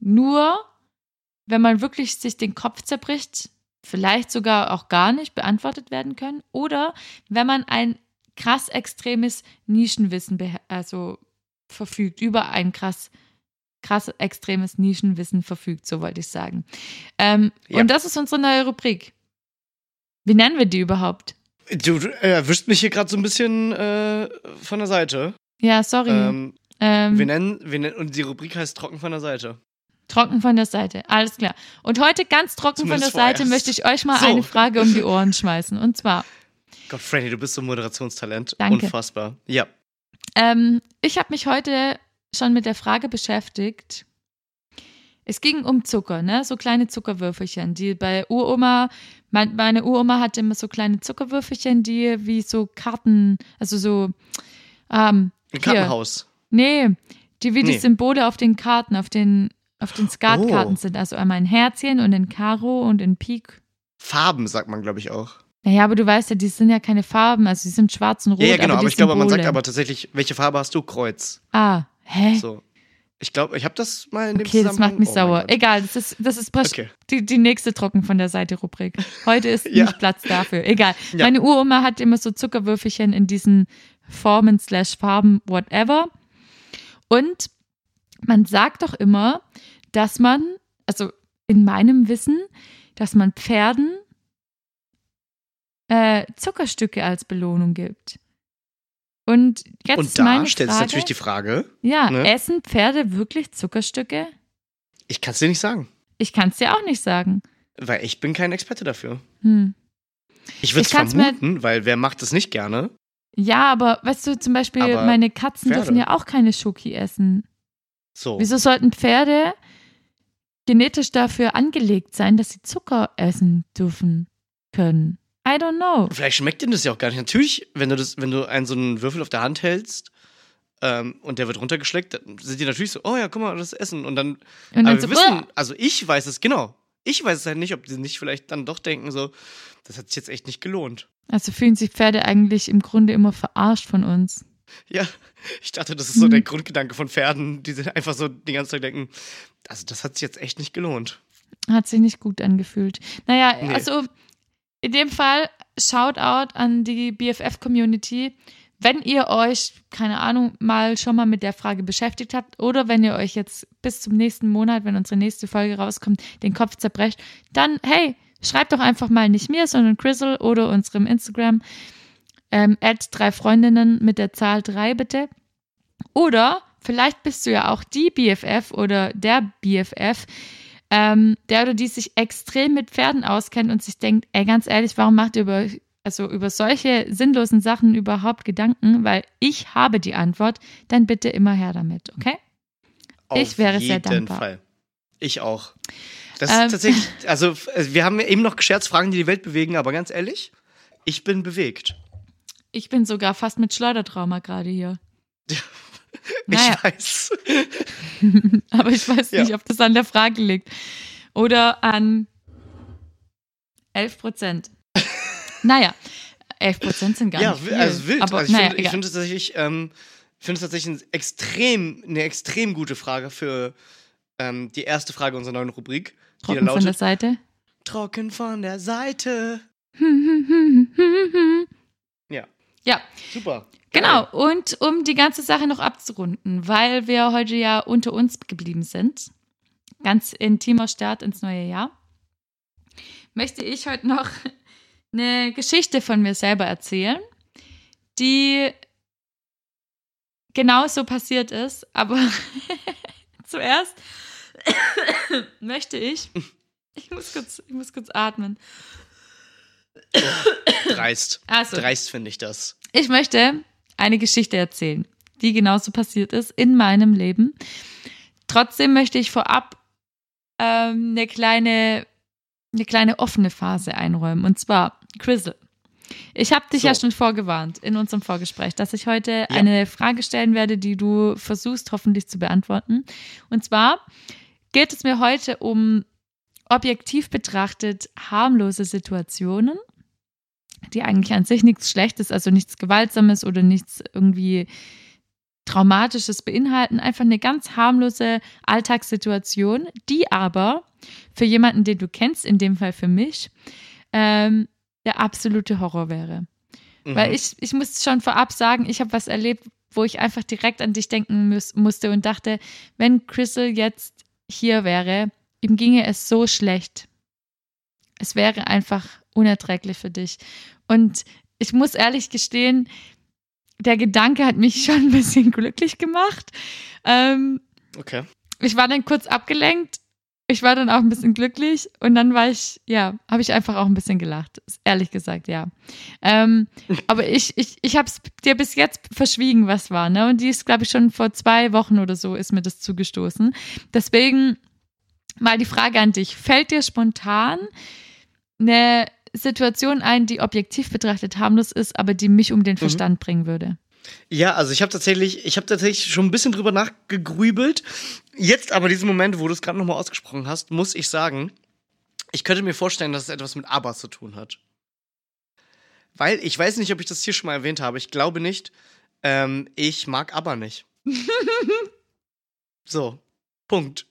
nur, wenn man wirklich sich den Kopf zerbricht, vielleicht sogar auch gar nicht beantwortet werden können, oder wenn man ein krass extremes Nischenwissen also verfügt, über ein krass, krass extremes Nischenwissen verfügt, so wollte ich sagen. Ähm, Ja. Und das ist unsere neue Rubrik. Wie nennen wir die überhaupt? Du du erwischt mich hier gerade so ein bisschen äh, von der Seite. Ja, sorry. Ähm, Ähm, wir, nennen, wir nennen, und die Rubrik heißt Trocken von der Seite. trocken von der Seite, alles klar. Und heute ganz trocken Zumindest von der Seite vorerst. möchte ich euch mal So. eine Frage um die Ohren schmeißen. Und zwar, <laughs> Gott, Franny, du bist so ein Moderationstalent. Danke. Unfassbar. Ja. Ähm, ich habe mich heute schon mit der Frage beschäftigt. Es ging um Zucker, ne? So kleine Zuckerwürfelchen, die bei Uroma, mein, meine Uroma hatte immer so kleine Zuckerwürfelchen, die wie so Karten, also so, ähm, Ein. Kartenhaus. Nee, die wie die Nee. Symbole auf den Karten, auf den, auf den Skatkarten Oh. sind. Also einmal ein Herzchen und ein Karo und ein Pik. Farben, sagt man, glaube ich, auch. Naja, aber du weißt ja, die sind ja keine Farben, also die sind schwarz und rot. Ja, ja, genau, aber, aber, ich glaube, man sagt Symbole. aber tatsächlich, welche Farbe hast du? Kreuz. Ah, hä? So. Ich glaube, ich habe das mal in dem Okay, das macht mich Oh sauer. Egal, das ist, das ist praktisch Okay. die, die nächste Trocken von der Seite Rubrik. Heute ist <laughs> Ja. nicht Platz dafür. Egal. <laughs> Ja. Meine Uroma hat immer so Zuckerwürfelchen in diesen Formen slash Farben, whatever. Und man sagt doch immer, dass man, also in meinem Wissen, dass man Pferden äh, Zuckerstücke als Belohnung gibt. Und jetzt Und da meine stellt sich natürlich die Frage, ja, ne? essen Pferde wirklich Zuckerstücke? ich kann es dir nicht sagen, Ich kann es dir auch nicht sagen. weil ich bin kein Experte dafür. Hm. Ich würde es vermuten, weil wer macht es nicht gerne? Ja, aber weißt du, zum Beispiel, Aber meine Katzen Pferde. dürfen ja auch keine Schoki essen. So. Wieso sollten Pferde genetisch dafür angelegt sein, dass sie Zucker essen dürfen können? I don't know. Vielleicht schmeckt dir das ja auch gar nicht. Natürlich, wenn du das, wenn du einen so einen Würfel auf der Hand hältst ähm, und der wird runtergeschleckt, dann sind die natürlich so, oh ja, guck mal, das Essen. Und dann, Und dann so, wissen, also ich weiß es genau. Ich weiß es halt nicht, ob die nicht vielleicht dann doch denken so, das hat sich jetzt echt nicht gelohnt. also fühlen sich Pferde eigentlich im Grunde immer verarscht von uns. Ja, ich dachte, das ist so Mhm. der Grundgedanke von Pferden, die sind einfach so die ganze Zeit denken, also das hat sich jetzt echt nicht gelohnt. Hat sich nicht gut angefühlt. Naja, Nee. also in dem Fall Shoutout an die BFF-Community. Wenn ihr euch, keine Ahnung, mal schon mal mit der Frage beschäftigt habt oder wenn ihr euch jetzt bis zum nächsten Monat, wenn unsere nächste Folge rauskommt, den Kopf zerbrecht, dann hey, schreibt doch einfach mal nicht mir, sondern Chrisel oder unserem Instagram ähm, drei Freundinnen mit der Zahl drei bitte. Oder vielleicht bist du ja auch die BFF oder der BFF, ähm, der oder die sich extrem mit Pferden auskennt und sich denkt, ey, ganz ehrlich, warum macht ihr über, also über solche sinnlosen Sachen überhaupt Gedanken? Weil ich habe die Antwort, dann bitte immer her damit, okay? Ich wäre sehr dankbar. Fall. Ich auch. Das Ähm. ist tatsächlich, also äh, wir haben eben noch gescherzt, Fragen, die die Welt bewegen, aber ganz ehrlich, ich bin bewegt. Ich bin sogar fast mit Schleudertrauma gerade hier. <laughs> <laughs> Naja. Ich weiß. <laughs> Aber ich weiß Ja. nicht, ob das an der Frage liegt. Oder an 11 Prozent. <laughs> naja, 11 Prozent sind gar ja, nicht viel. also wild. Aber also ich naja, finde finde es tatsächlich, ähm, es tatsächlich ein extrem, eine extrem gute Frage für ähm, die erste Frage unserer neuen Rubrik, Trocken da von der lautet: Seite. Trocken von der Seite. Ja. Super. genau. Geil. Und um die ganze Sache noch abzurunden, weil wir heute ja unter uns geblieben sind, ganz intimer Start ins neue Jahr, möchte ich heute noch <laughs> eine Geschichte von mir selber erzählen, die genau so passiert ist. Aber <laughs> zuerst <coughs> möchte ich, ich muss kurz, ich muss kurz atmen. Dreist. Also, Dreist finde ich das. ich möchte eine Geschichte erzählen, die genauso passiert ist in meinem Leben. Trotzdem möchte ich vorab ähm, eine kleine, eine kleine offene Phase einräumen. Und zwar, Crizzle. Ich habe dich So. ja schon vorgewarnt in unserem Vorgespräch, dass ich heute eine Frage stellen werde, die du versuchst hoffentlich zu beantworten. Und zwar geht es mir heute um objektiv betrachtet harmlose Situationen, die eigentlich an sich nichts Schlechtes, also nichts Gewaltsames oder nichts irgendwie Traumatisches beinhalten. Einfach eine ganz harmlose Alltagssituation, die aber für jemanden, den du kennst, in dem Fall für mich, ähm, der absolute Horror wäre. Mhm. Weil ich, ich muss schon vorab sagen, ich habe was erlebt, wo ich einfach direkt an dich denken muss, musste und dachte, wenn Crystal jetzt hier wäre, ihm ginge es so schlecht. Es wäre einfach unerträglich für dich. Und ich muss ehrlich gestehen, der Gedanke hat mich <laughs> schon ein bisschen glücklich gemacht. Ähm, Okay. ich war dann kurz abgelenkt. Ich war dann auch ein bisschen glücklich und dann war ich, ja, habe ich einfach auch ein bisschen gelacht. Ehrlich gesagt, ja. Ähm, aber ich, ich, ich habe es dir bis jetzt verschwiegen, was war. Ne? Und die ist, glaube ich, schon vor zwei Wochen oder so ist mir das zugestoßen. Deswegen mal die Frage an dich. Fällt dir spontan eine Situation ein, die objektiv betrachtet harmlos ist, aber die mich um den Verstand bringen würde? Ja, also ich habe tatsächlich, ich habe tatsächlich schon ein bisschen drüber nachgegrübelt. Jetzt aber diesen Moment, wo du es gerade nochmal ausgesprochen hast, muss ich sagen, ich könnte mir vorstellen, dass es etwas mit Aber zu tun hat. Weil ich weiß nicht, ob ich das hier schon mal erwähnt habe. Ich glaube nicht. Ähm, ich mag Aber nicht. <laughs> so, Punkt.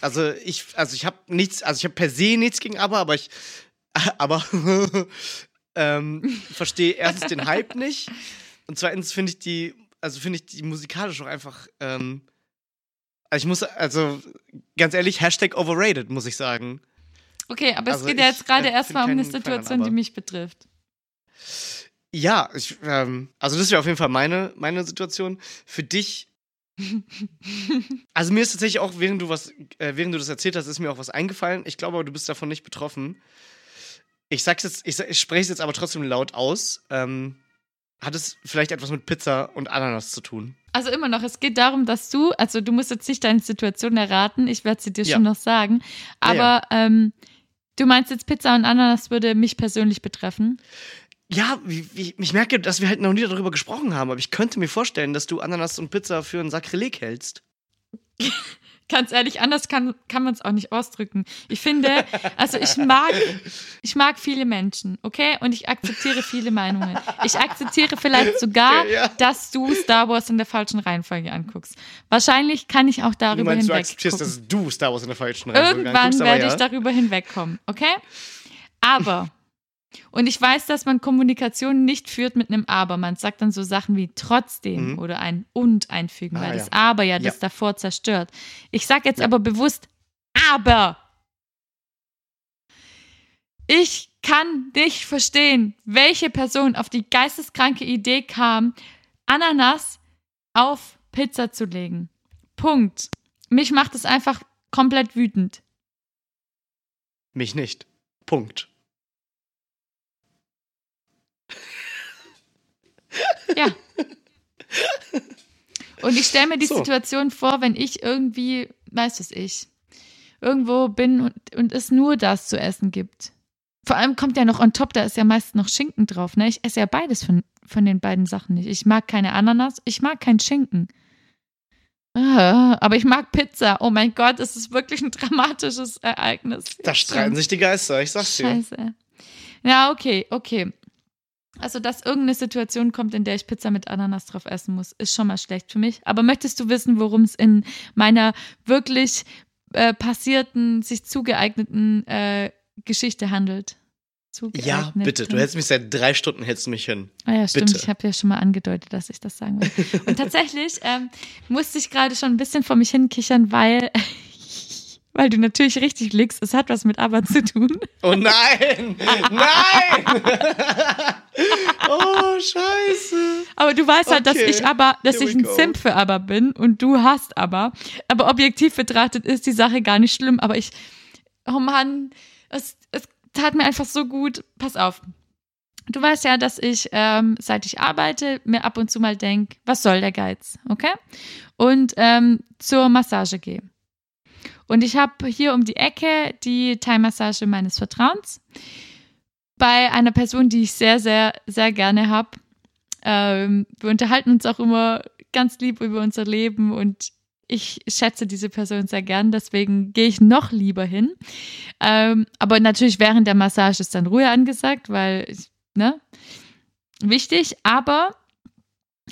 Also ich, also ich habe nichts, also ich habe per se nichts gegen Aber, aber ich, <laughs> aber <laughs> ähm, verstehe erstens den Hype nicht und zweitens finde ich die, also finde ich die musikalisch auch einfach, ähm, also ich muss, also ganz ehrlich, Hashtag overrated, muss ich sagen. Okay, aber Also es geht ja jetzt gerade äh, erstmal um eine Fan, Situation, die mich betrifft. Ja, ich, ähm, also das wäre auf jeden Fall meine, meine Situation. Für dich. <laughs> Also mir ist tatsächlich auch, während du was, äh, während du das erzählt hast, ist mir auch was eingefallen. Ich glaube aber, du bist davon nicht betroffen. Ich sag's jetzt, ich, ich spreche es jetzt aber trotzdem laut aus. Ähm, hat es vielleicht etwas mit Pizza und Ananas zu tun? Also immer noch, es geht darum, dass du, also du musst jetzt nicht deine Situation erraten, ich werde sie dir Ja. schon noch sagen, aber Ähm, du meinst jetzt Pizza und Ananas würde mich persönlich betreffen. Ja, wie, wie, ich merke, dass wir halt noch nie darüber gesprochen haben, aber ich könnte mir vorstellen, dass du Ananas und Pizza für ein Sakrileg hältst. <laughs> Ganz ehrlich, anders kann, kann man es auch nicht ausdrücken. Ich finde, also ich mag, ich mag viele Menschen, okay? Und ich akzeptiere viele Meinungen. Ich akzeptiere vielleicht sogar, Okay, ja. dass du Star Wars in der falschen Reihenfolge anguckst. Wahrscheinlich kann ich auch Du darüber meinst, du hinweg. akzeptierst, gucken. dass du Star Wars in der falschen Reihenfolge Irgendwann anguckst, werde ja. ich darüber hinwegkommen, okay? Aber, und ich weiß, dass man Kommunikation nicht führt mit einem Aber. Man sagt dann so Sachen wie trotzdem Mhm. oder ein und einfügen, Ah, weil ja. das Aber ja, Ja. das davor zerstört. Ich sage jetzt Ja. aber bewusst Aber. Ich kann nicht verstehen, welche Person auf die geisteskranke Idee kam, Ananas auf Pizza zu legen. Punkt. Mich macht es einfach komplett wütend. Mich nicht. Punkt. Ja. Und ich stelle mir die So. Situation vor, wenn ich irgendwie, weiß was ich, irgendwo bin und, und es nur das zu essen gibt. Vor allem kommt ja noch on top, da ist ja meist noch Schinken drauf. Ne? Ich esse ja beides von, von den beiden Sachen nicht. Ich mag keine Ananas, ich mag keinen Schinken. Ah, Aber ich mag Pizza. Oh mein Gott, es ist wirklich ein dramatisches Ereignis. Da streiten sich die Geister, ich sag's dir. Scheiße. Ja, okay, okay. Also, dass irgendeine Situation kommt, in der ich Pizza mit Ananas drauf essen muss, ist schon mal schlecht für mich. Aber möchtest du wissen, worum es in meiner wirklich äh, passierten, sich zugeeigneten äh, Geschichte handelt? Ja, bitte. Du hättest mich seit drei Stunden hältst du mich hin. Ah ja, stimmt. bitte. Ich habe ja schon mal angedeutet, dass ich das sagen will. Und tatsächlich ähm, musste ich gerade schon ein bisschen vor mich hinkichern, weil, weil du natürlich richtig liegst. Es hat was mit aber zu tun. Oh nein! Nein! <laughs> oh, scheiße. Aber du weißt halt, dass Okay, ich aber, dass here ich ein. Simp für aber bin und du hast aber. Aber objektiv betrachtet ist die Sache gar nicht schlimm. Aber ich, oh Mann, es, es tat mir einfach so gut. Pass auf. Du weißt ja, dass ich, ähm, seit ich arbeite, mir ab und zu mal denke, was soll der Geiz, okay? Und ähm, zur Massage gehe. Und ich habe hier um die Ecke die Thai-Massage meines Vertrauens bei einer Person, die ich sehr, sehr, sehr gerne habe. Ähm, wir unterhalten uns auch immer ganz lieb über unser Leben und ich schätze diese Person sehr gern, deswegen gehe ich noch lieber hin. Ähm, aber natürlich während der Massage ist dann Ruhe angesagt, weil, ne, wichtig, aber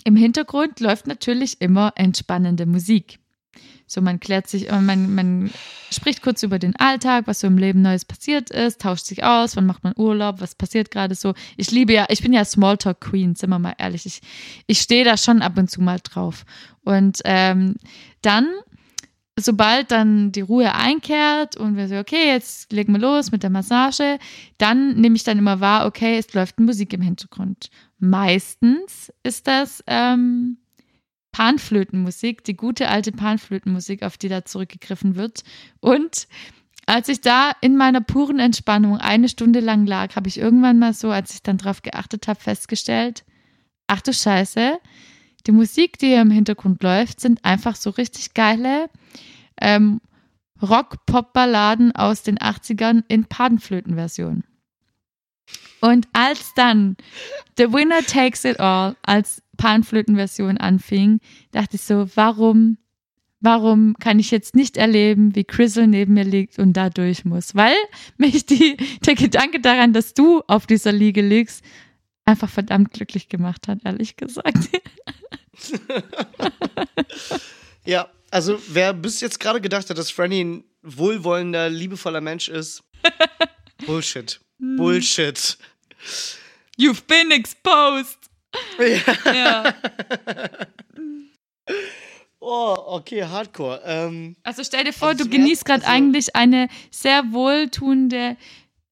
im Hintergrund läuft natürlich immer entspannende Musik. So, man klärt sich, äh, man, man spricht kurz über den Alltag, was so im Leben Neues passiert ist, tauscht sich aus, wann macht man Urlaub, was passiert gerade so. Ich liebe ja, ich bin ja Smalltalk Queen, sind wir mal ehrlich. Ich, ich stehe da schon ab und zu mal drauf. Und ähm, dann, sobald dann die Ruhe einkehrt und wir so, okay, jetzt legen wir los mit der Massage, dann nehme ich dann immer wahr, okay, es läuft Musik im Hintergrund. Meistens ist das ähm, Panflötenmusik, die gute alte Panflötenmusik, auf die da zurückgegriffen wird. Und als ich da in meiner puren Entspannung eine Stunde lang lag, habe ich irgendwann mal so, als ich dann drauf geachtet habe, festgestellt, ach du Scheiße, die Musik, die hier im Hintergrund läuft, sind einfach so richtig geile ähm, Rock-Pop-Balladen aus den 80ern in Panflötenversion. Und als dann The Winner Takes It All als Panflötenversion anfing, dachte ich so, warum, warum kann ich jetzt nicht erleben, wie Crystal neben mir liegt und da durch muss? Weil mich die, der Gedanke daran, dass du auf dieser Liege liegst, einfach verdammt glücklich gemacht hat, ehrlich gesagt. <laughs> Ja, also wer bis jetzt gerade gedacht hat, dass Franny ein wohlwollender, liebevoller Mensch ist, <laughs> Bullshit. Bullshit. You've been exposed. Ja. <laughs> Oh, okay, Hardcore. Ähm, Also stell dir vor, Also du genießt gerade also- eigentlich eine sehr wohltuende,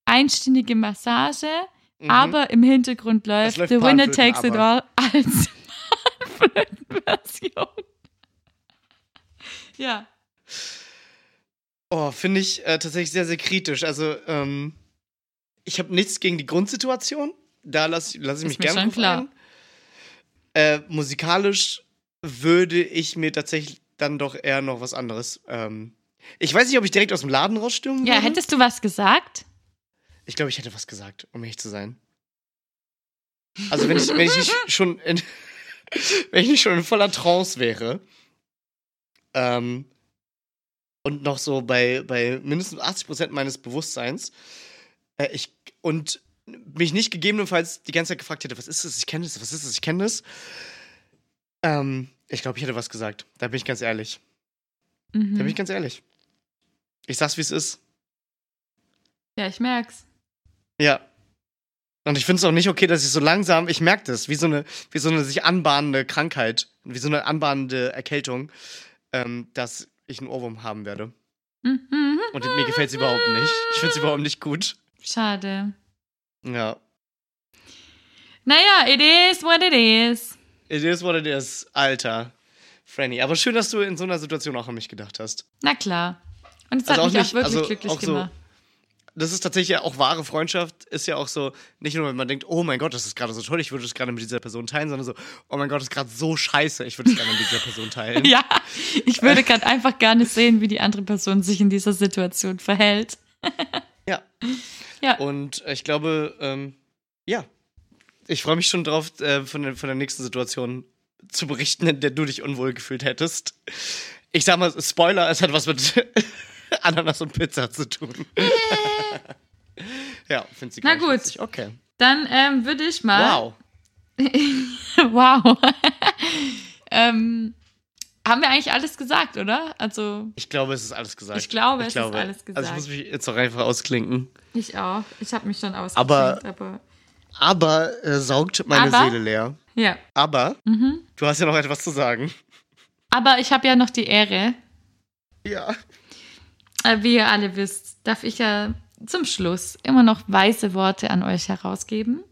einstündige Massage, mhm. aber im Hintergrund läuft, läuft The Winner Takes It. All als Panflötenversion. Ja. Oh, finde ich äh, tatsächlich sehr, sehr kritisch. Also, ähm, ich habe nichts gegen die Grundsituation. Da lasse lass ich mich gerne schon klar. Äh, musikalisch würde ich mir tatsächlich dann doch eher noch was anderes. Ähm, ich weiß nicht, ob ich direkt aus dem Laden rausstürmen Ja, würde. hättest du was gesagt? Ich glaube, ich hätte was gesagt, um ehrlich zu sein. Also, wenn ich, wenn ich nicht schon in, <laughs> wenn ich nicht schon in voller Trance wäre, ähm, und noch so bei, bei mindestens 80% meines Bewusstseins, äh, ich, und mich nicht gegebenenfalls die ganze Zeit gefragt hätte, was ist das? Ich kenne das, was ist das? Ich kenne das. Ähm, ich glaube, ich hätte was gesagt. Da bin ich ganz ehrlich. Da bin Mhm. ich ganz ehrlich. Ich sag's, wie es ist. Ja, ich merk's. Ja. Und ich finde es auch nicht okay, dass ich so langsam, ich merke das, wie so eine, wie so eine sich anbahnende Krankheit, wie so eine anbahnende Erkältung, ähm, dass ich einen Ohrwurm haben werde. Mhm. Und mir gefällt es überhaupt nicht. Ich finde es überhaupt nicht gut. Schade. Ja. Naja, it is what it is. It is what it is, Alter. Franny. Aber schön, dass du in so einer Situation auch an mich gedacht hast. Na klar. Und es Also hat auch mich nicht- auch wirklich also glücklich auch so- gemacht. Das ist tatsächlich auch wahre Freundschaft, ist ja auch so, nicht nur, wenn man denkt, oh mein Gott, das ist gerade so toll, ich würde es gerade mit dieser Person teilen, sondern so, oh mein Gott, das ist gerade so scheiße, ich würde es gerne mit dieser Person teilen. <laughs> Ja, ich würde gerade einfach gerne sehen, wie die andere Person sich in dieser Situation verhält. Ja. Ja. Und ich glaube, ähm, ja, ich freue mich schon drauf, äh, von, der, von der nächsten Situation zu berichten, in der du dich unwohl gefühlt hättest. Ich sag mal, Spoiler, es hat was mit <laughs> Ananas und Pizza zu tun. <laughs> ja, finde sie Na gut. witzig. Okay. Dann ähm, würde ich mal. Wow. <laughs> Wow. ähm, haben wir eigentlich alles gesagt, oder? Also, Ich glaube, es ist alles gesagt. Ich glaube, es ist alles Also ich gesagt. muss mich jetzt auch einfach ausklinken. ich auch. Ich habe mich schon ausgeklinkt, Aber- aber. Aber äh, saugt meine Aber- Seele leer. Ja. Aber Mhm. du hast ja noch etwas zu sagen. Aber ich habe ja noch die Ehre. Ja. äh, wie ihr alle wisst, darf ich ja zum Schluss immer noch weise Worte an euch herausgeben.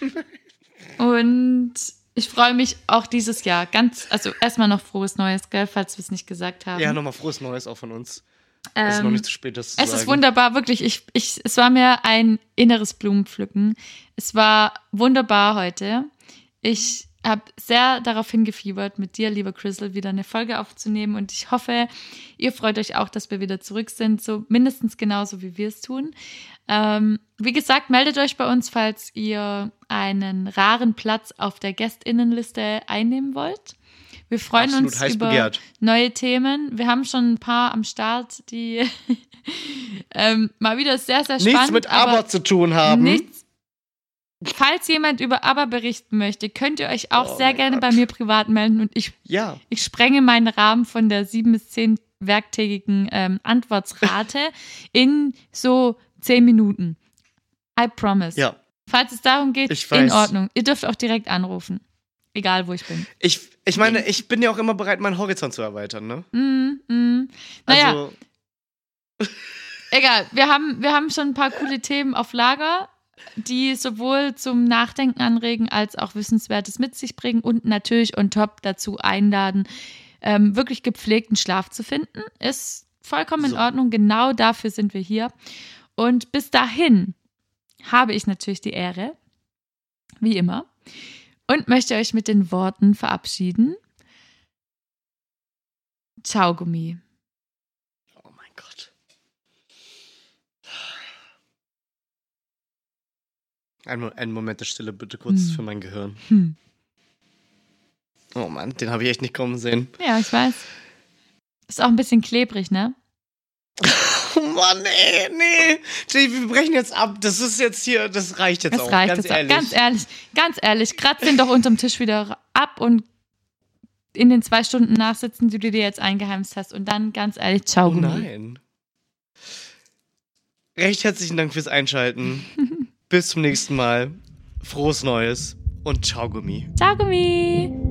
<laughs> Und ich freue mich auch dieses Jahr ganz, also erstmal noch frohes Neues, gell, falls wir es nicht gesagt haben. Ja, nochmal frohes Neues auch von uns. es ist noch Ähm, nicht zu spät, das zu Es sagen. ist wunderbar, wirklich. Ich, ich, es war mir ein inneres Blumenpflücken. Es war wunderbar heute. Ich habe sehr darauf hingefiebert, mit dir, lieber Crystal, wieder eine Folge aufzunehmen. Und ich hoffe, ihr freut euch auch, dass wir wieder zurück sind, so mindestens genauso wie wir es tun. Ähm, wie gesagt, meldet euch bei uns, falls ihr einen raren Platz auf der Gästinnenliste einnehmen wollt. Wir freuen Absolut uns über begehrt. neue Themen. Wir haben schon ein paar am Start, die <laughs> ähm, mal wieder sehr, sehr spannend Nichts mit aber, zu tun haben. Nichts. Falls jemand über Aber berichten möchte, könnt ihr euch auch Oh sehr gerne Gott. bei mir privat melden und ich, Ja. ich sprenge meinen Rahmen von der sieben bis zehn werktägigen ähm, Antwortsrate <laughs> in so zehn Minuten. I promise. Ja. Falls es darum geht, in. Ordnung. Ihr dürft auch direkt anrufen. Egal, wo ich bin. Ich, ich meine, ich bin ja auch immer bereit, meinen Horizont zu erweitern, ne? Mm, mm. Naja, Also, <laughs> Egal, wir haben, wir haben schon ein paar coole Themen auf Lager, die sowohl zum Nachdenken anregen als auch Wissenswertes mit sich bringen und natürlich on top dazu einladen, ähm, wirklich gepflegten Schlaf zu finden. Ist vollkommen in So. Ordnung, genau dafür sind wir hier. Und bis dahin habe ich natürlich die Ehre, wie immer, und möchte euch mit den Worten verabschieden. Ciao, Gummi. oh mein Gott. Ein, einen Moment der Stille bitte kurz Hm. für mein Gehirn. Hm. Oh Mann, den habe ich echt nicht kommen sehen. Ja, ich weiß. Ist auch ein bisschen klebrig, ne? <laughs> Oh Mann, nee, nee. Wir brechen jetzt ab. Das ist jetzt hier, das reicht jetzt Das auch. reicht ganz jetzt ehrlich. Ganz ehrlich, ganz ehrlich, kratz den doch unterm Tisch wieder ab und in den zwei Stunden nachsitzen, die du dir jetzt eingeheimst hast. Und dann ganz ehrlich, ciao. Oh Gummi. nein. Recht herzlichen Dank fürs Einschalten. <laughs> Bis zum nächsten Mal. Frohes Neues und ciao, Gummi. Ciao, Gummi.